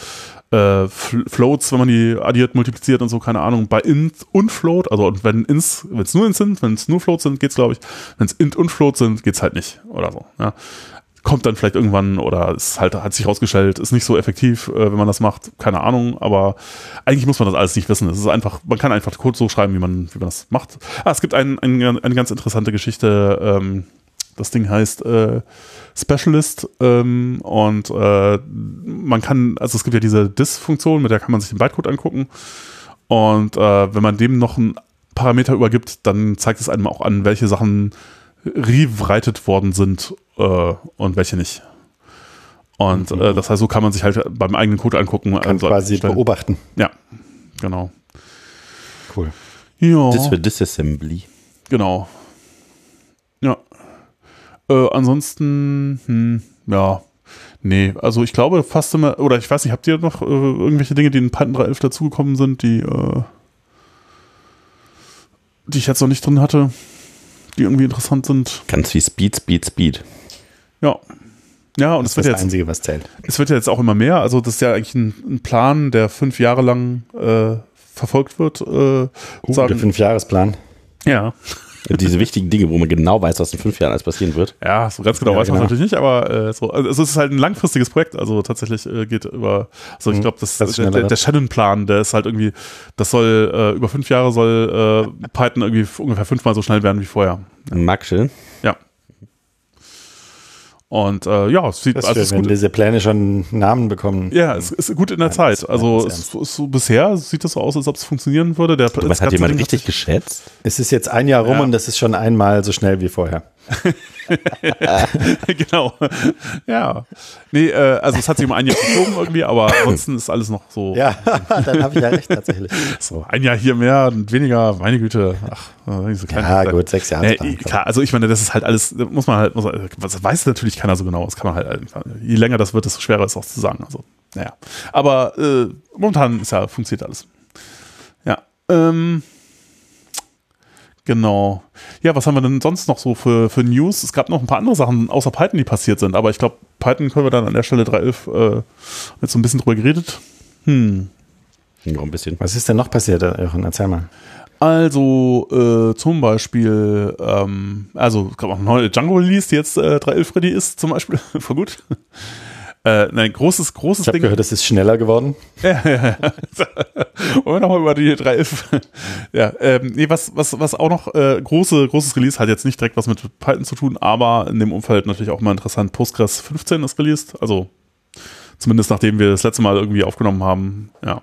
äh, Fl- Floats, wenn man die addiert, multipliziert und so, keine Ahnung, bei int und Float, also wenn ins, wenn es nur ins sind, wenn es nur Floats sind, geht's glaube ich. Wenn es int und Float sind, geht's halt nicht oder so. Ja. Kommt dann vielleicht irgendwann oder ist halt, hat sich rausgestellt, ist nicht so effektiv, äh, wenn man das macht, keine Ahnung, aber eigentlich muss man das alles nicht wissen. Es ist einfach, man kann einfach Code so schreiben, wie man, wie man das macht. Ah, es gibt ein, ein, eine ganz interessante Geschichte, ähm, das Ding heißt äh, Specialist ähm, und äh, man kann, also es gibt ja diese Dis-Funktion, mit der kann man sich den Bytecode angucken und äh, wenn man dem noch einen Parameter übergibt, dann zeigt es einem auch an, welche Sachen rewrited worden sind äh, und welche nicht. Und äh, das heißt, so kann man sich halt beim eigenen Code angucken. Kann also quasi stellen. beobachten. Ja, genau. Cool. Ja, Das für Disassembly. genau. Ja. Äh, ansonsten, hm, ja. Nee, also ich glaube fast immer, oder ich weiß nicht, habt ihr noch äh, irgendwelche Dinge, die in Python 3.11 dazugekommen sind, die, äh, die ich jetzt noch nicht drin hatte, die irgendwie interessant sind? Ganz wie Speed, Speed, Speed. Ja. Ja, und Das es ist wird das jetzt Einzige, was zählt. Es wird ja jetzt auch immer mehr. Also das ist ja eigentlich ein, ein Plan, der fünf Jahre lang äh, verfolgt wird. Äh, Uh, der sagen, Fünfjahresplan. ja, Diese wichtigen Dinge, wo man genau weiß, was in fünf Jahren alles passieren wird. ja, so ganz genau Ja, weiß man es genau. natürlich nicht, aber äh, so, also es ist halt ein langfristiges Projekt. Also tatsächlich äh, geht über, also ich Mhm, glaube, das, das ist der, der, der Shannon-Plan, der ist halt irgendwie, das soll äh, über fünf Jahre soll äh, Python irgendwie ungefähr fünfmal so schnell werden wie vorher. Mag schön. Und äh, ja, es sieht Das also es ist wenn gut. diese Pläne schon Namen bekommen. Ja, es ist gut in der Ja, Zeit. Also es ist so bisher sieht das so aus, als ob es funktionieren würde. Der, Was das hat jemand richtig geschätzt? Es ist jetzt ein Jahr rum Ja. und das ist schon einmal so schnell wie vorher. genau. Ja. Nee, äh, also es hat sich um ein Jahr verschoben irgendwie, aber ansonsten ist alles noch so. Ja, dann habe ich ja recht tatsächlich. So, ein Jahr hier mehr und weniger, meine Güte. Ach, äh, diese kleine Ja, gut, sechs Jahre. Nee, klar, also ich meine, das ist halt alles, muss man halt, muss, das weiß natürlich keiner so genau. Das kann man halt, je länger das wird, desto schwerer ist es auch zu sagen. Also, naja. Aber äh, momentan ist ja, funktioniert alles. Ja. Ähm, Genau. Ja, was haben wir denn sonst noch so für, für News? Es gab noch ein paar andere Sachen außer Python, die passiert sind, aber ich glaube, Python können wir dann an der Stelle 3.11 äh, jetzt so ein bisschen drüber geredet. Hm. Noch ein bisschen. Was ist denn noch passiert, Jochen? Erzähl mal. Also äh, zum Beispiel, ähm, also es gab auch eine neue Django-Release, die jetzt äh, 3.11 ready ist, zum Beispiel. Voll gut. Äh, nein, großes, großes Ich habe Ding. gehört, es ist schneller geworden. Ja, ja, ja. Wollen wir nochmal über die 3.11. ja, ähm, nee, was, was, was auch noch äh, große, großes Release hat jetzt nicht direkt was mit Python zu tun, aber in dem Umfeld natürlich auch mal interessant. Postgres 15 ist released, also zumindest nachdem wir das letzte Mal irgendwie aufgenommen haben, ja.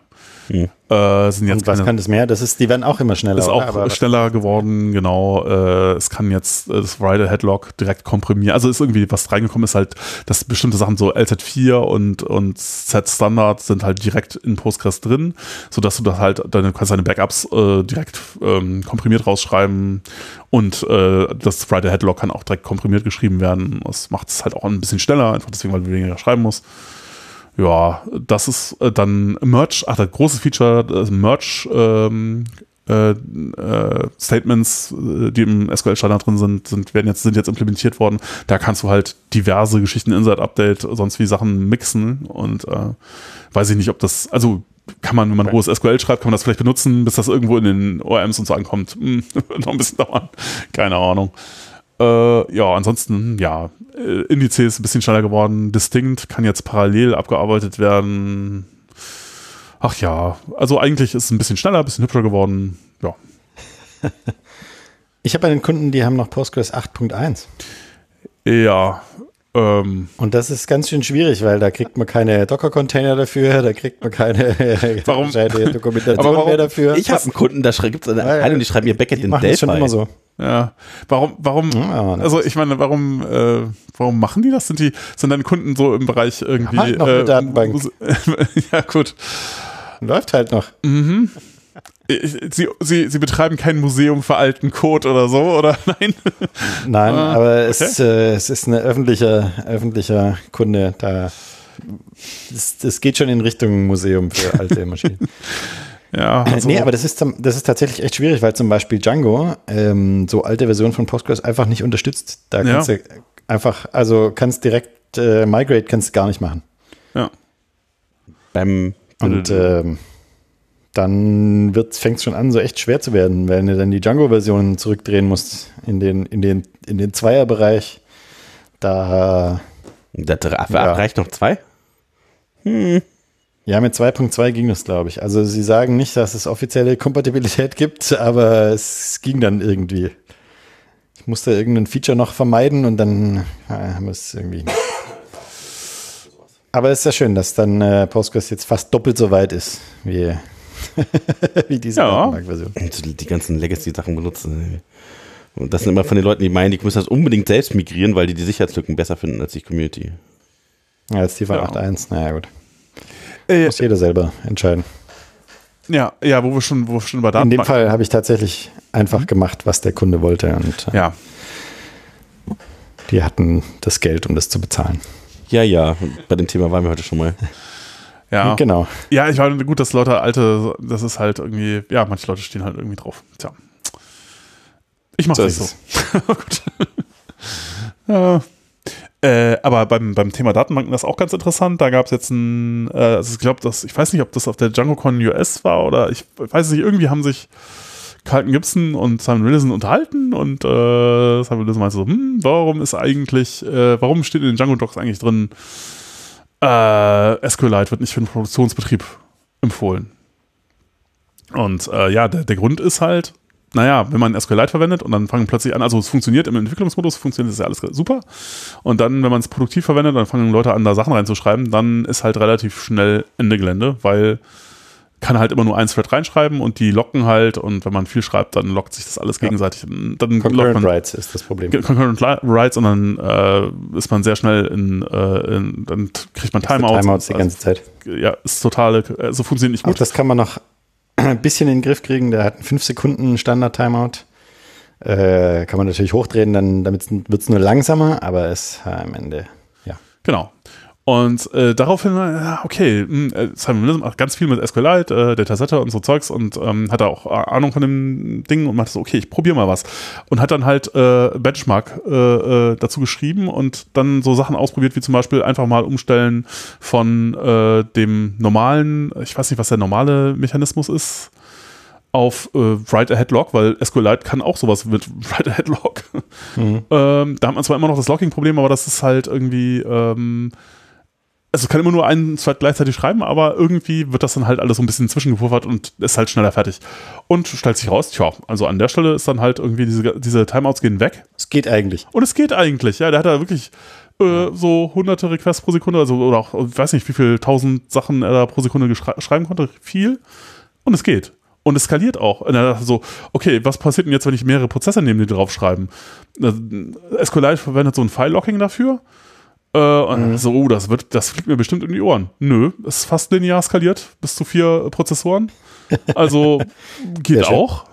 Hm. Äh, sind jetzt Und was keine- kann das mehr? Das ist, die werden auch immer schneller. ist auch oder? Aber- schneller geworden, genau. Äh, es kann jetzt äh, das Rider Headlock direkt komprimieren. Also ist irgendwie was reingekommen, ist halt, dass bestimmte Sachen so LZ4 und, und Z-Standard sind halt direkt in Postgres drin, sodass du das halt, dann kannst deine Backups äh, direkt ähm, komprimiert rausschreiben und äh, das Rider Headlock kann auch direkt komprimiert geschrieben werden. Das macht es halt auch ein bisschen schneller, einfach deswegen, weil du weniger schreiben musst. Ja, das ist äh, dann Merge, ach, das große Feature, das Merge ähm, äh, äh, Statements, äh, die im SQL-Standard drin sind, sind, werden jetzt, sind jetzt implementiert worden. Da kannst du halt diverse Geschichten, Inside-Update, sonst wie Sachen mixen und äh, weiß ich nicht, ob das, also kann man, wenn man rohes SQL schreibt, kann man das vielleicht benutzen, bis das irgendwo in den ORMs und so ankommt. Hm, wird noch ein bisschen dauern. Keine Ahnung. Äh, ja, ansonsten, ja, äh, Indizes ein bisschen schneller geworden. Distinct kann jetzt parallel abgearbeitet werden. Ach ja, also eigentlich ist es ein bisschen schneller, ein bisschen hübscher geworden. Ja, Ich habe einen Kunden, die haben noch Postgres 8.1. ja, ähm, Und das ist ganz schön schwierig, weil da kriegt man keine Docker-Container dafür, da kriegt man keine Warum? Dokumentation warum- mehr dafür. Ich habe einen Kunden, da gibt es eine Ja, ja. Abteilung, die schreiben ihr Backend in Delphi. schon immer so. ja. Warum, warum, Ja, also ich meine, warum, äh, warum machen die das? Sind die, sind deine Kunden so im Bereich irgendwie, halt noch eine äh, Datenbank. Ja, gut. Läuft halt noch. Ich- Sie, sie, sie betreiben kein Museum für alten Code oder so, oder nein? Nein, Ah, aber es, äh, es ist ein öffentlicher, öffentlicher Kunde. Da es, es geht schon in Richtung Museum für alte Maschinen. Ja, also, nee, aber das ist, das ist tatsächlich echt schwierig, weil zum Beispiel Django ähm, so alte Versionen von Postgres einfach nicht unterstützt. Da Ja. kannst du einfach, also kannst direkt äh, Migrate kannst du gar nicht machen. ja. Beim Und ähm, dann fängt es schon an, so echt schwer zu werden, wenn du dann die Django-Version zurückdrehen musst in den, in den, in den Zweierbereich. Da, das Ja. reicht noch zwei? ja, mit 2.2 ging das, glaube ich. Also sie sagen nicht, dass es offizielle Kompatibilität gibt, aber es ging dann irgendwie. Ich musste irgendein Feature noch vermeiden und dann ja, haben wir es irgendwie. Aber es ist ja schön, dass dann äh, Postgres jetzt fast doppelt so weit ist wie, wie diese Ja. Datenbankversion. Die ganzen Legacy-Sachen benutzen. Und das sind immer von den Leuten, die meinen, die müssen das unbedingt selbst migrieren, weil die die Sicherheitslücken besser finden als die Community. Ja, jetzt die von Ja. 8.1, naja gut. Äh, Muss jeder selber entscheiden. ja, ja, wo wir schon, wo wir schon bei In dem Datenbank- Fall habe ich tatsächlich einfach gemacht, was der Kunde wollte und äh, Ja, die hatten das Geld, um das zu bezahlen. Ja, ja, bei dem Thema waren wir heute schon mal. Ja. Genau. Ja, ich meine, gut, dass Leute alte, das ist halt irgendwie, ja, manche Leute stehen halt irgendwie drauf. Tja. Ich mach's So nicht so. gut. ja. Äh, aber beim, beim Thema Datenbanken das ist auch ganz interessant. Da gab es jetzt ein, äh, also ich glaube, das, ich weiß nicht, ob das auf der DjangoCon US war oder ich weiß nicht, irgendwie haben sich Carlton Gibson und Simon Willison unterhalten und äh, Simon Willison meinte so, hm, warum ist eigentlich, äh, warum steht in den Django Docs eigentlich drin, äh, SQLite wird nicht für den Produktionsbetrieb empfohlen. Und äh, ja, der, der Grund ist halt, naja, wenn man SQLite verwendet und dann fangen plötzlich an, also es funktioniert im Entwicklungsmodus, funktioniert das ja alles super. Und dann, wenn man es produktiv verwendet, dann fangen Leute an, da Sachen reinzuschreiben, dann ist halt relativ schnell Ende Gelände, weil kann halt immer nur ein Thread reinschreiben und die locken halt und wenn man viel schreibt, dann lockt sich das alles gegenseitig. Dann Concurrent man Rights ist das Problem. Concurrent Writes und dann äh, ist man sehr schnell in, äh, in dann kriegt man Timeouts. Timeouts die Also, ganze Zeit. ja, ist totale, also funktioniert nicht Auch gut. das kann man noch ein bisschen in den Griff kriegen. Der hat einen 5 Sekunden Standard-Timeout. Äh, kann man natürlich hochdrehen, dann damit wird es nur langsamer, aber es äh, am Ende, ja. Genau. Und äh, daraufhin, ja, okay, mh, äh, Simon macht ganz viel mit SQLite, äh, Datasette und so Zeugs und ähm, hat da auch Ahnung von dem Ding und macht so, okay, ich probiere mal was. Und hat dann halt äh, Benchmark äh, äh, dazu geschrieben und dann so Sachen ausprobiert, wie zum Beispiel einfach mal umstellen von äh, dem normalen, ich weiß nicht, was der normale Mechanismus ist, auf äh, Write-Ahead-Log, weil SQLite kann auch sowas mit Write-Ahead-Log. Mhm. Ähm, da hat man zwar immer noch das Logging-Problem, aber das ist halt irgendwie ähm, also es kann immer nur einen Thread gleichzeitig schreiben, aber irgendwie wird das dann halt alles so ein bisschen zwischengepuffert und ist halt schneller fertig. Und stellt sich raus, tja, also an der Stelle ist dann halt irgendwie diese, diese Timeouts gehen weg. Es geht eigentlich. Und es geht eigentlich, ja, der hat da wirklich äh, so hunderte Requests pro Sekunde, also oder auch, ich weiß nicht, wie viel tausend Sachen er da pro Sekunde schreiben konnte, viel. Und es geht. Und es skaliert auch. Und er dachte so, okay, was passiert denn jetzt, wenn ich mehrere Prozesse neben die draufschreiben? Äh, SQLite verwendet so ein File-Locking dafür. Äh, und mhm. so, oh, das wird, das fliegt mir bestimmt in die Ohren. Nö, ist fast linear skaliert bis zu vier Prozessoren. Also geht auch.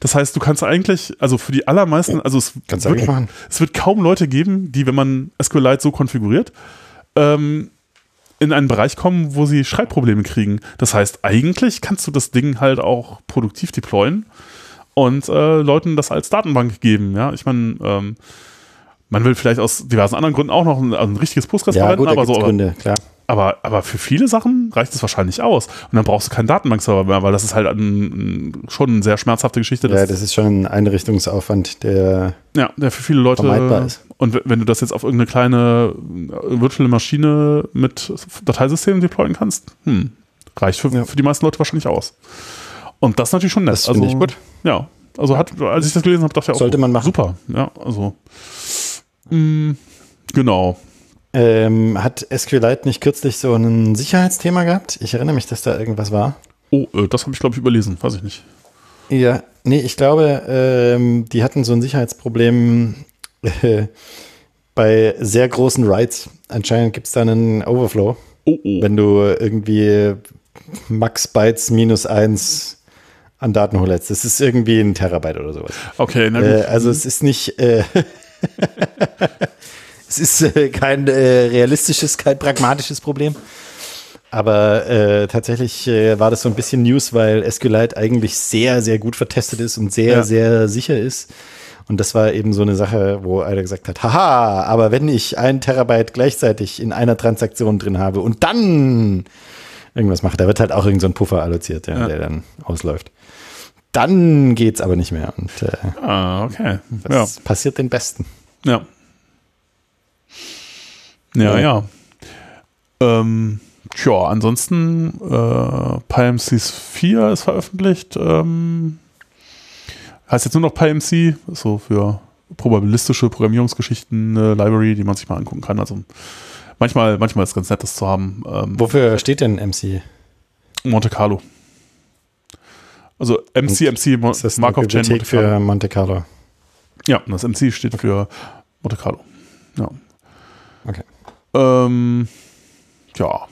Das heißt, du kannst eigentlich, also für die allermeisten, also es, wird, es wird kaum Leute geben, die, wenn man SQLite so konfiguriert, ähm, in einen Bereich kommen, wo sie Schreibprobleme kriegen. Das heißt, eigentlich kannst du das Ding halt auch produktiv deployen und äh, Leuten das als Datenbank geben. Ja, ich meine, ähm, man will vielleicht aus diversen anderen Gründen auch noch ein, also ein richtiges Postgres ja, aber so. Gründe, klar. Aber, aber für viele Sachen reicht es wahrscheinlich aus. Und dann brauchst du keinen Datenbankserver mehr, weil das ist halt ein, schon eine sehr schmerzhafte Geschichte. Ja, das ist schon ein Einrichtungsaufwand, der, ja, der für viele Leute vermeidbar ist. Und wenn du das jetzt auf irgendeine kleine äh, virtuelle Maschine mit Dateisystemen deployen kannst, hm, reicht für, ja. für die meisten Leute wahrscheinlich aus. Und das ist natürlich schon nett. Das also, ich gut. Ja, also hat, als ich das gelesen habe, dachte ich auch, sollte man machen. Super. Ja, also mh, hm, genau. Ähm, hat SQLite nicht kürzlich so ein Sicherheitsthema gehabt? Ich erinnere mich, dass da irgendwas war. Oh, äh, das habe ich, glaube ich, überlesen. Weiß ich nicht. Ja, nee, ich glaube, ähm, die hatten so ein Sicherheitsproblem äh, bei sehr großen Writes. Anscheinend gibt es da einen Overflow. Oh, oh. Wenn du irgendwie Max Bytes minus eins an Daten hochlädst. Das ist irgendwie ein Terabyte oder sowas. Okay, na gut. Äh, also es ist nicht. Äh, es ist äh, kein äh, realistisches, kein pragmatisches Problem. Aber äh, tatsächlich äh, war das so ein bisschen News, weil SQLite eigentlich sehr, sehr gut vertestet ist und sehr, ja. sehr sicher ist. Und das war eben so eine Sache, wo einer gesagt hat, haha, aber wenn ich ein Terabyte gleichzeitig in einer Transaktion drin habe und dann irgendwas mache, da wird halt auch irgendein so Puffer alloziert, ja, ja. der dann ausläuft. Dann geht's aber nicht mehr. Und äh, ah, okay. Das ja. passiert den Besten. Ja. Ja, ja. Ähm, tja, ansonsten äh, PyMC 4 ist veröffentlicht. Ähm, heißt jetzt nur noch PyMC, so für probabilistische Programmierungsgeschichten, eine Library, die man sich mal angucken kann. Also manchmal, manchmal ist es ganz nett, das zu haben. Ähm, Wofür steht denn MC? Monte Carlo. Also MC, MC, Mo das Markov Chain Monte Carlo. für Monte Carlo. Ja, das MC steht okay. für Monte Carlo. Ja. Okay. Ähm, ja.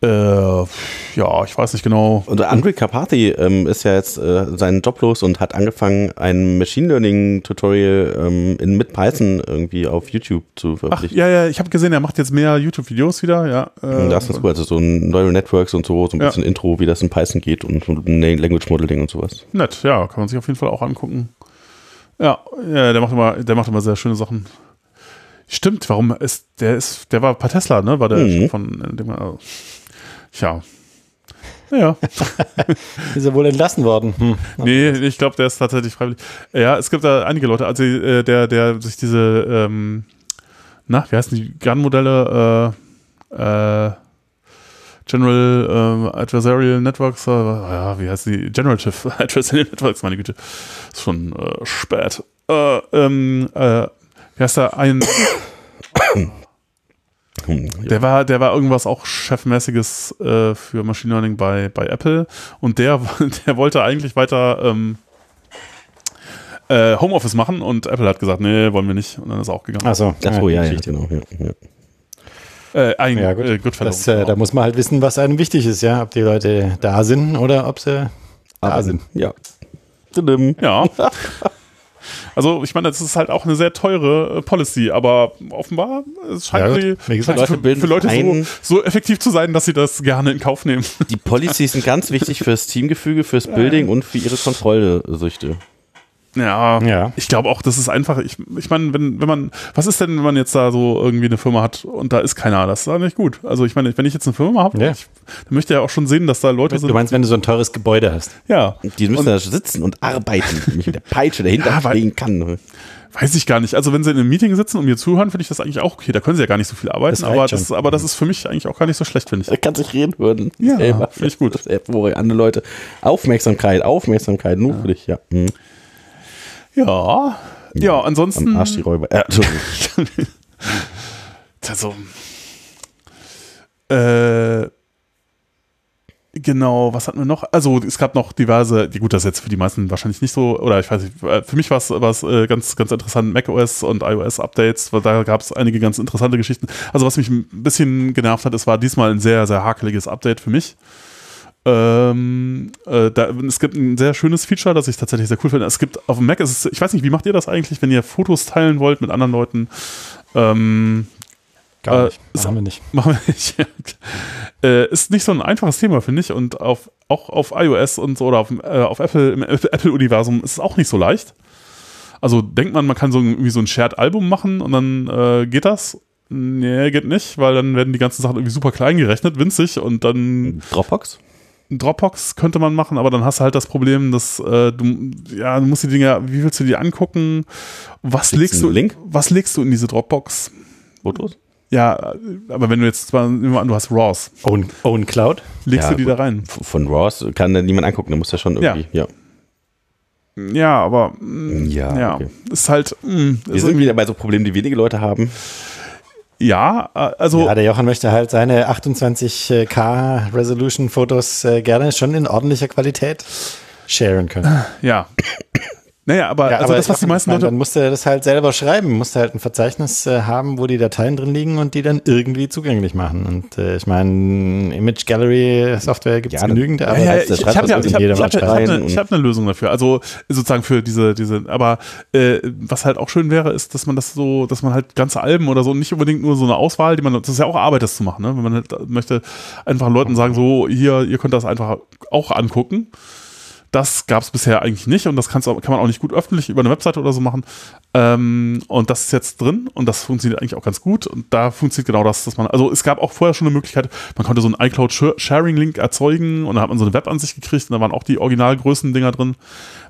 Äh, ja, ich weiß nicht genau. Und Andre Carpathy ähm, ist ja jetzt äh, seinen Job los und hat angefangen, ein Machine Learning Tutorial ähm, in, mit Python irgendwie auf YouTube zu veröffentlichen. Ach, ja, ja, ich habe gesehen, er macht jetzt mehr YouTube-Videos wieder, ja. Äh, das ist cool, also so ein Neural Networks und so, so ein ja. bisschen Intro, wie das in Python geht und so Language Modeling und sowas. Nett, ja, kann man sich auf jeden Fall auch angucken. Ja, ja, der macht immer, der macht immer sehr schöne Sachen. Stimmt, warum ist der ist der war bei Tesla, ne? War der mhm. von dem also, Tja. Ja. ist er wohl entlassen worden? Hm. Nee, ich glaube, der ist tatsächlich freiwillig. Ja, es gibt da einige Leute, also äh, der, der sich diese, ähm, na, wie heißen die GAN-Modelle, äh, äh, General ähm, Adversarial Networks, äh, ja, wie heißt die? Generative Adversarial Networks, meine Güte. Ist schon äh, spät. Äh, ähm, äh, wie heißt da ein der war, der war irgendwas auch Chefmäßiges äh, für Machine Learning bei, bei Apple und der, der wollte eigentlich weiter ähm, äh, Homeoffice machen und Apple hat gesagt, nee, wollen wir nicht und dann ist er auch gegangen. Achso, Ach ja, ja, genau. Ja, ja. Äh, ein, ja, gut. Äh, das, äh, da muss man halt wissen, was einem wichtig ist, ja, ob die Leute da sind oder ob sie da sind. Ja. Ja. Also ich meine, das ist halt auch eine sehr teure äh, Policy, aber offenbar es scheint Ja, sie, gesagt, Leute für, für Leute so, so effektiv zu sein, dass sie das gerne in Kauf nehmen. Die Policies sind ganz wichtig fürs Teamgefüge, fürs Building und für ihre Kontrollsüchte. Ja, Ja. ich glaube auch, das ist einfach, ich, ich meine, wenn, wenn man, was ist denn, wenn man jetzt da so irgendwie eine Firma hat und da ist keiner, das ist doch nicht gut. Also ich meine, wenn ich jetzt eine Firma habe, Ja. dann möchte ich ja auch schon sehen, dass da Leute sind. Du meinst, wenn du so ein teures Gebäude hast? ja, Die müssen da sitzen und arbeiten, mich mit der Peitsche dahinter Ja, weil- stehen kann. weiß ich gar nicht. Also wenn sie in einem Meeting sitzen und mir zuhören, finde ich das eigentlich auch okay. Da können sie ja gar nicht so viel arbeiten, Das aber das, aber das ist für mich eigentlich auch gar nicht so schlecht, finde ich. Er kann sich reden hören. Ja, finde ich gut. Das andere Leute Aufmerksamkeit, Aufmerksamkeit, nur für dich, ja. Mhm. Ja, ja, Am ansonsten. Arsch die Räuber. Äh. Also, äh, genau, was hatten wir noch? Also, es gab noch diverse, die, gut, das ist jetzt für die meisten wahrscheinlich nicht so, oder ich weiß nicht, äh, für mich war es äh, ganz, ganz interessant, macOS und iOS-Updates, weil da gab es einige ganz interessante Geschichten. Also, was mich ein bisschen genervt hat, es war diesmal ein sehr, sehr hakeliges Update für mich. Ähm, äh, da, es gibt ein sehr schönes Feature, das ich tatsächlich sehr cool finde. Es gibt auf dem Mac, es, ich weiß nicht, wie macht ihr das eigentlich, wenn ihr Fotos teilen wollt mit anderen Leuten? Ähm, Gar Äh, nicht. ist- Machen wir nicht. Machen wir nicht. äh, ist nicht so ein einfaches Thema, finde ich. Und auf, auch auf iOS und so oder auf, äh, auf Apple, im Apple-Universum ist es auch nicht so leicht. Also denkt man, man kann so ein- irgendwie so ein Shared-Album machen und dann äh, geht das. Nee, geht nicht, weil dann werden die ganzen Sachen irgendwie super klein gerechnet, winzig und dann Dropbox? Dropbox könnte man machen, aber dann hast du halt das Problem, dass äh, du, ja, du musst die Dinge, wie willst du die angucken? Was Gibt's legst du, Link? was legst du in diese Dropbox? Fotos? Ja, aber wenn du jetzt zwar, wir du hast RAWs, Own, Own Cloud? legst Ja, du die da rein? Von RAWs kann da niemand angucken, da muss ja schon irgendwie, ja. Ja, aber mm, Ja, ja, okay. ist halt, mm, Wir ist sind wieder bei so Problemen, die wenige Leute haben. Ja, äh, also Ja, der Jochen möchte halt seine 28K Resolution Fotos äh, gerne schon in ordentlicher Qualität sharen können. ja. Naja, aber, Ja, also das, was die meisten Leute. Dann musst du das halt selber schreiben, musst halt ein Verzeichnis äh, haben, wo die Dateien drin liegen und die dann irgendwie zugänglich machen. Und äh, ich meine, Image Gallery Software gibt es Ja, genügend, aber Ja, ja, ich, das ich habe ja, ich hab, ich hab, ich hab, eine, ich hab eine Lösung dafür. Also sozusagen für diese, diese, aber äh, was halt auch schön wäre, ist, dass man das so, dass man halt ganze Alben oder so, nicht unbedingt nur so eine Auswahl, die man, das ist ja auch Arbeit, das zu machen, ne? Wenn man halt möchte einfach Leuten sagen, so, hier, ihr könnt das einfach auch angucken. Das gab es bisher eigentlich nicht und das kann's kann man auch nicht gut öffentlich über eine Webseite oder so machen. Ähm, und das ist jetzt drin und das funktioniert eigentlich auch ganz gut. Und da funktioniert genau das, dass man, also es gab auch vorher schon eine Möglichkeit, man konnte so einen iCloud-Sharing-Link erzeugen und da hat man so eine Webansicht gekriegt und da waren auch die Originalgrößen-Dinger drin.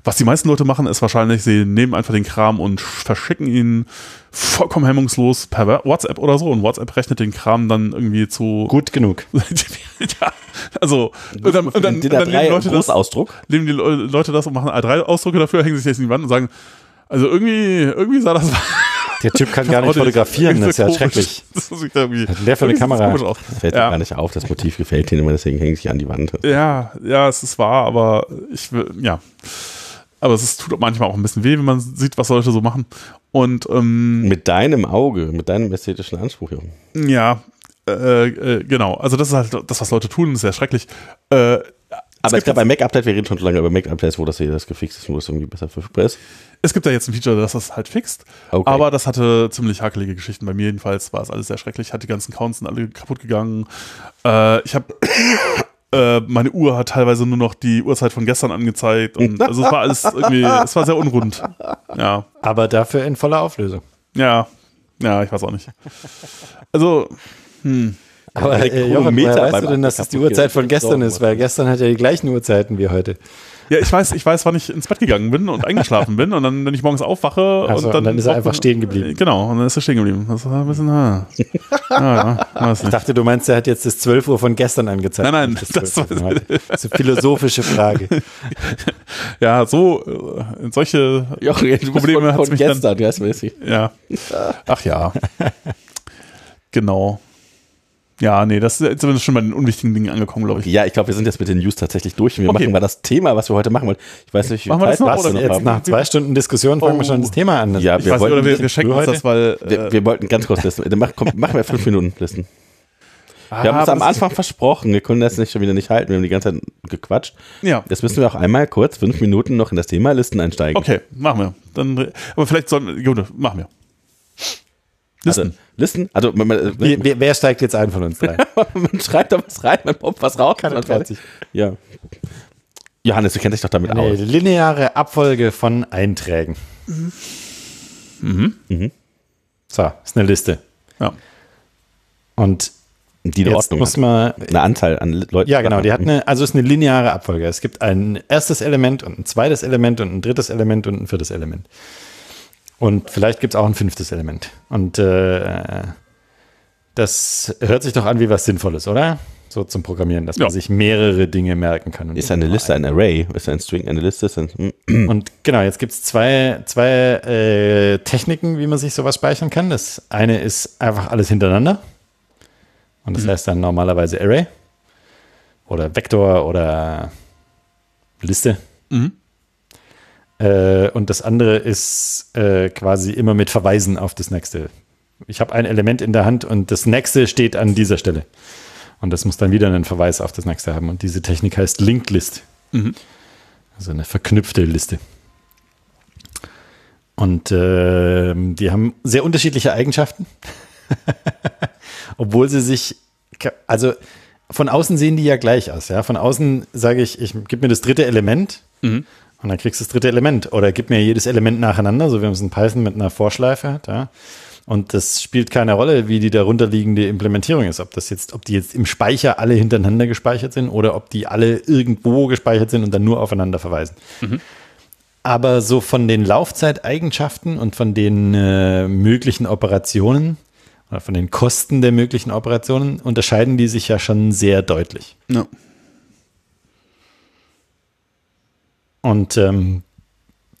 Was die meisten Leute machen, ist wahrscheinlich, sie nehmen einfach den Kram und verschicken ihn vollkommen hemmungslos per WhatsApp oder so und WhatsApp rechnet den Kram dann irgendwie zu. Gut genug. ja, also, und dann, und dann, und dann nehmen A3 Leute das, nehmen die Le- Leute das und machen A3-Ausdrucke dafür, hängen sich jetzt in die Wand und sagen, also irgendwie, irgendwie sah das Der Typ kann gar nicht fotografieren, das ist ja komisch. schrecklich. Das sieht irgendwie, der für eine Kamera? Das fällt Ja. mir gar nicht auf, das Motiv gefällt denen immer, deswegen hängt sich an die Wand. Ja, ja, es ist wahr, aber ich will, ja. Aber es tut manchmal auch ein bisschen weh, wenn man sieht, was Leute so machen. Und ähm, Mit deinem Auge, mit deinem ästhetischen Anspruch, Jochen. ja, äh, äh, genau. Also das ist halt das, was Leute tun, ist sehr schrecklich. Äh, Aber es gibt gab bei Mac-Update, wir reden schon so lange über Mac-Updates, wo das hier das gefixt ist und wo es irgendwie besser verfügbar ist. Es gibt da jetzt ein Feature, das das halt fixt. Okay. Aber das hatte ziemlich hakelige Geschichten. Bei mir jedenfalls war es alles sehr schrecklich. Hat die ganzen Counts sind alle kaputt gegangen. Äh, ich habe äh, meine Uhr hat teilweise nur noch die Uhrzeit von gestern angezeigt. Und also es war alles irgendwie, es war sehr unrund. Ja, Aber dafür in voller Auflösung. ja, ja, ich weiß auch nicht. Also, hm. Aber äh, Jochen, weißt du denn, dass es die Uhrzeit von gestern ist? Weil gestern hat ja die gleichen Uhrzeiten wie heute. Ja, ich weiß, ich weiß, wann ich ins Bett gegangen bin und eingeschlafen bin und dann, wenn ich morgens aufwache Ach so, und, dann, und dann ist er einfach stehen geblieben. Genau, und dann ist er stehen geblieben. Das war ein bisschen, ah. ja, ja, weiß Ich dachte, du meinst, er hat jetzt das 12 Uhr von gestern angezeigt. Nein, nein, das 12 Uhr war-. Das ist eine philosophische Frage. Ja, so, äh, in solche Jochen, du Probleme von, von mich dann- gestern, geistmäßig. Ja. Ach ja. genau. Ja, nee, das ist zumindest schon bei den unwichtigen Dingen angekommen, glaube ich. Ja, ich glaube, wir sind jetzt mit den News tatsächlich durch und wir Okay. machen mal das Thema, was wir heute machen wollen. Ich weiß nicht, wie Machen wir das noch, wir oder? noch Jetzt haben. nach zwei Stunden Diskussion fangen wir schon das Thema an. Ja, Ich wir weiß nicht, oder wir, wir, wir schenken uns das, weil. Äh, wir, wollten ganz kurz listen. Mach, komm, machen wir fünf Minuten listen. Wir haben Ah, uns am Anfang versprochen, wir können das nicht schon wieder nicht halten, wir haben die ganze Zeit gequatscht. Ja. Jetzt müssen wir auch einmal kurz fünf Minuten noch in das Thema Listen einsteigen. Okay, machen wir. Dann, aber vielleicht sollen, gut, machen wir. Also, Listen. Also man, man, Wer, wer, wer steigt jetzt ein von uns drei? man schreibt da was rein, man poppt was raus. Sich. Ja. Johannes, du kennst dich doch damit Eine aus. lineare Abfolge von Einträgen. Mhm. So, ist eine Liste. Ja. Und Die eine jetzt Ordnung muss hat. man Eine Anzahl an Leuten. Ja, genau. Die hat eine, also es ist eine lineare Abfolge. Es gibt ein erstes Element und ein zweites Element und ein drittes Element und ein viertes Element. Und vielleicht gibt es auch ein fünftes Element. Und äh, das hört sich doch an wie was Sinnvolles, oder? So zum Programmieren, dass man Ja. sich mehrere Dinge merken kann. Ist eine Liste ein Array? Ist ein String eine Liste? Ist ein, Und genau, jetzt gibt es zwei, zwei äh, Techniken, wie man sich sowas speichern kann. Das eine ist einfach alles hintereinander. Und das heißt dann normalerweise Array oder Vektor oder Liste. Mhm. Äh, und das andere ist äh, quasi immer mit Verweisen auf das nächste. Ich habe ein Element in der Hand und das nächste steht an dieser Stelle. Und das muss dann wieder einen Verweis auf das nächste haben. Und diese Technik heißt Linked List. Mhm. Also eine verknüpfte Liste. Und ähm, die haben sehr unterschiedliche Eigenschaften. Obwohl sie sich, also von außen sehen die ja gleich aus. Ja? Von außen sage ich, ich gib mir das dritte Element Mhm. Und dann kriegst du das dritte Element. Oder gib mir jedes Element nacheinander, so wie man es in Python mit einer Vorschleife hat. Ja? Und das spielt keine Rolle, wie die darunterliegende Implementierung ist. Ob das jetzt, ob die jetzt im Speicher alle hintereinander gespeichert sind oder ob die alle irgendwo gespeichert sind und dann nur aufeinander verweisen. Aber so von den Laufzeiteigenschaften und von den äh, möglichen Operationen oder von den Kosten der möglichen Operationen unterscheiden die sich ja schon sehr deutlich. Ja. Und ähm,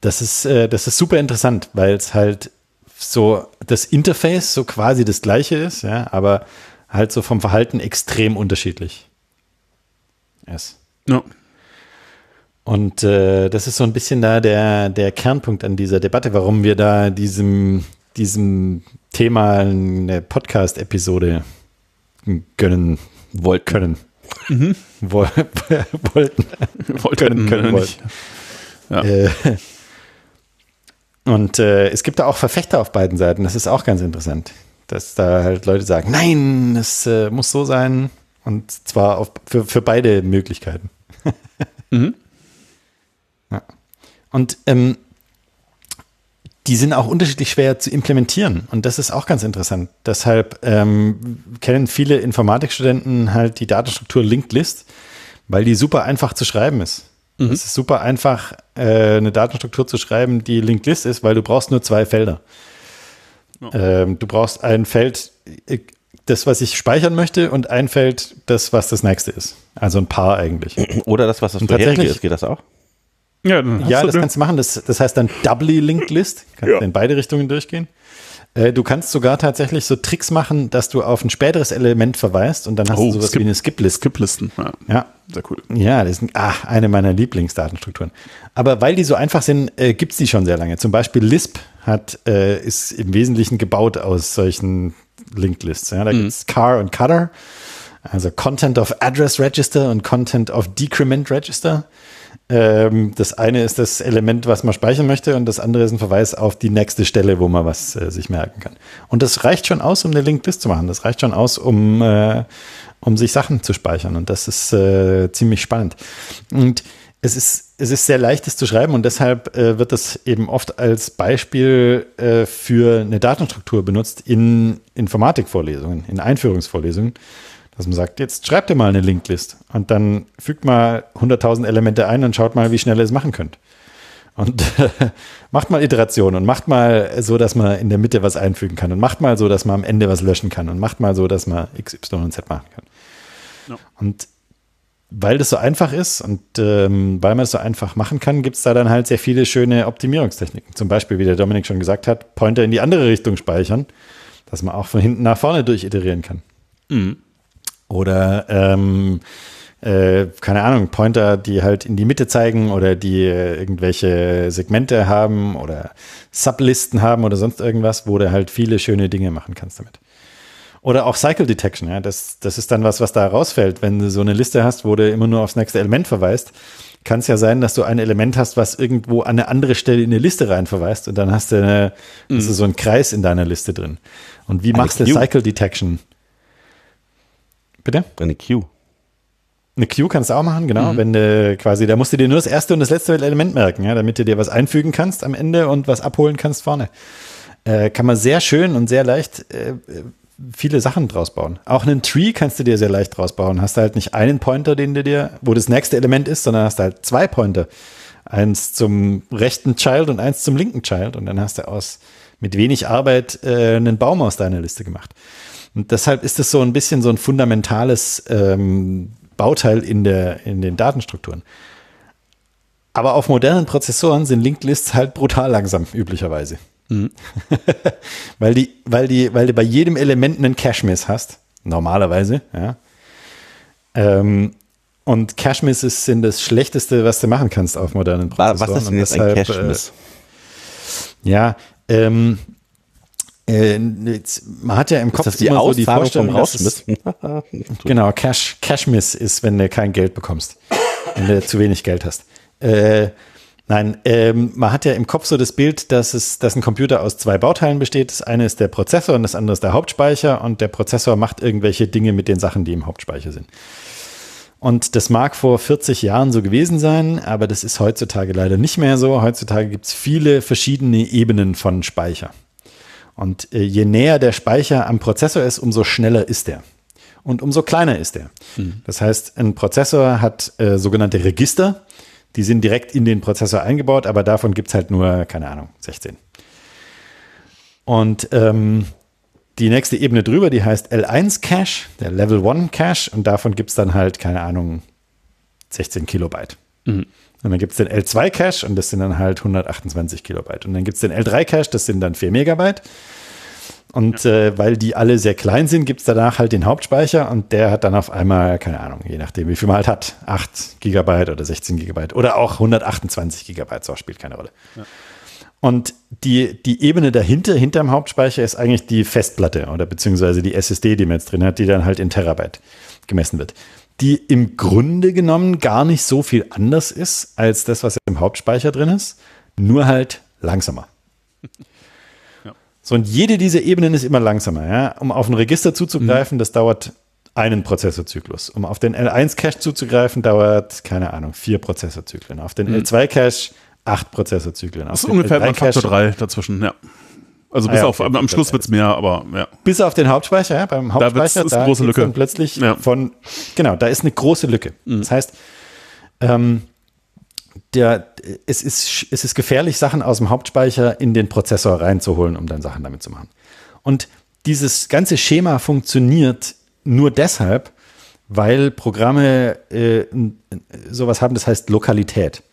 das, ist, äh, das ist super interessant, weil es halt so das Interface so quasi das gleiche ist, ja, aber halt so vom Verhalten extrem unterschiedlich ist. Ja. Und äh, das ist so ein bisschen da der, der Kernpunkt an dieser Debatte, warum wir da diesem, diesem Thema eine Podcast-Episode gönnen Wollten. können. Woll, wollten. Wollten, Können, können, wollten. nicht. Ja. Äh, und äh, es gibt da auch Verfechter auf beiden Seiten. Das ist auch ganz interessant, dass da halt Leute sagen, nein, es äh, muss so sein. Und zwar auf, für, für beide Möglichkeiten. Mhm. Ja. Und ähm, die sind auch unterschiedlich schwer zu implementieren. Und das ist auch ganz interessant. Deshalb ähm, kennen viele Informatikstudenten halt die Datenstruktur Linked List, weil die super einfach zu schreiben ist. Es ist super einfach, äh, eine Datenstruktur zu schreiben, die Linked List ist, weil du brauchst nur zwei Felder. Ähm, du brauchst ein Feld, äh, das, was ich speichern möchte, und ein Feld, das, was das nächste ist. Also ein Paar eigentlich. Oder das, was das vorherige ist, geht das auch? Ja, Ja, das kannst du machen. Das, das heißt dann Doubly Linked List. Kannst Ja. in beide Richtungen durchgehen. Äh, Du kannst sogar tatsächlich so Tricks machen, dass du auf ein späteres Element verweist und dann hast Oh, du sowas Skip- wie eine Skip-List. Skip-Listen. Ja. Ja. Sehr cool. Ja, das ist ach, eine meiner Lieblingsdatenstrukturen. Aber weil die so einfach sind, äh, gibt es die schon sehr lange. Zum Beispiel Lisp hat, äh, ist im Wesentlichen gebaut aus solchen Linked Lists. Ja, da gibt es Car und Cutter, also Content of Address Register und Content of Decrement Register. Ähm, das eine ist das Element, was man speichern möchte, und das andere ist ein Verweis auf die nächste Stelle, wo man was äh, sich merken kann. Und das reicht schon aus, um eine Linked List zu machen. Das reicht schon aus, um, äh, um sich Sachen zu speichern. Und das ist äh, ziemlich spannend. Und es ist, es ist sehr leicht, es zu schreiben und deshalb äh, wird das eben oft als Beispiel äh, für eine Datenstruktur benutzt in Informatikvorlesungen, in Einführungsvorlesungen, dass man sagt, jetzt schreibt ihr mal eine Linklist und dann fügt mal 100.000 Elemente ein und schaut mal, wie schnell ihr es machen könnt. Und macht mal Iterationen und macht mal so, dass man in der Mitte was einfügen kann und macht mal so, dass man am Ende was löschen kann und macht mal so, dass man X, Y und Z machen kann. Ja. Und weil das so einfach ist und ähm, weil man es so einfach machen kann, gibt es da dann halt sehr viele schöne Optimierungstechniken. Zum Beispiel, wie der Dominik schon gesagt hat, Pointer in die andere Richtung speichern, dass man auch von hinten nach vorne durchiterieren kann. Oder ähm, äh, keine Ahnung, Pointer, die halt in die Mitte zeigen oder die äh, irgendwelche Segmente haben oder Sublisten haben oder sonst irgendwas, wo du halt viele schöne Dinge machen kannst damit. Oder auch Cycle Detection, ja. Das, das ist dann was, was da rausfällt. Wenn du so eine Liste hast, wo du immer nur aufs nächste Element verweist, kann es ja sein, dass du ein Element hast, was irgendwo an eine andere Stelle in eine Liste rein verweist und dann hast du, eine, mhm. hast du so einen Kreis in deiner Liste drin. Und wie machst du Cycle Detection? Bitte? Eine Queue. Eine Queue kannst du auch machen, genau. Mhm. Wenn du quasi, da musst du dir nur das erste und das letzte Element merken, ja, damit du dir was einfügen kannst am Ende und was abholen kannst vorne. Äh, kann man sehr schön und sehr leicht äh, viele Sachen draus bauen. Auch einen Tree kannst du dir sehr leicht draus bauen. Hast du halt nicht einen Pointer, den du dir, wo das nächste Element ist, sondern hast du halt zwei Pointer. Eins zum rechten Child und eins zum linken Child. Und dann hast du aus mit wenig Arbeit äh, einen Baum aus deiner Liste gemacht. Und deshalb ist es so ein bisschen so ein fundamentales ähm, Bauteil in, der, in den Datenstrukturen. Aber auf modernen Prozessoren sind Linked Lists halt brutal langsam, üblicherweise. Mhm. weil, die, weil, die, weil du bei jedem Element einen Cache-Miss hast, normalerweise, ja. Ähm, und Cache-Misses sind das Schlechteste, was du machen kannst auf modernen Prozessoren. Was ist denn jetzt deshalb, ein Cache-Miss? Äh, ja, ähm, äh, man hat ja im Kopf ist das die immer so die Vorstellung, Rausschmiss. genau, Cash, Cash Miss ist, wenn du kein Geld bekommst, wenn du zu wenig Geld hast. Äh, nein, ähm, man hat ja im Kopf so das Bild, dass es, dass ein Computer aus zwei Bauteilen besteht. Das eine ist der Prozessor und das andere ist der Hauptspeicher und der Prozessor macht irgendwelche Dinge mit den Sachen, die im Hauptspeicher sind. Und das mag vor 40 Jahren so gewesen sein, aber das ist heutzutage leider nicht mehr so. Heutzutage gibt es viele verschiedene Ebenen von Speicher. Und äh, je näher der Speicher am Prozessor ist, umso schneller ist er. Und umso kleiner ist er. Mhm. Das heißt, ein Prozessor hat äh, sogenannte Register, die sind direkt in den Prozessor eingebaut, aber davon gibt es halt nur, keine Ahnung, 16. Und ähm, die nächste Ebene drüber, die heißt L1 Cache, der Level 1 Cache, und davon gibt es dann halt, keine Ahnung, 16 Kilobyte. Mhm. Und dann gibt es den L2-Cache und das sind dann halt 128 Kilobyte. Und dann gibt es den L3-Cache, das sind dann 4 Megabyte. Und ja. äh, weil die alle sehr klein sind, gibt es danach halt den Hauptspeicher und der hat dann auf einmal, keine Ahnung, je nachdem, wie viel man halt hat, 8 Gigabyte oder 16 Gigabyte oder auch 128 Gigabyte, so spielt keine Rolle. Ja. Und die, die Ebene dahinter, hinter dem Hauptspeicher, ist eigentlich die Festplatte oder beziehungsweise die SSD, die man jetzt drin hat, die dann halt in Terabyte gemessen wird die im Grunde genommen gar nicht so viel anders ist als das, was im Hauptspeicher drin ist, nur halt langsamer. Ja. So, und jede dieser Ebenen ist immer langsamer. Ja? Um auf ein Register zuzugreifen, mhm. das dauert einen Prozessorzyklus. Um auf den L1-Cache zuzugreifen, dauert, keine Ahnung, vier Prozessorzyklen. Auf den mhm. L2-Cache acht Prozessorzyklen. Das ist ungefähr ein Faktor 3 dazwischen, ja. Also bis ah, ja, auf, okay, am, Schluss wird es mehr, aber ja. Bis auf den Hauptspeicher, ja, beim Hauptspeicher, da, ist eine große Lücke. Dann plötzlich ja. von, genau, da ist eine große Lücke. Mhm. Das heißt, ähm, der, es, ist, es ist gefährlich, Sachen aus dem Hauptspeicher in den Prozessor reinzuholen, um dann Sachen damit zu machen. Und dieses ganze Schema funktioniert nur deshalb, weil Programme äh, sowas haben, das heißt Lokalität.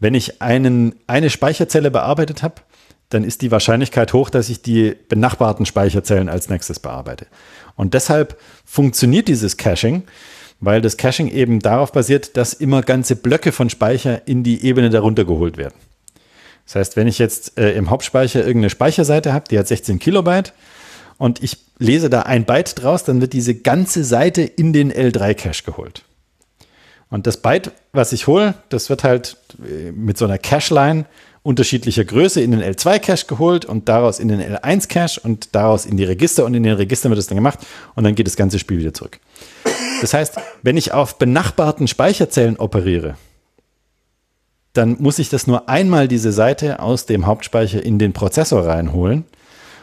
Wenn ich einen, eine Speicherzelle bearbeitet habe, dann ist die Wahrscheinlichkeit hoch, dass ich die benachbarten Speicherzellen als nächstes bearbeite. Und deshalb funktioniert dieses Caching, weil das Caching eben darauf basiert, dass immer ganze Blöcke von Speicher in die Ebene darunter geholt werden. Das heißt, wenn ich jetzt äh, im Hauptspeicher irgendeine Speicherseite habe, die hat 16 Kilobyte und ich lese da ein Byte draus, dann wird diese ganze Seite in den L3-Cache geholt. Und das Byte, was ich hole, das wird halt äh, mit so einer Cache-Line unterschiedlicher Größe in den L2-Cache geholt und daraus in den L1-Cache und daraus in die Register und in den Registern wird es dann gemacht und dann geht das ganze Spiel wieder zurück. Das heißt, wenn ich auf benachbarten Speicherzellen operiere, dann muss ich das nur einmal diese Seite aus dem Hauptspeicher in den Prozessor reinholen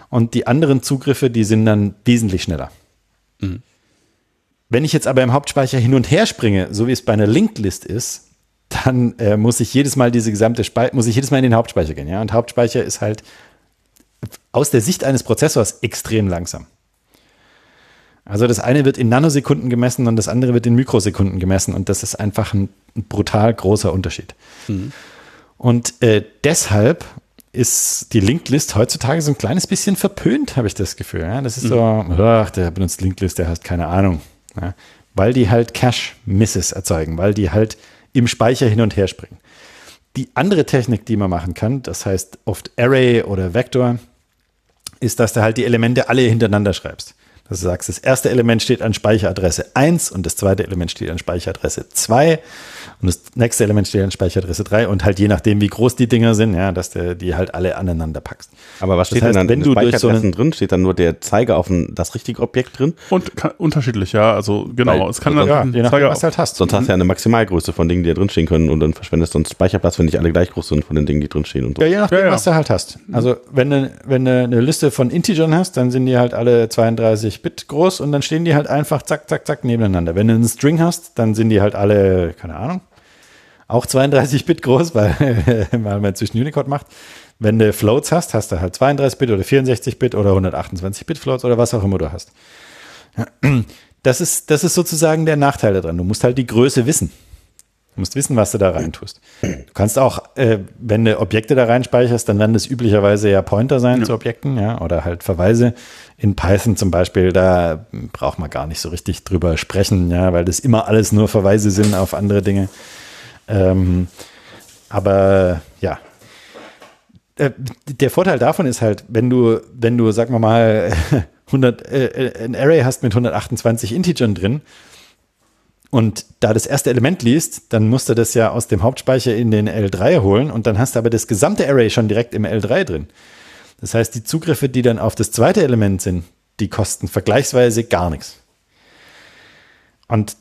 und die anderen Zugriffe, die sind dann wesentlich schneller. Mhm. Wenn ich jetzt aber im Hauptspeicher hin und her springe, so wie es bei einer Linked List ist, dann äh, muss ich jedes Mal diese gesamte Speicher, muss ich jedes Mal in den Hauptspeicher gehen. Ja? Und Hauptspeicher ist halt aus der Sicht eines Prozessors extrem langsam. Also das eine wird in Nanosekunden gemessen und das andere wird in Mikrosekunden gemessen und das ist einfach ein, ein brutal großer Unterschied. Mhm. Und äh, deshalb ist die Linked List heutzutage so ein kleines bisschen verpönt, habe ich das Gefühl. Ja? Das ist mhm. so, ach, der benutzt Linked List, der hat keine Ahnung. Ja? Weil die halt Cache-Misses erzeugen, weil die halt im Speicher hin und her springen. Die andere Technik, die man machen kann, das heißt oft Array oder Vector, ist, dass du halt die Elemente alle hintereinander schreibst. Dass du sagst, das erste Element steht an Speicheradresse 1 und das zweite Element steht an Speicheradresse 2 und das nächste Element steht an Speicheradresse 3 und halt je nachdem, wie groß die Dinger sind, ja, dass du die halt alle aneinander packst. Aber was steht Das heißt, denn dann wenn in du durch so einen- drin? Steht dann nur der Zeiger auf ein, das richtige Objekt drin? Und ka- unterschiedlich, ja. Also genau. Weil- es kann Ja, Ja, dann je nachdem, Zeiger was du halt hast. Sonst hast du ja eine Maximalgröße von Dingen, die da drinstehen können und dann verschwendest du sonst Speicherplatz, wenn nicht alle gleich groß sind von den Dingen, die drinstehen und so. Ja, je nachdem, Ja, ja. was du halt hast. Also, wenn du, wenn du eine Liste von Integern hast, dann sind die halt alle 32 Bit groß und dann stehen die halt einfach zack, zack, zack nebeneinander. Wenn du einen String hast, dann sind die halt alle, keine Ahnung, auch 32 Bit groß, weil, weil man zwischen Unicode macht. Wenn du Floats hast, hast du halt 32 Bit oder 64 Bit oder 128 Bit Floats oder was auch immer du hast. Das ist, das ist sozusagen der Nachteil daran. Du musst halt die Größe wissen. Du musst wissen, was du da rein tust. Du kannst auch, äh, wenn du Objekte da reinspeicherst, dann werden das üblicherweise ja Pointer sein zu Objekten, ja, oder halt Verweise. In Python zum Beispiel, da braucht man gar nicht so richtig drüber sprechen, ja, weil das immer alles nur Verweise sind auf andere Dinge. Ähm, aber ja, äh, der Vorteil davon ist halt, wenn du, wenn du, sag mal mal, 100, äh, ein Array hast mit 128 Integern drin und da das erste Element liest, dann musst du das ja aus dem Hauptspeicher in den L3 holen und dann hast du aber das gesamte Array schon direkt im L3 drin. Das heißt, die Zugriffe, die dann auf das zweite Element sind, die kosten vergleichsweise gar nichts. Und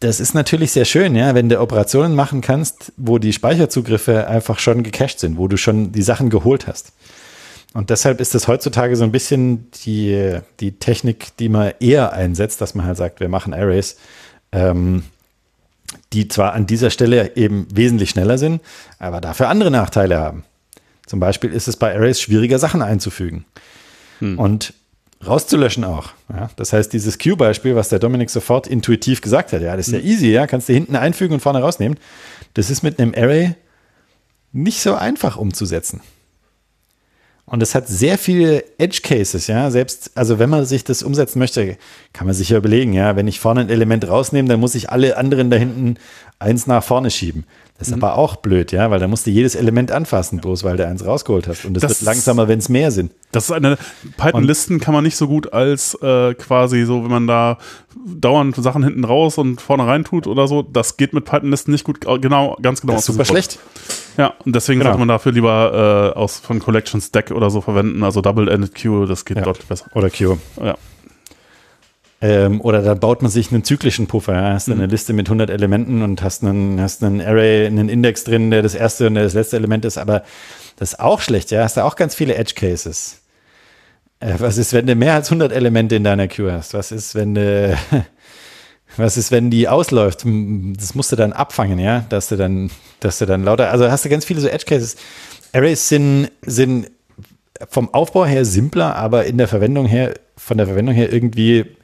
das ist natürlich sehr schön, ja, wenn du Operationen machen kannst, wo die Speicherzugriffe einfach schon gecached sind, wo du schon die Sachen geholt hast. Und deshalb ist das heutzutage so ein bisschen die, die Technik, die man eher einsetzt, dass man halt sagt, wir machen Arrays, ähm, die zwar an dieser Stelle eben wesentlich schneller sind, aber dafür andere Nachteile haben. Zum Beispiel ist es bei Arrays schwieriger, Sachen einzufügen und rauszulöschen auch. Ja? Das heißt, dieses Q-Beispiel, was der Dominik sofort intuitiv gesagt hat, ja, das ist ja easy, ja, kannst du hinten einfügen und vorne rausnehmen. Das ist mit einem Array nicht so einfach umzusetzen. Und es hat sehr viele Edge Cases, ja. Selbst, also wenn man sich das umsetzen möchte, kann man sich ja überlegen, ja, wenn ich vorne ein Element rausnehme, dann muss ich alle anderen da hinten eins nach vorne schieben. Das ist aber auch blöd, ja, weil da musst du jedes Element anfassen, bloß weil du eins rausgeholt hast. Und es Das wird langsamer, wenn es mehr sind. Das ist eine Python-Listen kann man nicht so gut als äh, quasi so, wenn man da dauernd Sachen hinten raus und vorne rein tut oder so. Das geht mit Python-Listen nicht gut, äh, genau, ganz genau. Das ist super Grund. schlecht. Ja, und deswegen Genau. sollte man dafür lieber äh, aus von Collection Stack oder so verwenden, also Double-Ended Queue, das geht Ja. deutlich besser. Oder Q. Ja. Ähm, oder dann baut man sich einen zyklischen Puffer. Ja? Hast du eine Liste mit 100 Elementen und hast einen, hast einen Array, einen Index drin, der das erste und der das letzte Element ist. Aber das ist auch schlecht. Ja, hast du auch ganz viele Edge Cases. Äh, was ist, wenn du mehr als 100 Elemente in deiner Queue hast? Was ist, wenn du, was ist, wenn die ausläuft? Das musst du dann abfangen, ja, dass du dann, dass du dann lauter, also hast du ganz viele so Edge Cases. Arrays sind, sind vom Aufbau her simpler, aber in der Verwendung her, von der Verwendung her irgendwie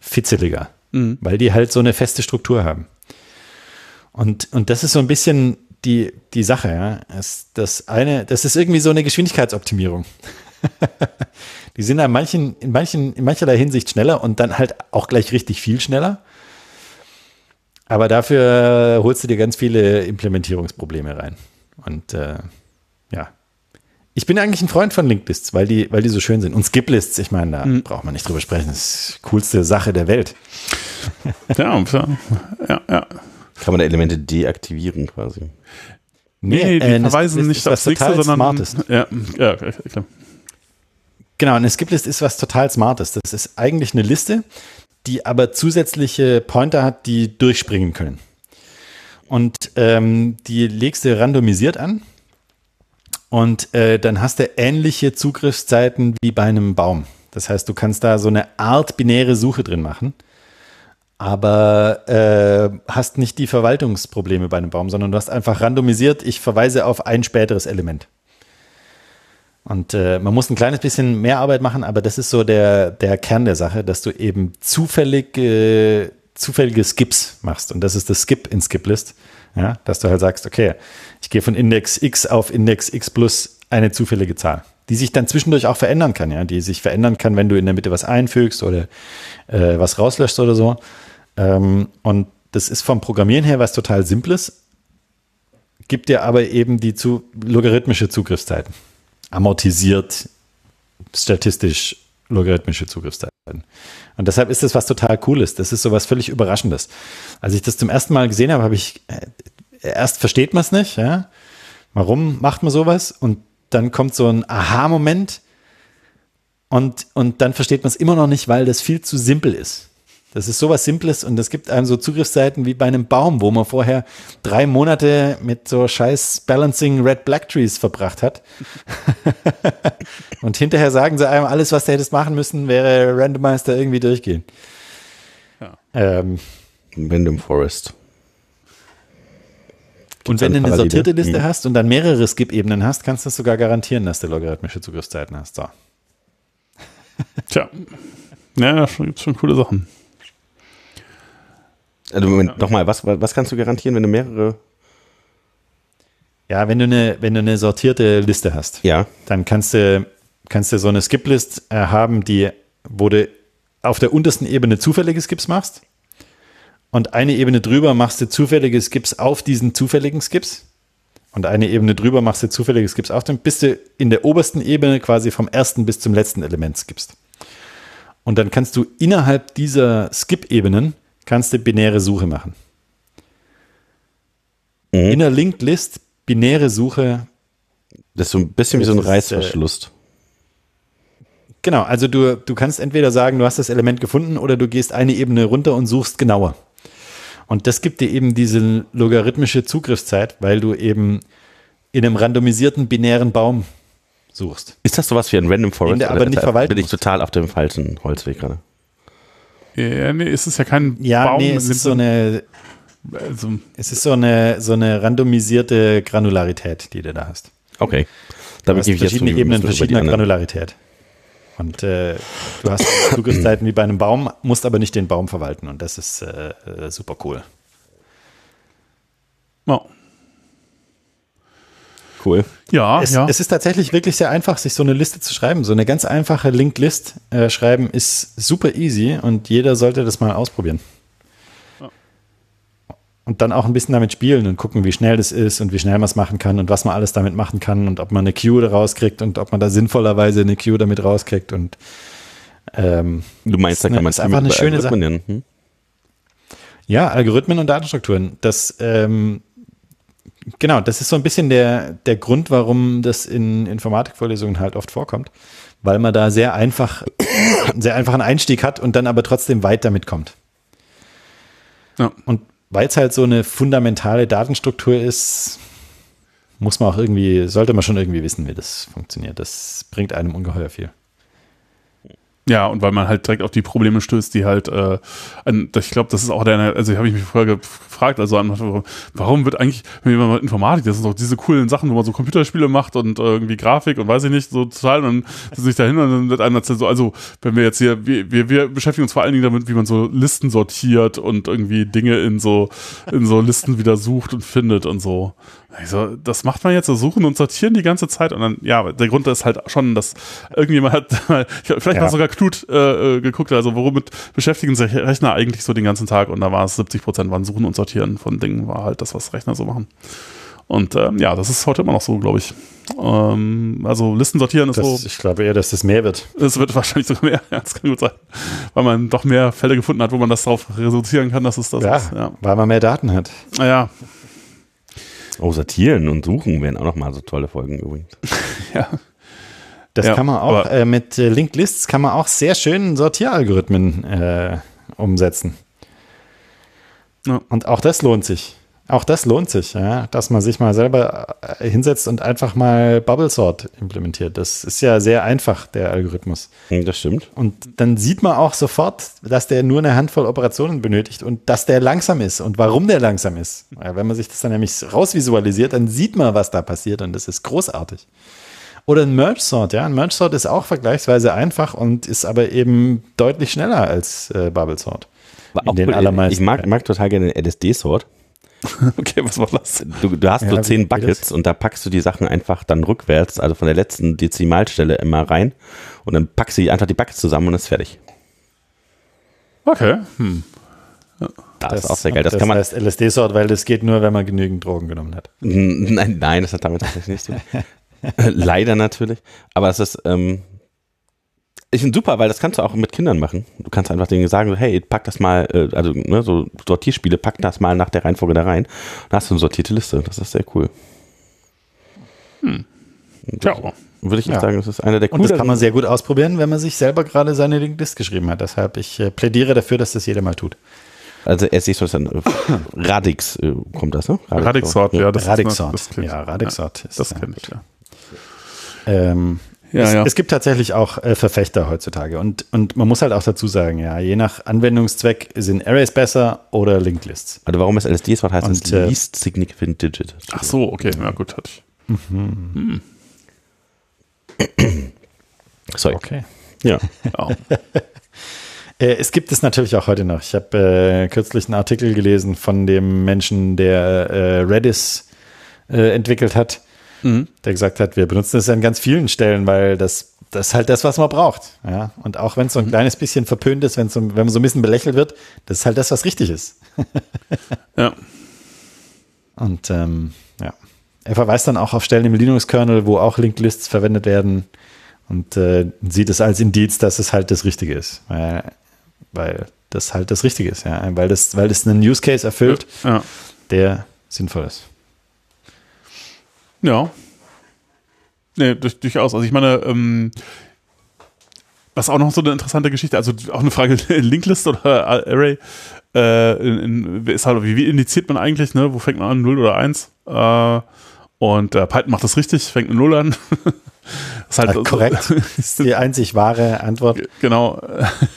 fitzeliger, weil die halt so eine feste Struktur haben. Und, und das ist so ein bisschen die, die Sache, ja. Es, das eine, das ist irgendwie so eine Geschwindigkeitsoptimierung. die sind in manchen, in manchen, in mancherlei Hinsicht schneller und dann halt auch gleich richtig viel schneller. Aber dafür holst du dir ganz viele Implementierungsprobleme rein. Und äh. Ich bin eigentlich ein Freund von Linklists, weil die, weil die so schön sind. Und Skiplists, ich meine, da braucht man nicht drüber sprechen. Das ist die coolste Sache der Welt. Ja, ja, ja. Kann man da Elemente deaktivieren quasi. Nee, die äh, verweisen nicht ist auf was das nächste, total sondern. Smartes. Ja, ja, okay, klar. Genau, eine Skiplist ist was total Smartes. Das ist eigentlich eine Liste, die aber zusätzliche Pointer hat, die durchspringen können. Und ähm, die legst du randomisiert an. Und äh, dann hast du ähnliche Zugriffszeiten wie bei einem Baum. Das heißt, du kannst da so eine Art binäre Suche drin machen, aber äh, hast nicht die Verwaltungsprobleme bei einem Baum, sondern du hast einfach randomisiert, ich verweise auf ein späteres Element. Und äh, man muss ein kleines bisschen mehr Arbeit machen, aber das ist so der, der Kern der Sache, dass du eben zufällig, äh, zufällige Skips machst. Und das ist das Skip in Skiplist. Ja, dass du halt sagst, okay, ich gehe von Index X auf Index X plus eine zufällige Zahl, die sich dann zwischendurch auch verändern kann, ja, die sich verändern kann, wenn du in der Mitte was einfügst oder äh, was rauslöschst oder so. Ähm, und das ist vom Programmieren her was total Simples, gibt dir aber eben die zu, logarithmische Zugriffszeiten amortisiert, statistisch logarithmische Zugriffszeiten. Und deshalb ist das was total Cooles. Das ist so was völlig Überraschendes. Als ich das zum ersten Mal gesehen habe, habe ich, äh, erst versteht man es nicht, ja. Warum macht man sowas? Und dann kommt so ein Aha-Moment und, und dann versteht man es immer noch nicht, weil das viel zu simpel ist. Das ist sowas Simples und es gibt einem so Zugriffsseiten wie bei einem Baum, wo man vorher drei Monate mit so scheiß Balancing Red Black Trees verbracht hat. und hinterher sagen sie einem, alles, was du hättest machen müssen, wäre Randomizer irgendwie durchgehen. Ja. Ähm, Random Forest. und wenn du eine sortierte Liste mhm. hast und dann mehrere Skip-Ebenen hast, kannst du sogar garantieren, dass du logarithmische Zugriffszeiten hast. So. Tja. Ja, schon, gibt schon coole Sachen. Also Moment, ja. nochmal, was, was kannst du garantieren, wenn du mehrere ja, wenn du eine, wenn du eine sortierte Liste hast, ja. dann kannst du, kannst du so eine Skip-List äh, haben, die, wo du auf der untersten Ebene zufällige Skips machst und eine Ebene drüber machst du zufällige Skips auf diesen zufälligen Skips und eine Ebene drüber machst du zufällige Skips auf dem, bis du in der obersten Ebene quasi vom ersten bis zum letzten Element skippst. Und dann kannst du innerhalb dieser Skip-Ebenen kannst du binäre Suche machen. Mhm. In der Linked List binäre Suche. Das ist so ein bisschen wie so ein Reißverschluss. Äh, genau, also du, du kannst entweder sagen, du hast das Element gefunden oder du gehst eine Ebene runter und suchst genauer. Und das gibt dir eben diese logarithmische Zugriffszeit, weil du eben in einem randomisierten binären Baum suchst. Ist das sowas wie ein Random Forest? aber nicht verwalten bin ich total auf dem falschen Holzweg gerade. Ja, nee, es ist ja kein ja, Baum. Nee, es ist so eine, also, es ist so eine, so eine randomisierte Granularität, die du da hast. Okay. Da du hast verschiedene Ebenen verschiedener Granularität. Und äh, du hast Zugriffszeiten wie bei einem Baum, musst aber nicht den Baum verwalten. Und das ist äh, äh super cool. Oh. Cool. Ja es, ja. es ist tatsächlich wirklich sehr einfach, sich so eine Liste zu schreiben. So eine ganz einfache Linked List äh, schreiben ist super easy und jeder sollte das mal ausprobieren. Und dann auch ein bisschen damit spielen und gucken, wie schnell das ist und wie schnell man es machen kann und was man alles damit machen kann und ob man eine Queue daraus kriegt und ob man da sinnvollerweise eine Queue damit rauskriegt. Und ähm, du meinst, da kann man es einfach eine schöne Sache. Hm? Ja, Algorithmen und Datenstrukturen. Das ähm, genau, das ist so ein bisschen der, der Grund, warum das in Informatikvorlesungen halt oft vorkommt, weil man da sehr einfach, einen sehr einfachen Einstieg hat und dann aber trotzdem weit damit kommt. Ja. Und weil es halt so eine fundamentale Datenstruktur ist, muss man auch irgendwie, sollte man schon irgendwie wissen, wie das funktioniert. Das bringt einem ungeheuer viel. Ja, und weil man halt direkt auf die Probleme stößt, die halt, äh, an, ich glaube, das ist auch der, also habe ich mich vorher gefragt, also warum wird eigentlich, wenn man mit Informatik, das sind doch diese coolen Sachen, wo man so Computerspiele macht und äh, irgendwie Grafik und weiß ich nicht, so total, und dann sich dahin und dann wird erzählt, so, also, wenn wir jetzt hier, wir, wir, wir beschäftigen uns vor allen Dingen damit, wie man so Listen sortiert und irgendwie Dinge in so, in so Listen wieder sucht und findet und so. Also, das macht man jetzt so suchen und sortieren die ganze Zeit und dann, ja, der Grund ist halt schon, dass irgendjemand hat, vielleicht ja. hat sogar Knut äh, äh, geguckt, also womit beschäftigen sich Rechner eigentlich so den ganzen Tag und da war es 70 Prozent waren Suchen und Sortieren von Dingen, war halt das, was Rechner so machen. Und ähm, ja, das ist heute immer noch so, glaube ich. Ähm, also Listen sortieren ist das, so. Ich glaube eher, dass das mehr wird. Es wird wahrscheinlich sogar mehr, ja, das kann gut sein. Weil man doch mehr Fälle gefunden hat, wo man das darauf reduzieren kann, dass es das ja, ist. Ja, weil man mehr Daten hat. Ja, Oh, sortieren und suchen wären auch nochmal so tolle Folgen übrigens. ja. Das ja, kann man auch äh, mit äh, Linked Lists kann man auch sehr schön Sortieralgorithmen äh, umsetzen. Ja. Und auch das lohnt sich. Auch das lohnt sich, ja, dass man sich mal selber äh, hinsetzt und einfach mal Bubble Sort implementiert. Das ist ja sehr einfach, der Algorithmus. Hm, das stimmt. Und dann sieht man auch sofort, dass der nur eine Handvoll Operationen benötigt und dass der langsam ist und warum der langsam ist. Ja, wenn man sich das dann nämlich rausvisualisiert, dann sieht man, was da passiert und das ist großartig. Oder ein Merge Sort, ja. Ein Merge Sort ist auch vergleichsweise einfach und ist aber eben deutlich schneller als äh, Bubble Sort. in den allermeisten. Ich mag, mag total gerne den LSD Sort okay, was war das? Du, du hast ja, so zehn Buckets und da packst du die Sachen einfach dann rückwärts, also von der letzten Dezimalstelle immer rein und dann packst du einfach die Buckets zusammen und ist fertig. Okay. Hm. Ja. Das, das, ist auch sehr geil. Das, das kann man heißt LSD-Sort, weil das geht nur, wenn man genügend Drogen genommen hat. Nein, nein, das hat damit tatsächlich nichts zu tun. Leider natürlich. Aber es ist, ähm, Ich finde super, weil das kannst du auch mit Kindern machen. Du kannst einfach denen sagen, hey, pack das mal, äh, also ne, so Sortierspiele, pack das mal nach der Reihenfolge da rein. Dann hast du eine sortierte Liste. Das ist sehr cool. Hm. Tja. Würde ich ja. sagen, das ist einer der cooleren. Und das kann man sehr gut ausprobieren, wenn man sich selber gerade seine List geschrieben hat. Deshalb, ich äh, plädiere dafür, dass das jeder mal tut. Also er siehst du dann äh, Radix äh, kommt das, ne? Radixort, ja, das Radixort. Ist, das ja, Radixort. Ja, das kenne ich, ja. Ähm, ja, es, ja. es, gibt tatsächlich auch äh, Verfechter heutzutage. Und, und man muss halt auch dazu sagen, ja, je nach Anwendungszweck sind Arrays besser oder Linked Lists. Also warum es LSDs war, heißt es äh, Least Significant Digit. Ach so, okay, ja gut, hatte ich. Mhm. Hm. Sorry. Okay. Ja. Oh. Äh, es gibt es natürlich auch heute noch. Ich habe äh, kürzlich einen Artikel gelesen von dem Menschen, der äh, Redis äh, entwickelt hat, mhm. der gesagt hat, wir benutzen das an ganz vielen Stellen, weil das, das ist halt das, was man braucht. Ja? Und auch wenn es so ein mhm. kleines bisschen verpönt ist, so, wenn man so ein bisschen belächelt wird, das ist halt das, was richtig ist. ja. Und ähm, ja. Er verweist dann auch auf Stellen im Linux-Kernel, wo auch Linked Lists verwendet werden und äh, sieht es als Indiz, dass es halt das Richtige ist. Weil weil das halt das Richtige ist, ja, weil das, weil das einen Use Case erfüllt, ja. der sinnvoll ist. Ja. Nee, durch, durchaus. Also ich meine, ähm, was auch noch so eine interessante Geschichte, also auch eine Frage, Linklist oder Array, äh, in, in, ist halt, wie, wie indiziert man eigentlich, ne? Wo fängt man an, 0 oder 1? Äh, und äh, Python macht das richtig, fängt mit 0 an. ist halt ja, korrekt. Das ist die einzig wahre Antwort. Genau.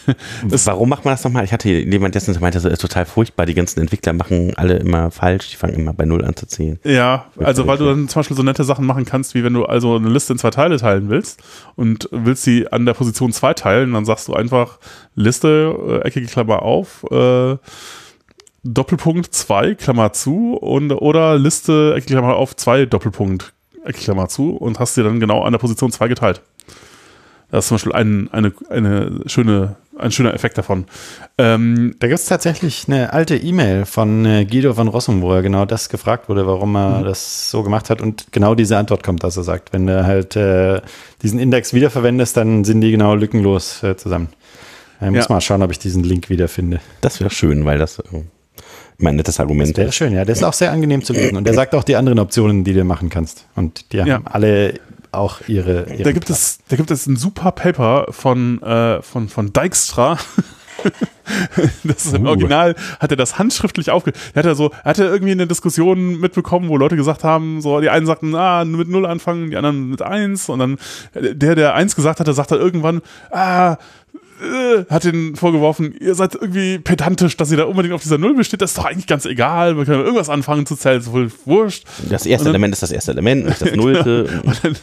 Warum macht man das nochmal? Ich hatte jemand dessen meinte, das ist total furchtbar. Die ganzen Entwickler machen alle immer falsch. Die fangen immer bei Null an zu zählen. Ja, also weil du dann zum Beispiel so nette Sachen machen kannst, wie wenn du also eine Liste in zwei Teile teilen willst und willst sie an der Position 2 teilen, dann sagst du einfach Liste, äh, eckige Klammer auf, äh, Doppelpunkt 2, Klammer zu und oder Liste, eckige Klammer auf, 2, Doppelpunkt, Klammer zu und hast dir dann genau an der Position 2 geteilt. Das ist zum Beispiel ein, eine, eine schöne, ein schöner Effekt davon. Ähm, da gibt es tatsächlich eine alte E-Mail von äh, Guido von Rossum, wo er genau das gefragt wurde, warum er mhm. das so gemacht hat. Und genau diese Antwort kommt, dass er sagt, wenn du halt äh, diesen Index wiederverwendest, dann sind die genau lückenlos äh, zusammen. Ich muss ja. mal schauen, ob ich diesen Link wiederfinde. Das wäre schön, weil das äh, mein nettes Argument. Das wäre schön, ja. Der ist auch sehr angenehm zu lesen. Und der sagt auch die anderen Optionen, die du machen kannst. Und die ja. haben alle auch ihre. Da gibt, es, da gibt es ein super Paper von, äh, von, von Dijkstra. das ist im uh. Original, hat er das handschriftlich aufge... Er hat er so, er hatte irgendwie eine Diskussion mitbekommen, wo Leute gesagt haben, so, die einen sagten, ah, mit Null anfangen, die anderen mit Eins und dann der, der Eins gesagt hatte, sagt er irgendwann, ah, äh, hat den vorgeworfen, ihr seid irgendwie pedantisch, dass ihr da unbedingt auf dieser Null besteht. Das ist doch eigentlich ganz egal. Wir können irgendwas anfangen zu zählen, ist wohl wurscht. Das erste dann, Element ist das erste Element, nicht das Nullte. Genau. Und, dann,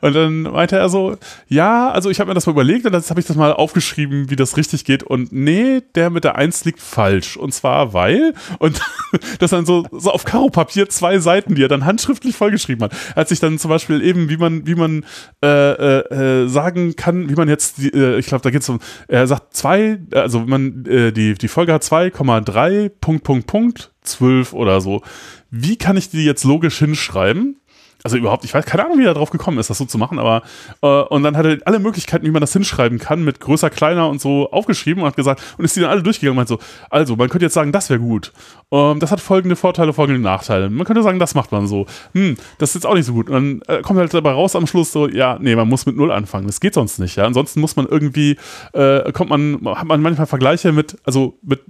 und, dann, meinte er so, ja, also ich habe mir das mal überlegt und jetzt habe ich das mal aufgeschrieben, wie das richtig geht. Und nee, der mit der Eins liegt falsch. Und zwar weil, und das dann so, so auf Karo-Papier zwei Seiten, die er dann handschriftlich vollgeschrieben hat. Er hat sich dann zum Beispiel eben, wie man, wie man äh, äh, äh sagen kann, wie man jetzt, die, äh, ich glaube, da geht es um er sagt zwei, also man, äh, die, die Folge hat 2,3 Punkt, Punkt, Punkt, 12 oder so. Wie kann ich die jetzt logisch hinschreiben? Also überhaupt, ich weiß keine Ahnung, wie er drauf gekommen ist, das so zu machen, aber äh, und dann hat er alle Möglichkeiten, wie man das hinschreiben kann, mit größer, kleiner und so aufgeschrieben und hat gesagt, und ist die dann alle durchgegangen und meint so, also man könnte jetzt sagen, das wäre gut. Ähm, das hat folgende Vorteile, folgende Nachteile. Man könnte sagen, das macht man so. Hm, das ist jetzt auch nicht so gut. Und dann äh, kommt halt dabei raus am Schluss so, ja, nee, man muss mit Null anfangen. Das geht sonst nicht, ja. Ansonsten muss man irgendwie, äh, kommt man, hat man manchmal Vergleiche mit, also mit,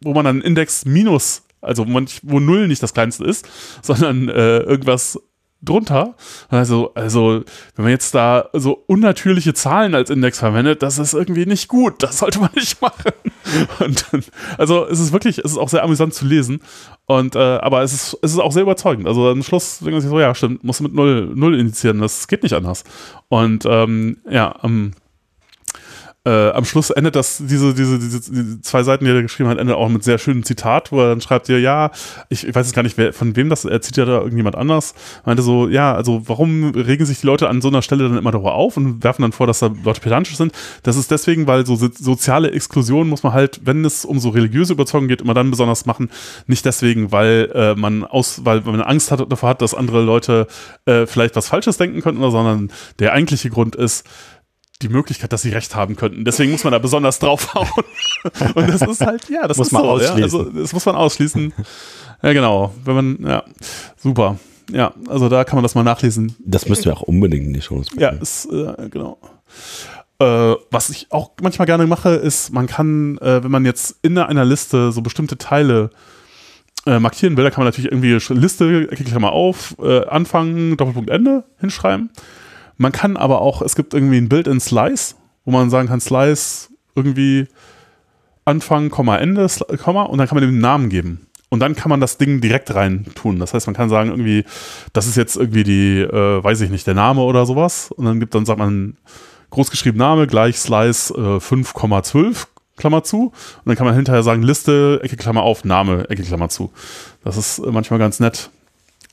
wo man dann Index minus also wo Null nicht das kleinste ist, sondern äh, irgendwas drunter. Also, also, wenn man jetzt da so unnatürliche Zahlen als Index verwendet, das ist irgendwie nicht gut. Das sollte man nicht machen. Dann, also, es ist wirklich, es ist auch sehr amüsant zu lesen. Und, äh, aber es ist, es ist auch sehr überzeugend. Also, am Schluss denkt man sich so, ja, stimmt, muss mit Null, Null initiieren. Das geht nicht anders. Und, ähm, ja, ähm, äh, am Schluss endet das, diese, diese, diese, diese, zwei Seiten, die er geschrieben hat, endet auch mit sehr schönem Zitat, wo er dann schreibt ja, ja, ich, ich weiß jetzt gar nicht, wer, von wem das, er ja da irgendjemand anders, meinte so, ja, also warum regen sich die Leute an so einer Stelle dann immer darüber auf und werfen dann vor, dass da Leute pedantisch sind? Das ist deswegen, weil so soziale Exklusion muss man halt, wenn es um so religiöse Überzeugung geht, immer dann besonders machen, nicht deswegen, weil äh, man aus, weil man Angst hat, davor hat, dass andere Leute äh, vielleicht was Falsches denken könnten, sondern der eigentliche Grund ist, die Möglichkeit, dass sie recht haben könnten. Deswegen muss man da besonders draufhauen. Und das ist halt, ja, das Muss ist man so. ausschließen. Ja? Also, das muss man ausschließen. Ja, genau. Wenn man, ja, super. Ja, also da kann man das mal nachlesen. Das müssen wir auch unbedingt in die Show Ja, ist, äh, genau. Äh, was ich auch manchmal gerne mache, ist, man kann, äh, wenn man jetzt in einer Liste so bestimmte Teile äh, markieren will, da kann man natürlich irgendwie Liste, Klammer auf, äh, Anfang, Doppelpunkt, Ende hinschreiben. Man kann aber auch, es gibt irgendwie ein Bild in Slice, wo man sagen kann, Slice irgendwie Anfang, Komma, Ende, Komma, und dann kann man dem einen Namen geben. Und dann kann man das Ding direkt rein tun. Das heißt, man kann sagen, irgendwie, das ist jetzt irgendwie die, äh, weiß ich nicht, der Name oder sowas. Und dann gibt, dann sagt man großgeschrieben Name gleich Slice äh, 5,12, Klammer zu. Und dann kann man hinterher sagen, Liste, Ecke, Klammer auf, Name, Ecke, Klammer zu. Das ist äh, manchmal ganz nett.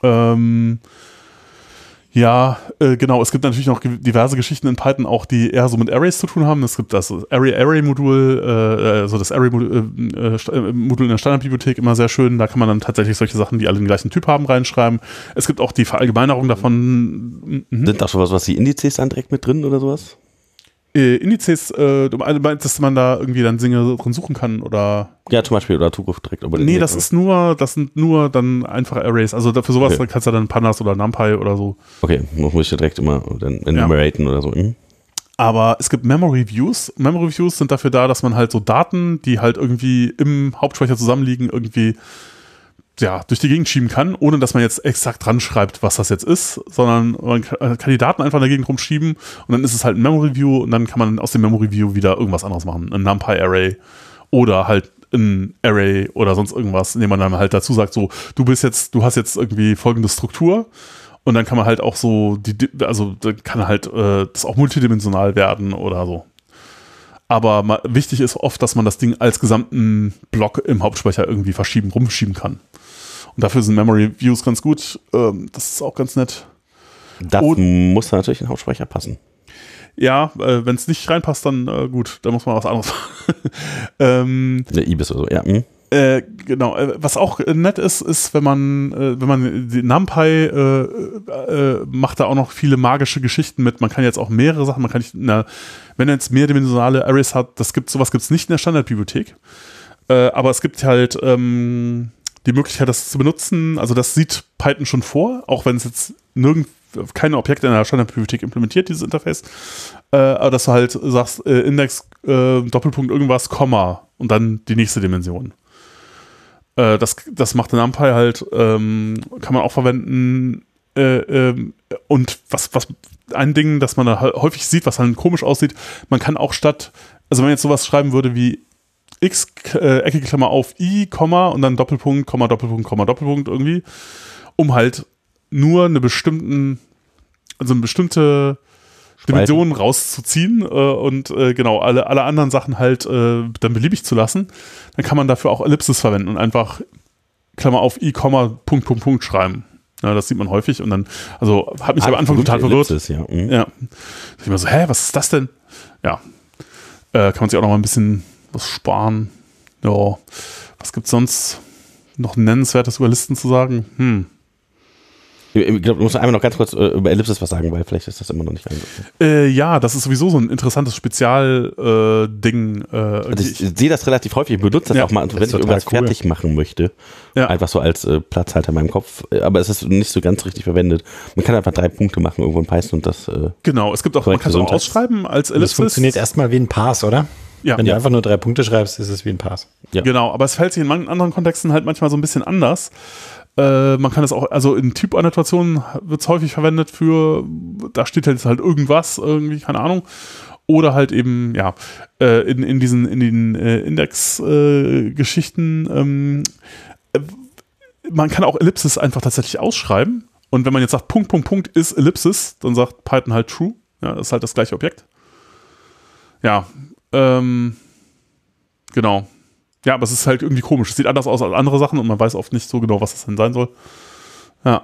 Ähm, ja, äh, genau. Es gibt natürlich noch diverse Geschichten in Python, auch die eher so mit Arrays zu tun haben. Es gibt das Array-Array-Modul, äh, also das Array-Modul äh, äh, Modul in der Standardbibliothek immer sehr schön. Da kann man dann tatsächlich solche Sachen, die alle den gleichen Typ haben, reinschreiben. Es gibt auch die Verallgemeinerung davon. Mhm. Sind da schon was, was die Indizes dann direkt mit drin oder sowas? Äh, Indizes, äh, du meinst, dass man da irgendwie dann Dinge drin suchen kann oder Ja, zum Beispiel, oder Zugriff direkt. Aber Nee, das ist nur, das sind nur dann einfache Arrays. Also für sowas Okay. kannst du dann Pandas oder NumPy oder so. Okay, muss ich ja direkt immer dann enumeraten oder so. Mhm. Aber es gibt Memory Views. Memory Views sind dafür da, dass man halt so Daten, die halt irgendwie im Hauptspeicher zusammenliegen, irgendwie ja, durch die Gegend schieben kann, ohne dass man jetzt exakt dran schreibt, was das jetzt ist, sondern man kann kann die Daten einfach in der Gegend rumschieben und dann ist es halt ein Memory View und dann kann man aus dem Memory View wieder irgendwas anderes machen. Ein NumPy Array oder halt ein Array oder sonst irgendwas, indem man dann halt dazu sagt, so, du bist jetzt, du hast jetzt irgendwie folgende Struktur und dann kann man halt auch so, die, also da kann halt äh, das auch multidimensional werden oder so. Aber wichtig ist oft, dass man das Ding als gesamten Block im Hauptspeicher irgendwie verschieben, rumschieben kann. Und dafür sind Memory Views ganz gut. Ähm, das ist auch ganz nett. Das Und- muss dann natürlich in den Hauptspeicher passen. Ja, äh, wenn es nicht reinpasst, dann äh, gut, da muss man was anderes machen. ähm, Der Ibis oder so, ja. mhm. Äh, genau. Äh, was auch äh, nett ist, ist, wenn man, äh, wenn man die NumPy äh, äh, macht da auch noch viele magische Geschichten mit. Man kann jetzt auch mehrere Sachen, man kann nicht, na, wenn er jetzt mehrdimensionale Arrays hat, das gibt sowas gibt es nicht in der Standardbibliothek. Aber es gibt halt ähm, die Möglichkeit, das zu benutzen. Also das sieht Python schon vor, auch wenn es jetzt nirgend keine Objekte in der Standardbibliothek implementiert, dieses Interface. Äh, aber dass du halt sagst, äh, Index, äh, Doppelpunkt irgendwas, Komma und dann die nächste Dimension. Äh, das, das macht NumPy halt, ähm, kann man auch verwenden. Äh, ähm, und was, was ein Ding, das man da häufig sieht, was halt komisch aussieht, man kann auch statt, also wenn man jetzt sowas schreiben würde wie x, äh, eckige Klammer auf i, Komma und dann Doppelpunkt, Komma, Doppelpunkt, Komma, Doppelpunkt irgendwie, um halt nur eine bestimmten, also eine bestimmte Dimension rauszuziehen äh, und äh, genau alle, alle anderen Sachen halt äh, dann beliebig zu lassen, dann kann man dafür auch Ellipsis verwenden und einfach Klammer auf i, Komma, Punkt, Punkt, Punkt schreiben. Ja, das sieht man häufig und dann, also hat mich am Anfang total verwirrt. Ja. mhm. Ja. Ich immer so, hä, was ist das denn? Ja. Äh, kann man sich auch noch mal ein bisschen was sparen. Ja. Was gibt's sonst noch nennenswertes über Listen zu sagen? Hm. Ich glaube, du musst einmal noch ganz kurz äh, über Ellipsis was sagen, weil vielleicht ist das immer noch nicht eingegangen. Äh, ja, das ist sowieso so ein interessantes Spezial-Ding. Äh, äh, Also ich, ich sehe das relativ häufig, ich benutze das Ja, auch mal, das wenn ich irgendwas cool. fertig machen möchte. Ja. Einfach so als äh, Platzhalter in meinem Kopf. Aber es ist nicht so ganz richtig verwendet. Man kann einfach drei Punkte machen irgendwo in Python und das. Äh, genau, es gibt auch, man kann es auch ausschreiben als Das Ellipsis. funktioniert erstmal wie ein Pass, oder? Ja, Wenn ja. du einfach nur drei Punkte schreibst, ist es wie ein Pass. Ja. Genau, aber es fällt sich in manchen anderen Kontexten halt manchmal so ein bisschen anders. Äh, man kann es auch, also in Typannotationen wird es häufig verwendet für, da steht jetzt halt irgendwas, irgendwie, keine Ahnung. Oder halt eben, ja, äh, in, in diesen, in den äh, Index-Geschichten, ähm, äh, man kann auch Ellipsis einfach tatsächlich ausschreiben. Und wenn man jetzt sagt, Punkt, Punkt, Punkt ist Ellipsis, dann sagt Python halt true. Ja, das ist halt das gleiche Objekt. Ja, ähm, genau. Ja, aber es ist halt irgendwie komisch. Es sieht anders aus als andere Sachen und man weiß oft nicht so genau, was das denn sein soll. Ja.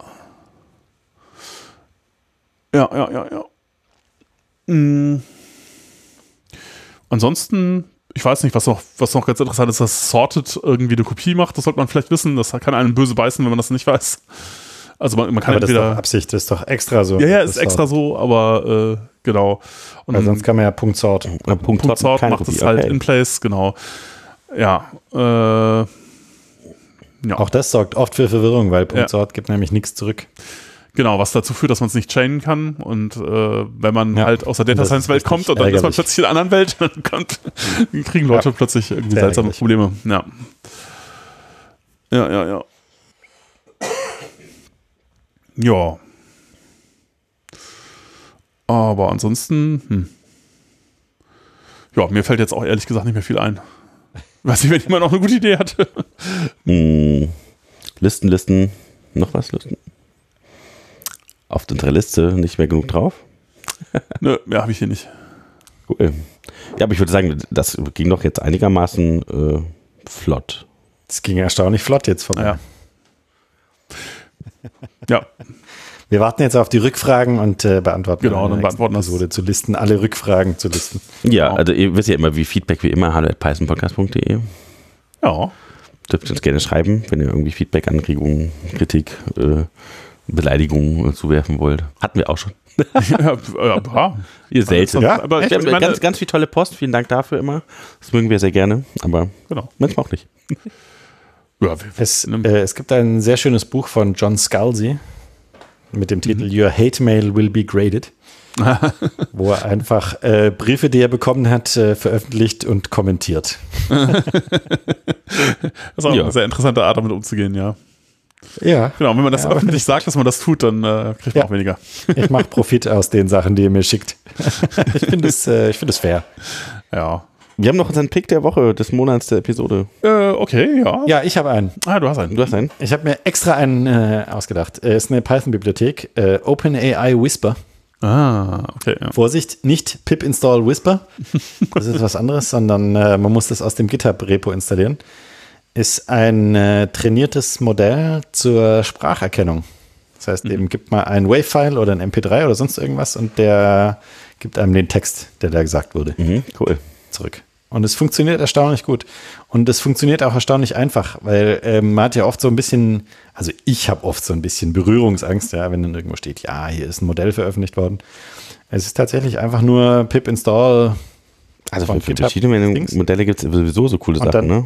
Ja, ja, ja, ja. Mm. Ansonsten, ich weiß nicht, was noch, was noch ganz interessant ist, dass Sorted irgendwie eine Kopie macht. Das sollte man vielleicht wissen. Das kann einen böse beißen, wenn man das nicht weiß. Also man, man kann Aber das ist entweder. doch Absicht, das ist doch extra so. ja, ja, ist extra so, aber äh, genau. Und Weil sonst kann man ja Punkt Sort. Äh, Punkt, Punkt Sort, macht es halt okay. in place, genau. Ja. Äh, ja. Auch das sorgt oft für Verwirrung, weil Punkt Ja. Sort gibt nämlich nichts zurück. Genau, was dazu führt, dass man es nicht chainen kann. Und äh, wenn man Ja. halt aus der Data Science Welt kommt und dann ist man ärgerlich. plötzlich in einer anderen Welt, dann kommt, kriegen Leute Ja. plötzlich irgendwie seltsame ärgerlich. Probleme. Ja. Ja, ja, ja. Ja. Aber ansonsten, hm. ja, mir fällt jetzt auch ehrlich gesagt nicht mehr viel ein. Weiß nicht, wenn jemand noch eine gute Idee hat. Hm, Listen, Listen, noch was Listen? Auf unserer Liste nicht mehr genug drauf? Nö, mehr habe ich hier nicht. Cool. Ja, aber ich würde sagen, das ging doch jetzt einigermaßen äh, flott. Das ging erstaunlich flott jetzt vorbei. Ja. Ja, Wir warten jetzt auf die Rückfragen und äh, beantworten Genau, dann beantworten das. Episode zu listen, alle Rückfragen zu listen. Ja, Genau. also ihr wisst ja immer, wie Feedback wie immer, hallo at pythonpodcast.de. ja. Dürft ihr uns gerne schreiben, wenn ihr irgendwie Feedback, Anregungen, Kritik, äh, Beleidigungen zuwerfen wollt. Hatten wir auch schon. ja, äh, ja. Ihr selten. Ja, aber Wir ich haben meine, ganz, ganz viel tolle Post. Vielen Dank dafür immer. Das mögen wir sehr gerne, aber genau. manchmal auch nicht. Ja, Es, äh, es gibt ein sehr schönes Buch von John Scalzi mit dem Titel Your Hate Mail Will Be Graded, wo er einfach äh, Briefe, die er bekommen hat, äh, veröffentlicht und kommentiert. das ist auch Ja. eine sehr interessante Art, damit umzugehen, ja. Ja, Genau, wenn man das Ja, öffentlich sagt, dass man das tut, dann äh, kriegt man auch weniger. ich mache Profit aus den Sachen, die er mir schickt. ich finde es äh, find fair. Ja. Wir haben noch unseren Pick der Woche, des Monats der Episode. Äh, okay, ja. Ja, ich habe einen. Ah, du hast einen. Du hast einen? Ich habe mir extra einen äh, ausgedacht. Es ist eine Python-Bibliothek, äh, OpenAI Whisper. Ah, okay. Ja. Vorsicht, nicht pip install Whisper. Das ist was anderes, sondern äh, man muss das aus dem GitHub-Repo installieren. Ist ein äh, trainiertes Modell zur Spracherkennung. Das heißt, eben gibt man ein Wave-File oder ein MP3 oder sonst irgendwas und der gibt einem den Text, der da gesagt wurde, Mhm, cool. zurück. Und es funktioniert erstaunlich gut. Und es funktioniert auch erstaunlich einfach, weil ähm, man hat ja oft so ein bisschen, also ich habe oft so ein bisschen Berührungsangst, ja, wenn dann irgendwo steht, ja, hier ist ein Modell veröffentlicht worden. Es ist tatsächlich einfach nur pip install Also Von für, verschiedene Dings. Modelle gibt es sowieso so coole Und Sachen, dann- ne?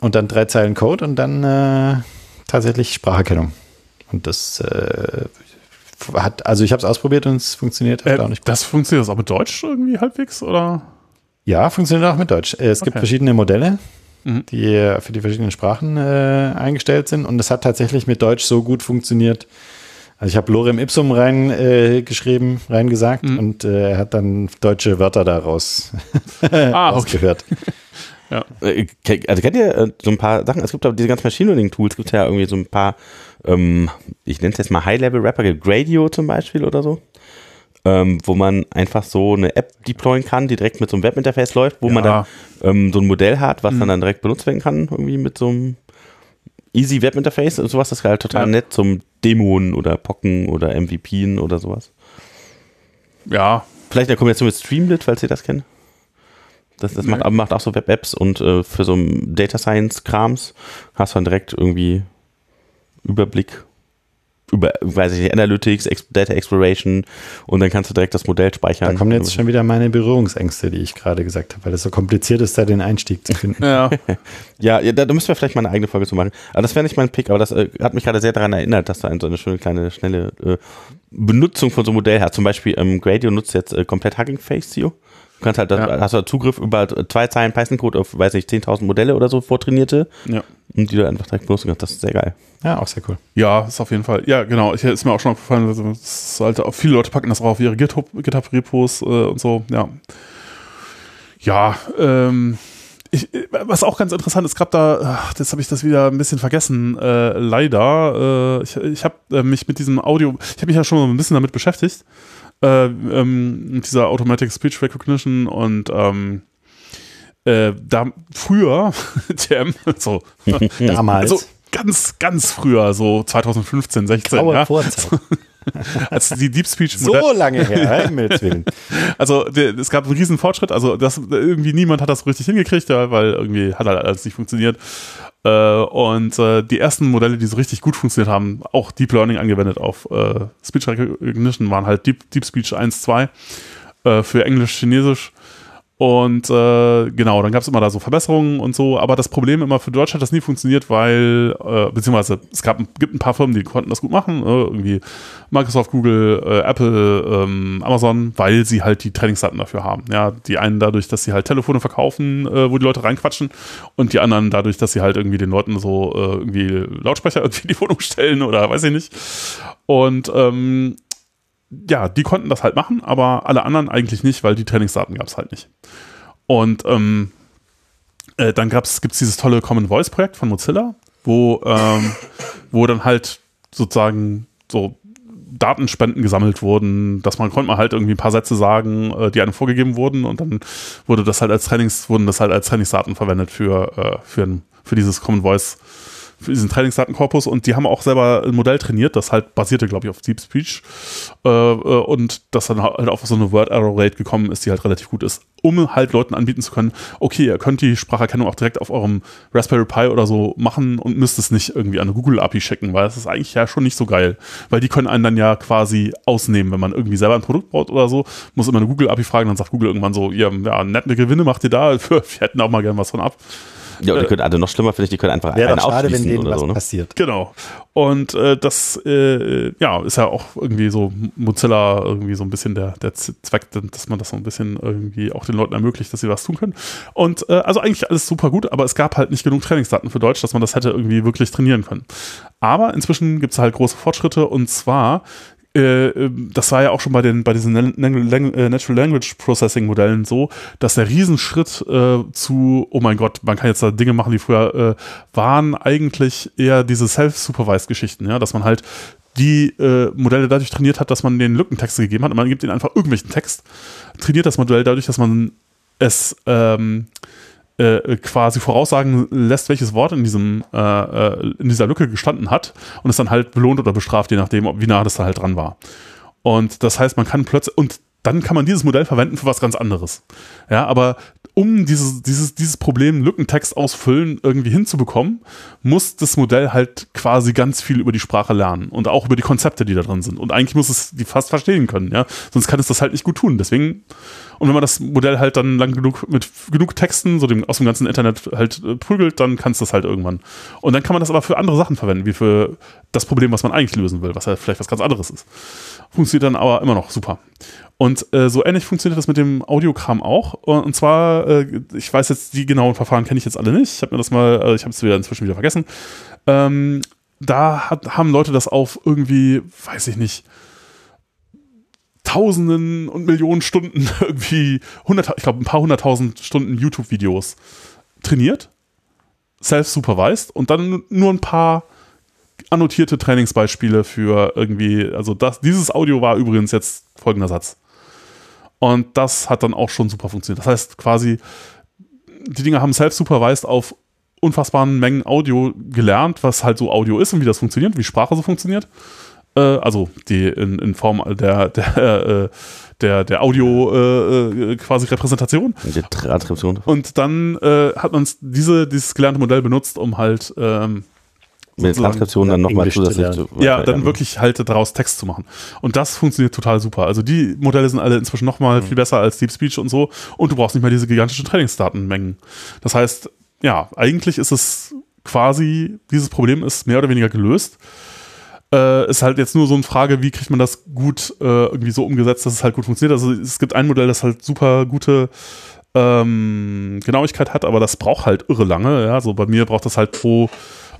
und dann drei Zeilen Code und dann äh, tatsächlich Spracherkennung. Und das äh, hat, also ich habe es ausprobiert und es funktioniert Äh, erstaunlich gut. das funktioniert das auch mit Deutsch irgendwie halbwegs, oder? Ja, funktioniert auch mit Deutsch. Äh, Es gibt Okay. verschiedene Modelle, Mhm. die äh, für die verschiedenen Sprachen äh, eingestellt sind und es hat tatsächlich mit Deutsch so gut funktioniert. Also ich habe Lorem Ipsum rein äh, geschrieben, reingesagt Mhm. und äh, er hat dann deutsche Wörter daraus Ah, okay. ausgehört. Äh, Also kennt ihr so ein paar Sachen? Es gibt aber diese ganzen Machine Learning Tools, gibt ja irgendwie so ein paar, ähm, ich nenne es jetzt mal High-Level-Rapper, Gradio zum Beispiel oder so, ähm, wo man einfach so eine App deployen kann, die direkt mit so einem Webinterface läuft, wo man dann Ja. ähm, so ein Modell hat, was Mhm. dann, dann direkt benutzt werden kann, irgendwie mit so einem easy Webinterface und sowas. Das ist halt total Ja. nett zum Demoen oder Pocken oder MVPen oder sowas. Ja, Vielleicht in der Kombination mit Streamlit, falls ihr das kennt. Das, das Nee. macht, macht auch so Web-Apps und äh, für so ein Data Science-Krams hast du dann direkt irgendwie Überblick über, weiß ich nicht, Analytics, Data Exploration und dann kannst du direkt das Modell speichern. Da kommen jetzt schon wieder meine Berührungsängste, die ich gerade gesagt habe, weil es so kompliziert ist, da den Einstieg zu finden. ja. Ja, da, müssen wir vielleicht mal eine eigene Folge zu machen. Aber das wäre nicht mein Pick, aber das äh, hat mich gerade sehr daran erinnert, dass da ein, so eine schöne kleine, schnelle äh, Benutzung von so einem Modell hat. Zum Beispiel ähm, Gradio nutzt jetzt äh, komplett Hugging Face SEO. Du kannst halt, das, Ja. hast du Zugriff über zwei Zeilen Python-Code auf, weiß nicht, 10.000 Modelle oder so vortrainierte ja. und die du einfach direkt benutzen kannst. Das ist sehr geil. Ja, auch sehr cool. Ja, ist auf jeden Fall. Ja, genau. Ich, ist mir auch schon aufgefallen, also, auch, viele Leute packen das auch auf ihre GitHub- GitHub-Repos äh, und so. Ja. Ja, ähm, ich, was auch ganz interessant ist, gab da, ach, jetzt habe ich das wieder ein bisschen vergessen, äh, leider. Äh, ich ich habe äh, mich mit diesem Audio, ich habe mich ja schon ein bisschen damit beschäftigt, äh, ähm, mit dieser Automatic Speech Recognition und ähm, äh, da früher, TM, so, Damals. also ganz, ganz früher, so 2015, 16, Graue ja. Vorzeit. als die Deep Speech So lange her. Also der, es gab einen riesen Fortschritt, also das irgendwie niemand hat das richtig hingekriegt, ja, weil irgendwie hat halt alles nicht funktioniert. Äh, und äh, die ersten Modelle, die so richtig gut funktioniert haben, auch Deep Learning angewendet auf äh, Speech Recognition, waren halt Deep, Deep Speech 1, 2 äh, für Englisch, Chinesisch. Und äh, genau, dann gab es immer da so Verbesserungen und so, aber das Problem immer für Deutsch hat das nie funktioniert, weil, äh, beziehungsweise es gab, gibt ein paar Firmen, die konnten das gut machen, äh, irgendwie Microsoft, Google, äh, Apple, ähm, Amazon, weil sie halt die Trainingsdaten dafür haben. Ja, die einen dadurch, dass sie halt Telefone verkaufen, äh, wo die Leute reinquatschen und die anderen dadurch, dass sie halt irgendwie den Leuten so äh, irgendwie Lautsprecher irgendwie in die Wohnung stellen oder weiß ich nicht. Und ähm, ja, die konnten das halt machen, aber alle anderen eigentlich nicht, weil die Trainingsdaten gab es halt nicht. Und ähm, äh, dann gibt es dieses tolle Common Voice Projekt von Mozilla, wo, ähm, wo dann halt sozusagen so Datenspenden gesammelt wurden, dass man konnte man halt irgendwie ein paar Sätze sagen, äh, die einem vorgegeben wurden und dann wurde das halt als Trainings, wurden das halt als Trainingsdaten verwendet für, äh, für, für dieses Common Voice für diesen Trainingsdatenkorpus und die haben auch selber ein Modell trainiert, das halt basierte, glaube ich, auf Deep Speech. Äh, äh, und das dann halt auf so eine Word Error Rate gekommen ist, die halt relativ gut ist, um halt Leuten anbieten zu können, okay, ihr könnt die Spracherkennung auch direkt auf eurem Raspberry Pi oder so machen und müsst es nicht irgendwie an eine Google API schicken, weil das ist eigentlich ja schon nicht so geil, weil die können einen dann ja quasi ausnehmen, wenn man irgendwie selber ein Produkt baut oder so, muss immer eine Google API fragen, dann sagt Google irgendwann so, ja, ja nette Gewinne macht ihr da, wir hätten auch mal gern was von ab. Ja, und die können, also noch schlimmer finde ich, die können einfach einen schade, wenn denen oder was so, ne? passiert. Genau. Und äh, das äh, ja, ist ja auch irgendwie so Mozilla irgendwie so ein bisschen der, der Zweck, dass man das so ein bisschen irgendwie auch den Leuten ermöglicht, dass sie was tun können. Und äh, also eigentlich alles super gut, aber es gab halt nicht genug Trainingsdaten für Deutsch, dass man das hätte irgendwie wirklich trainieren können. Aber inzwischen gibt es halt große Fortschritte und zwar äh, das war ja auch schon bei den bei diesen äh, Natural Language Processing Modellen so, dass der Riesenschritt äh, zu oh mein Gott, man kann jetzt da Dinge machen, die früher äh, waren eigentlich eher diese self-supervised Geschichten, ja, dass man halt die äh, Modelle dadurch trainiert hat, dass man den Lückentexte gegeben hat und man gibt ihnen einfach irgendwelchen Text, trainiert das Modell dadurch, dass man es ähm, äh, quasi voraussagen lässt, welches Wort in diesem äh, äh, in dieser Lücke gestanden hat und es dann halt belohnt oder bestraft, je nachdem, wie nah das da halt dran war. Und das heißt, man kann plötzlich und dann kann man dieses Modell verwenden für was ganz anderes. Ja, aber um dieses, dieses, dieses Problem Lückentext ausfüllen irgendwie hinzubekommen, muss das Modell halt quasi ganz viel über die Sprache lernen und auch über die Konzepte, die da drin sind. Und eigentlich muss es die fast verstehen können, ja. Sonst kann es das halt nicht gut tun. Deswegen, und wenn man das Modell halt dann lang genug mit genug Texten, so dem, aus dem ganzen Internet halt äh, prügelt, dann kann es das halt irgendwann. Und dann kann man das aber für andere Sachen verwenden, wie für das Problem, was man eigentlich lösen will, was ja vielleicht was ganz anderes ist. Funktioniert dann aber immer noch super. Und äh, so ähnlich funktioniert das mit dem Audiokram auch. Und zwar, äh, ich weiß jetzt, die genauen Verfahren kenne ich jetzt alle nicht. Ich habe mir das mal, äh, ich habe es wieder inzwischen wieder vergessen. Ähm, da hat, haben Leute das auf irgendwie, weiß ich nicht, Tausenden und Millionen Stunden irgendwie, 100, ich glaube ein paar hunderttausend Stunden YouTube-Videos trainiert, self-supervised und dann nur ein paar annotierte Trainingsbeispiele für irgendwie, also das, dieses Audio war übrigens jetzt folgender Satz. Und das hat dann auch schon super funktioniert. Das heißt quasi, die Dinger haben self-supervised auf unfassbaren Mengen Audio gelernt, was halt so Audio ist und wie das funktioniert, wie Sprache so funktioniert. Äh, also die in, in Form der, der, äh, der, der Audio äh, äh, quasi Repräsentation. Die Transkription. Und dann äh, hat man diese, dieses gelernte Modell benutzt, um halt ähm, Mit Transkription dann nochmal zusätzlich zu. ja, dann wirklich halt daraus Text zu machen. Und das funktioniert total super. Also die Modelle sind alle inzwischen nochmal Mhm. viel besser als Deep Speech und so. Und du brauchst nicht mehr diese gigantischen Trainingsdatenmengen. Das heißt, ja, eigentlich ist es quasi, dieses Problem ist mehr oder weniger gelöst. Äh, ist halt jetzt nur so eine Frage, wie kriegt man das gut äh, irgendwie so umgesetzt, dass es halt gut funktioniert. Also es gibt ein Modell, das halt super gute ähm, Genauigkeit hat, aber das braucht halt irre lange. Ja, so bei mir braucht das halt pro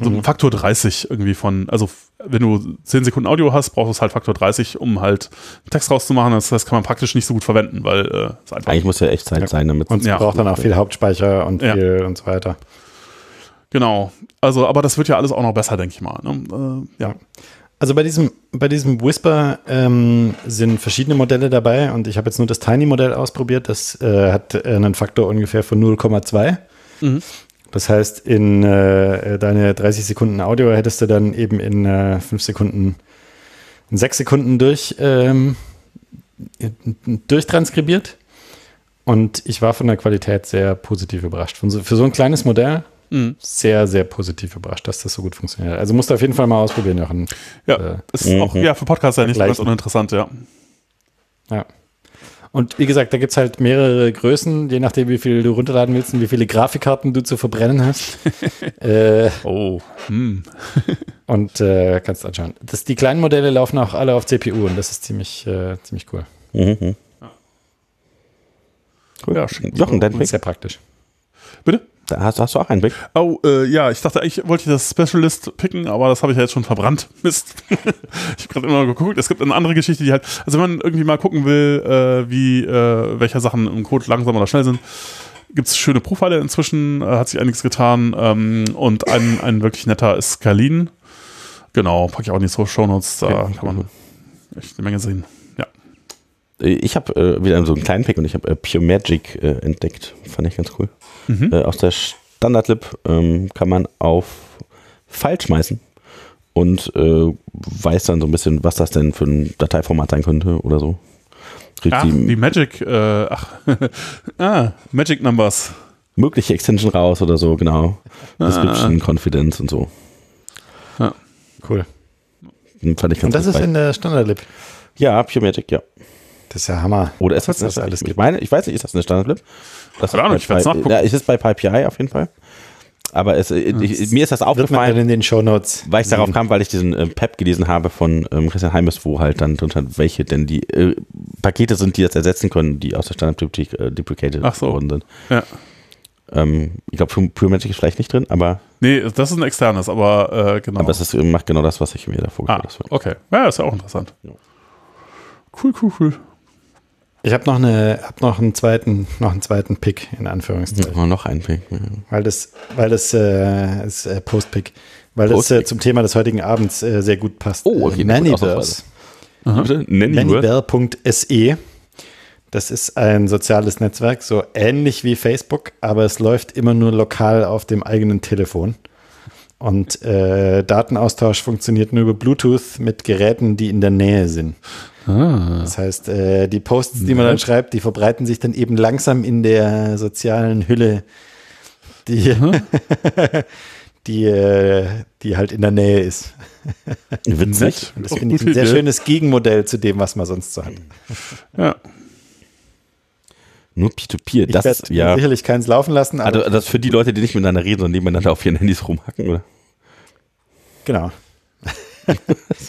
so Mhm. ein Faktor 30 irgendwie von, also wenn du 10 Sekunden Audio hast, brauchst du es halt Faktor 30, um halt einen Text rauszumachen. Das heißt, kann man praktisch nicht so gut verwenden, weil äh, es einfach Eigentlich muss ja Echtzeit Ja. sein, damit Und es Ja. braucht dann auch viel Hauptspeicher und Ja. viel und so weiter. genau. Also, aber das wird ja alles auch noch besser, denke ich mal. Ne? Äh, ja. Also bei diesem, bei diesem Whisper ähm, sind verschiedene Modelle dabei und ich habe jetzt nur das Tiny-Modell ausprobiert. Das äh, hat äh, einen Faktor ungefähr von 0,2. Mhm. Das heißt, in äh, deine 30 Sekunden Audio hättest du dann eben in äh, 5 Sekunden in sechs Sekunden durch, ähm, durchtranskribiert. Und ich war von der Qualität sehr positiv überrascht. Von so, für so ein kleines Modell Mhm. sehr, sehr positiv überrascht, dass das so gut funktioniert. Also musst du auf jeden Fall mal ausprobieren, Jochen. Ja, Äh, ist Mhm. auch ja, für Podcasts ja nicht ganz uninteressant, ja. Ja. Und wie gesagt, da gibt es halt mehrere Größen, je nachdem, wie viel du runterladen willst und wie viele Grafikkarten du zu verbrennen hast. äh, Oh. Hm. und äh, kannst anschauen. Das, die kleinen Modelle laufen auch alle auf CPU und das ist ziemlich, äh, ziemlich cool. Mhm. Cool. Ja, schick. Jochen, dein sehr praktisch. Bitte? Da hast, hast du auch einen Pick? Oh, äh, ja, ich dachte eigentlich wollte ich das Specialist picken, aber das habe ich ja jetzt schon verbrannt. Mist. ich habe gerade immer geguckt. Es gibt eine andere Geschichte, die halt, also wenn man irgendwie mal gucken will, äh, wie, äh, welche Sachen im Code langsam oder schnell sind, gibt es schöne Profiler inzwischen, äh, hat sich einiges getan ähm, und ein, ein wirklich netter ist Kalin. Genau, packe ich auch in die Show Notes, da Okay. kann man echt eine Menge sehen. Ja. Äh, Ich habe äh, wieder so einen kleinen Pick und ich habe äh, Pure Magic entdeckt. Fand ich ganz cool. Mhm. Äh, aus der Standardlib ähm, kann man auf File schmeißen und äh, weiß dann so ein bisschen, was das denn für ein Dateiformat sein könnte oder so. Kriegt Ach, die die Magic, äh, ach, ah, Magic Numbers. mögliche Extension raus oder so, genau. Ah. Description, Confidence und so. Cool. Fand ich ganz Und das ist bei- in der Standard-Lib. Ja, Pure Magic, ja. Das ist ja Hammer. Oder ist Was das, das alles ich meine, ich weiß nicht, ist das eine Standardlib? Das Keine Ahnung, ist ich bei, werd's bei, nachgucken. ja, es ist bei PyPI auf jeden Fall. Aber es, äh, ich, mir ist das aufgefallen, in den Shownotes. weil ich darauf kam, weil ich diesen äh, PEP gelesen habe von ähm, Christian Heimes, wo halt dann drunter, welche denn die äh, Pakete sind, die das ersetzen können, die aus der Standardbibliothek äh, deprecated Ach so. worden sind. Ja. Ähm, ich glaube, Pure Pure Magic ist vielleicht nicht drin, aber, Nee, das ist ein externes, aber äh, genau. aber es ist, macht genau das, was ich mir da ah, vorgestellt habe. okay. Ja, ist ja auch interessant. Ja. Cool, cool, cool. Ich habe noch, eine, hab noch, einen zweiten, noch einen zweiten Pick, in Anführungszeichen. Oh, noch ein Pick. Ja. Weil das, weil das äh, ist äh, Post-Pick. Weil das äh, zum Thema des heutigen Abends äh, sehr gut passt. Oh, okay, äh? Nanny Word? Nannyverse. Das ist ein soziales Netzwerk, so ähnlich wie Facebook, aber es läuft immer nur lokal auf dem eigenen Telefon. Und äh, Datenaustausch funktioniert nur über Bluetooth mit Geräten, die in der Nähe sind. Das heißt, äh, die Posts, die man dann schreibt, die verbreiten sich dann eben langsam in der sozialen Hülle, die, die, äh, die halt in der Nähe ist. Witzig. Und das finde ich ein sehr Idee. schönes Gegenmodell zu dem, was man sonst so hat. Ja. Nur P2P. Ich Das werde ist, ja. sicherlich keins laufen lassen, aber Also das für die Leute, die nicht miteinander reden, sondern nebeneinander auf ihren Handys rumhacken, oder? genau.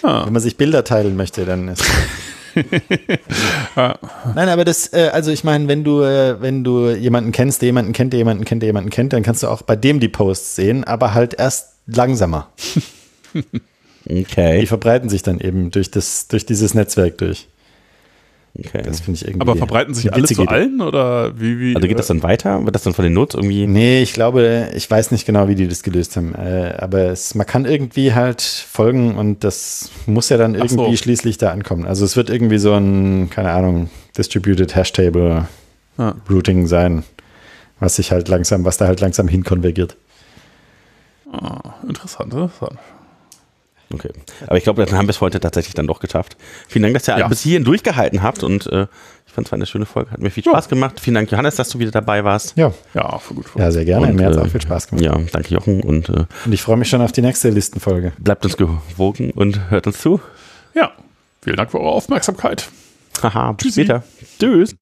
Ah. Wenn man sich Bilder teilen möchte, dann ist. Ja. Nein, aber das, äh, also ich meine, wenn du, äh, wenn du jemanden kennst, der jemanden kennt, der jemanden kennt, der jemanden kennt, dann kannst du auch bei dem die Posts sehen, aber halt erst langsamer. Die Okay. verbreiten sich dann eben durch das, durch dieses Netzwerk durch. Okay. Das finde ich irgendwie. Aber verbreiten sich alle zu allen oder wie, wie? Also geht das dann weiter? Wird das dann von den Notes irgendwie? Nee, ich glaube, ich weiß nicht genau, wie die das gelöst haben. Äh, aber es, man kann irgendwie halt folgen und das muss ja dann Ach so. irgendwie schließlich da ankommen. Also es wird irgendwie so ein, keine Ahnung, Distributed Hash Table Ja. Routing sein, was sich halt langsam, was da halt langsam hinkonvergiert. Ah, interessant, interessant. Okay. Aber ich glaube, dann haben wir es heute tatsächlich dann doch geschafft. Vielen Dank, dass ihr Ja. bis hierhin durchgehalten habt und äh, ich fand es war eine schöne Folge. Hat mir viel Spaß gemacht. Vielen Dank, Johannes, dass du wieder dabei warst. Ja, Ja, voll gut. ja, sehr gerne. Und, Mir hat es äh, auch viel Spaß gemacht. Ja, danke Jochen und äh, Und ich freue mich schon auf die nächste Listenfolge. bleibt uns gewogen und hört uns zu. Ja, vielen Dank für eure Aufmerksamkeit. Haha, bis Tschüssi. später. Tschüss.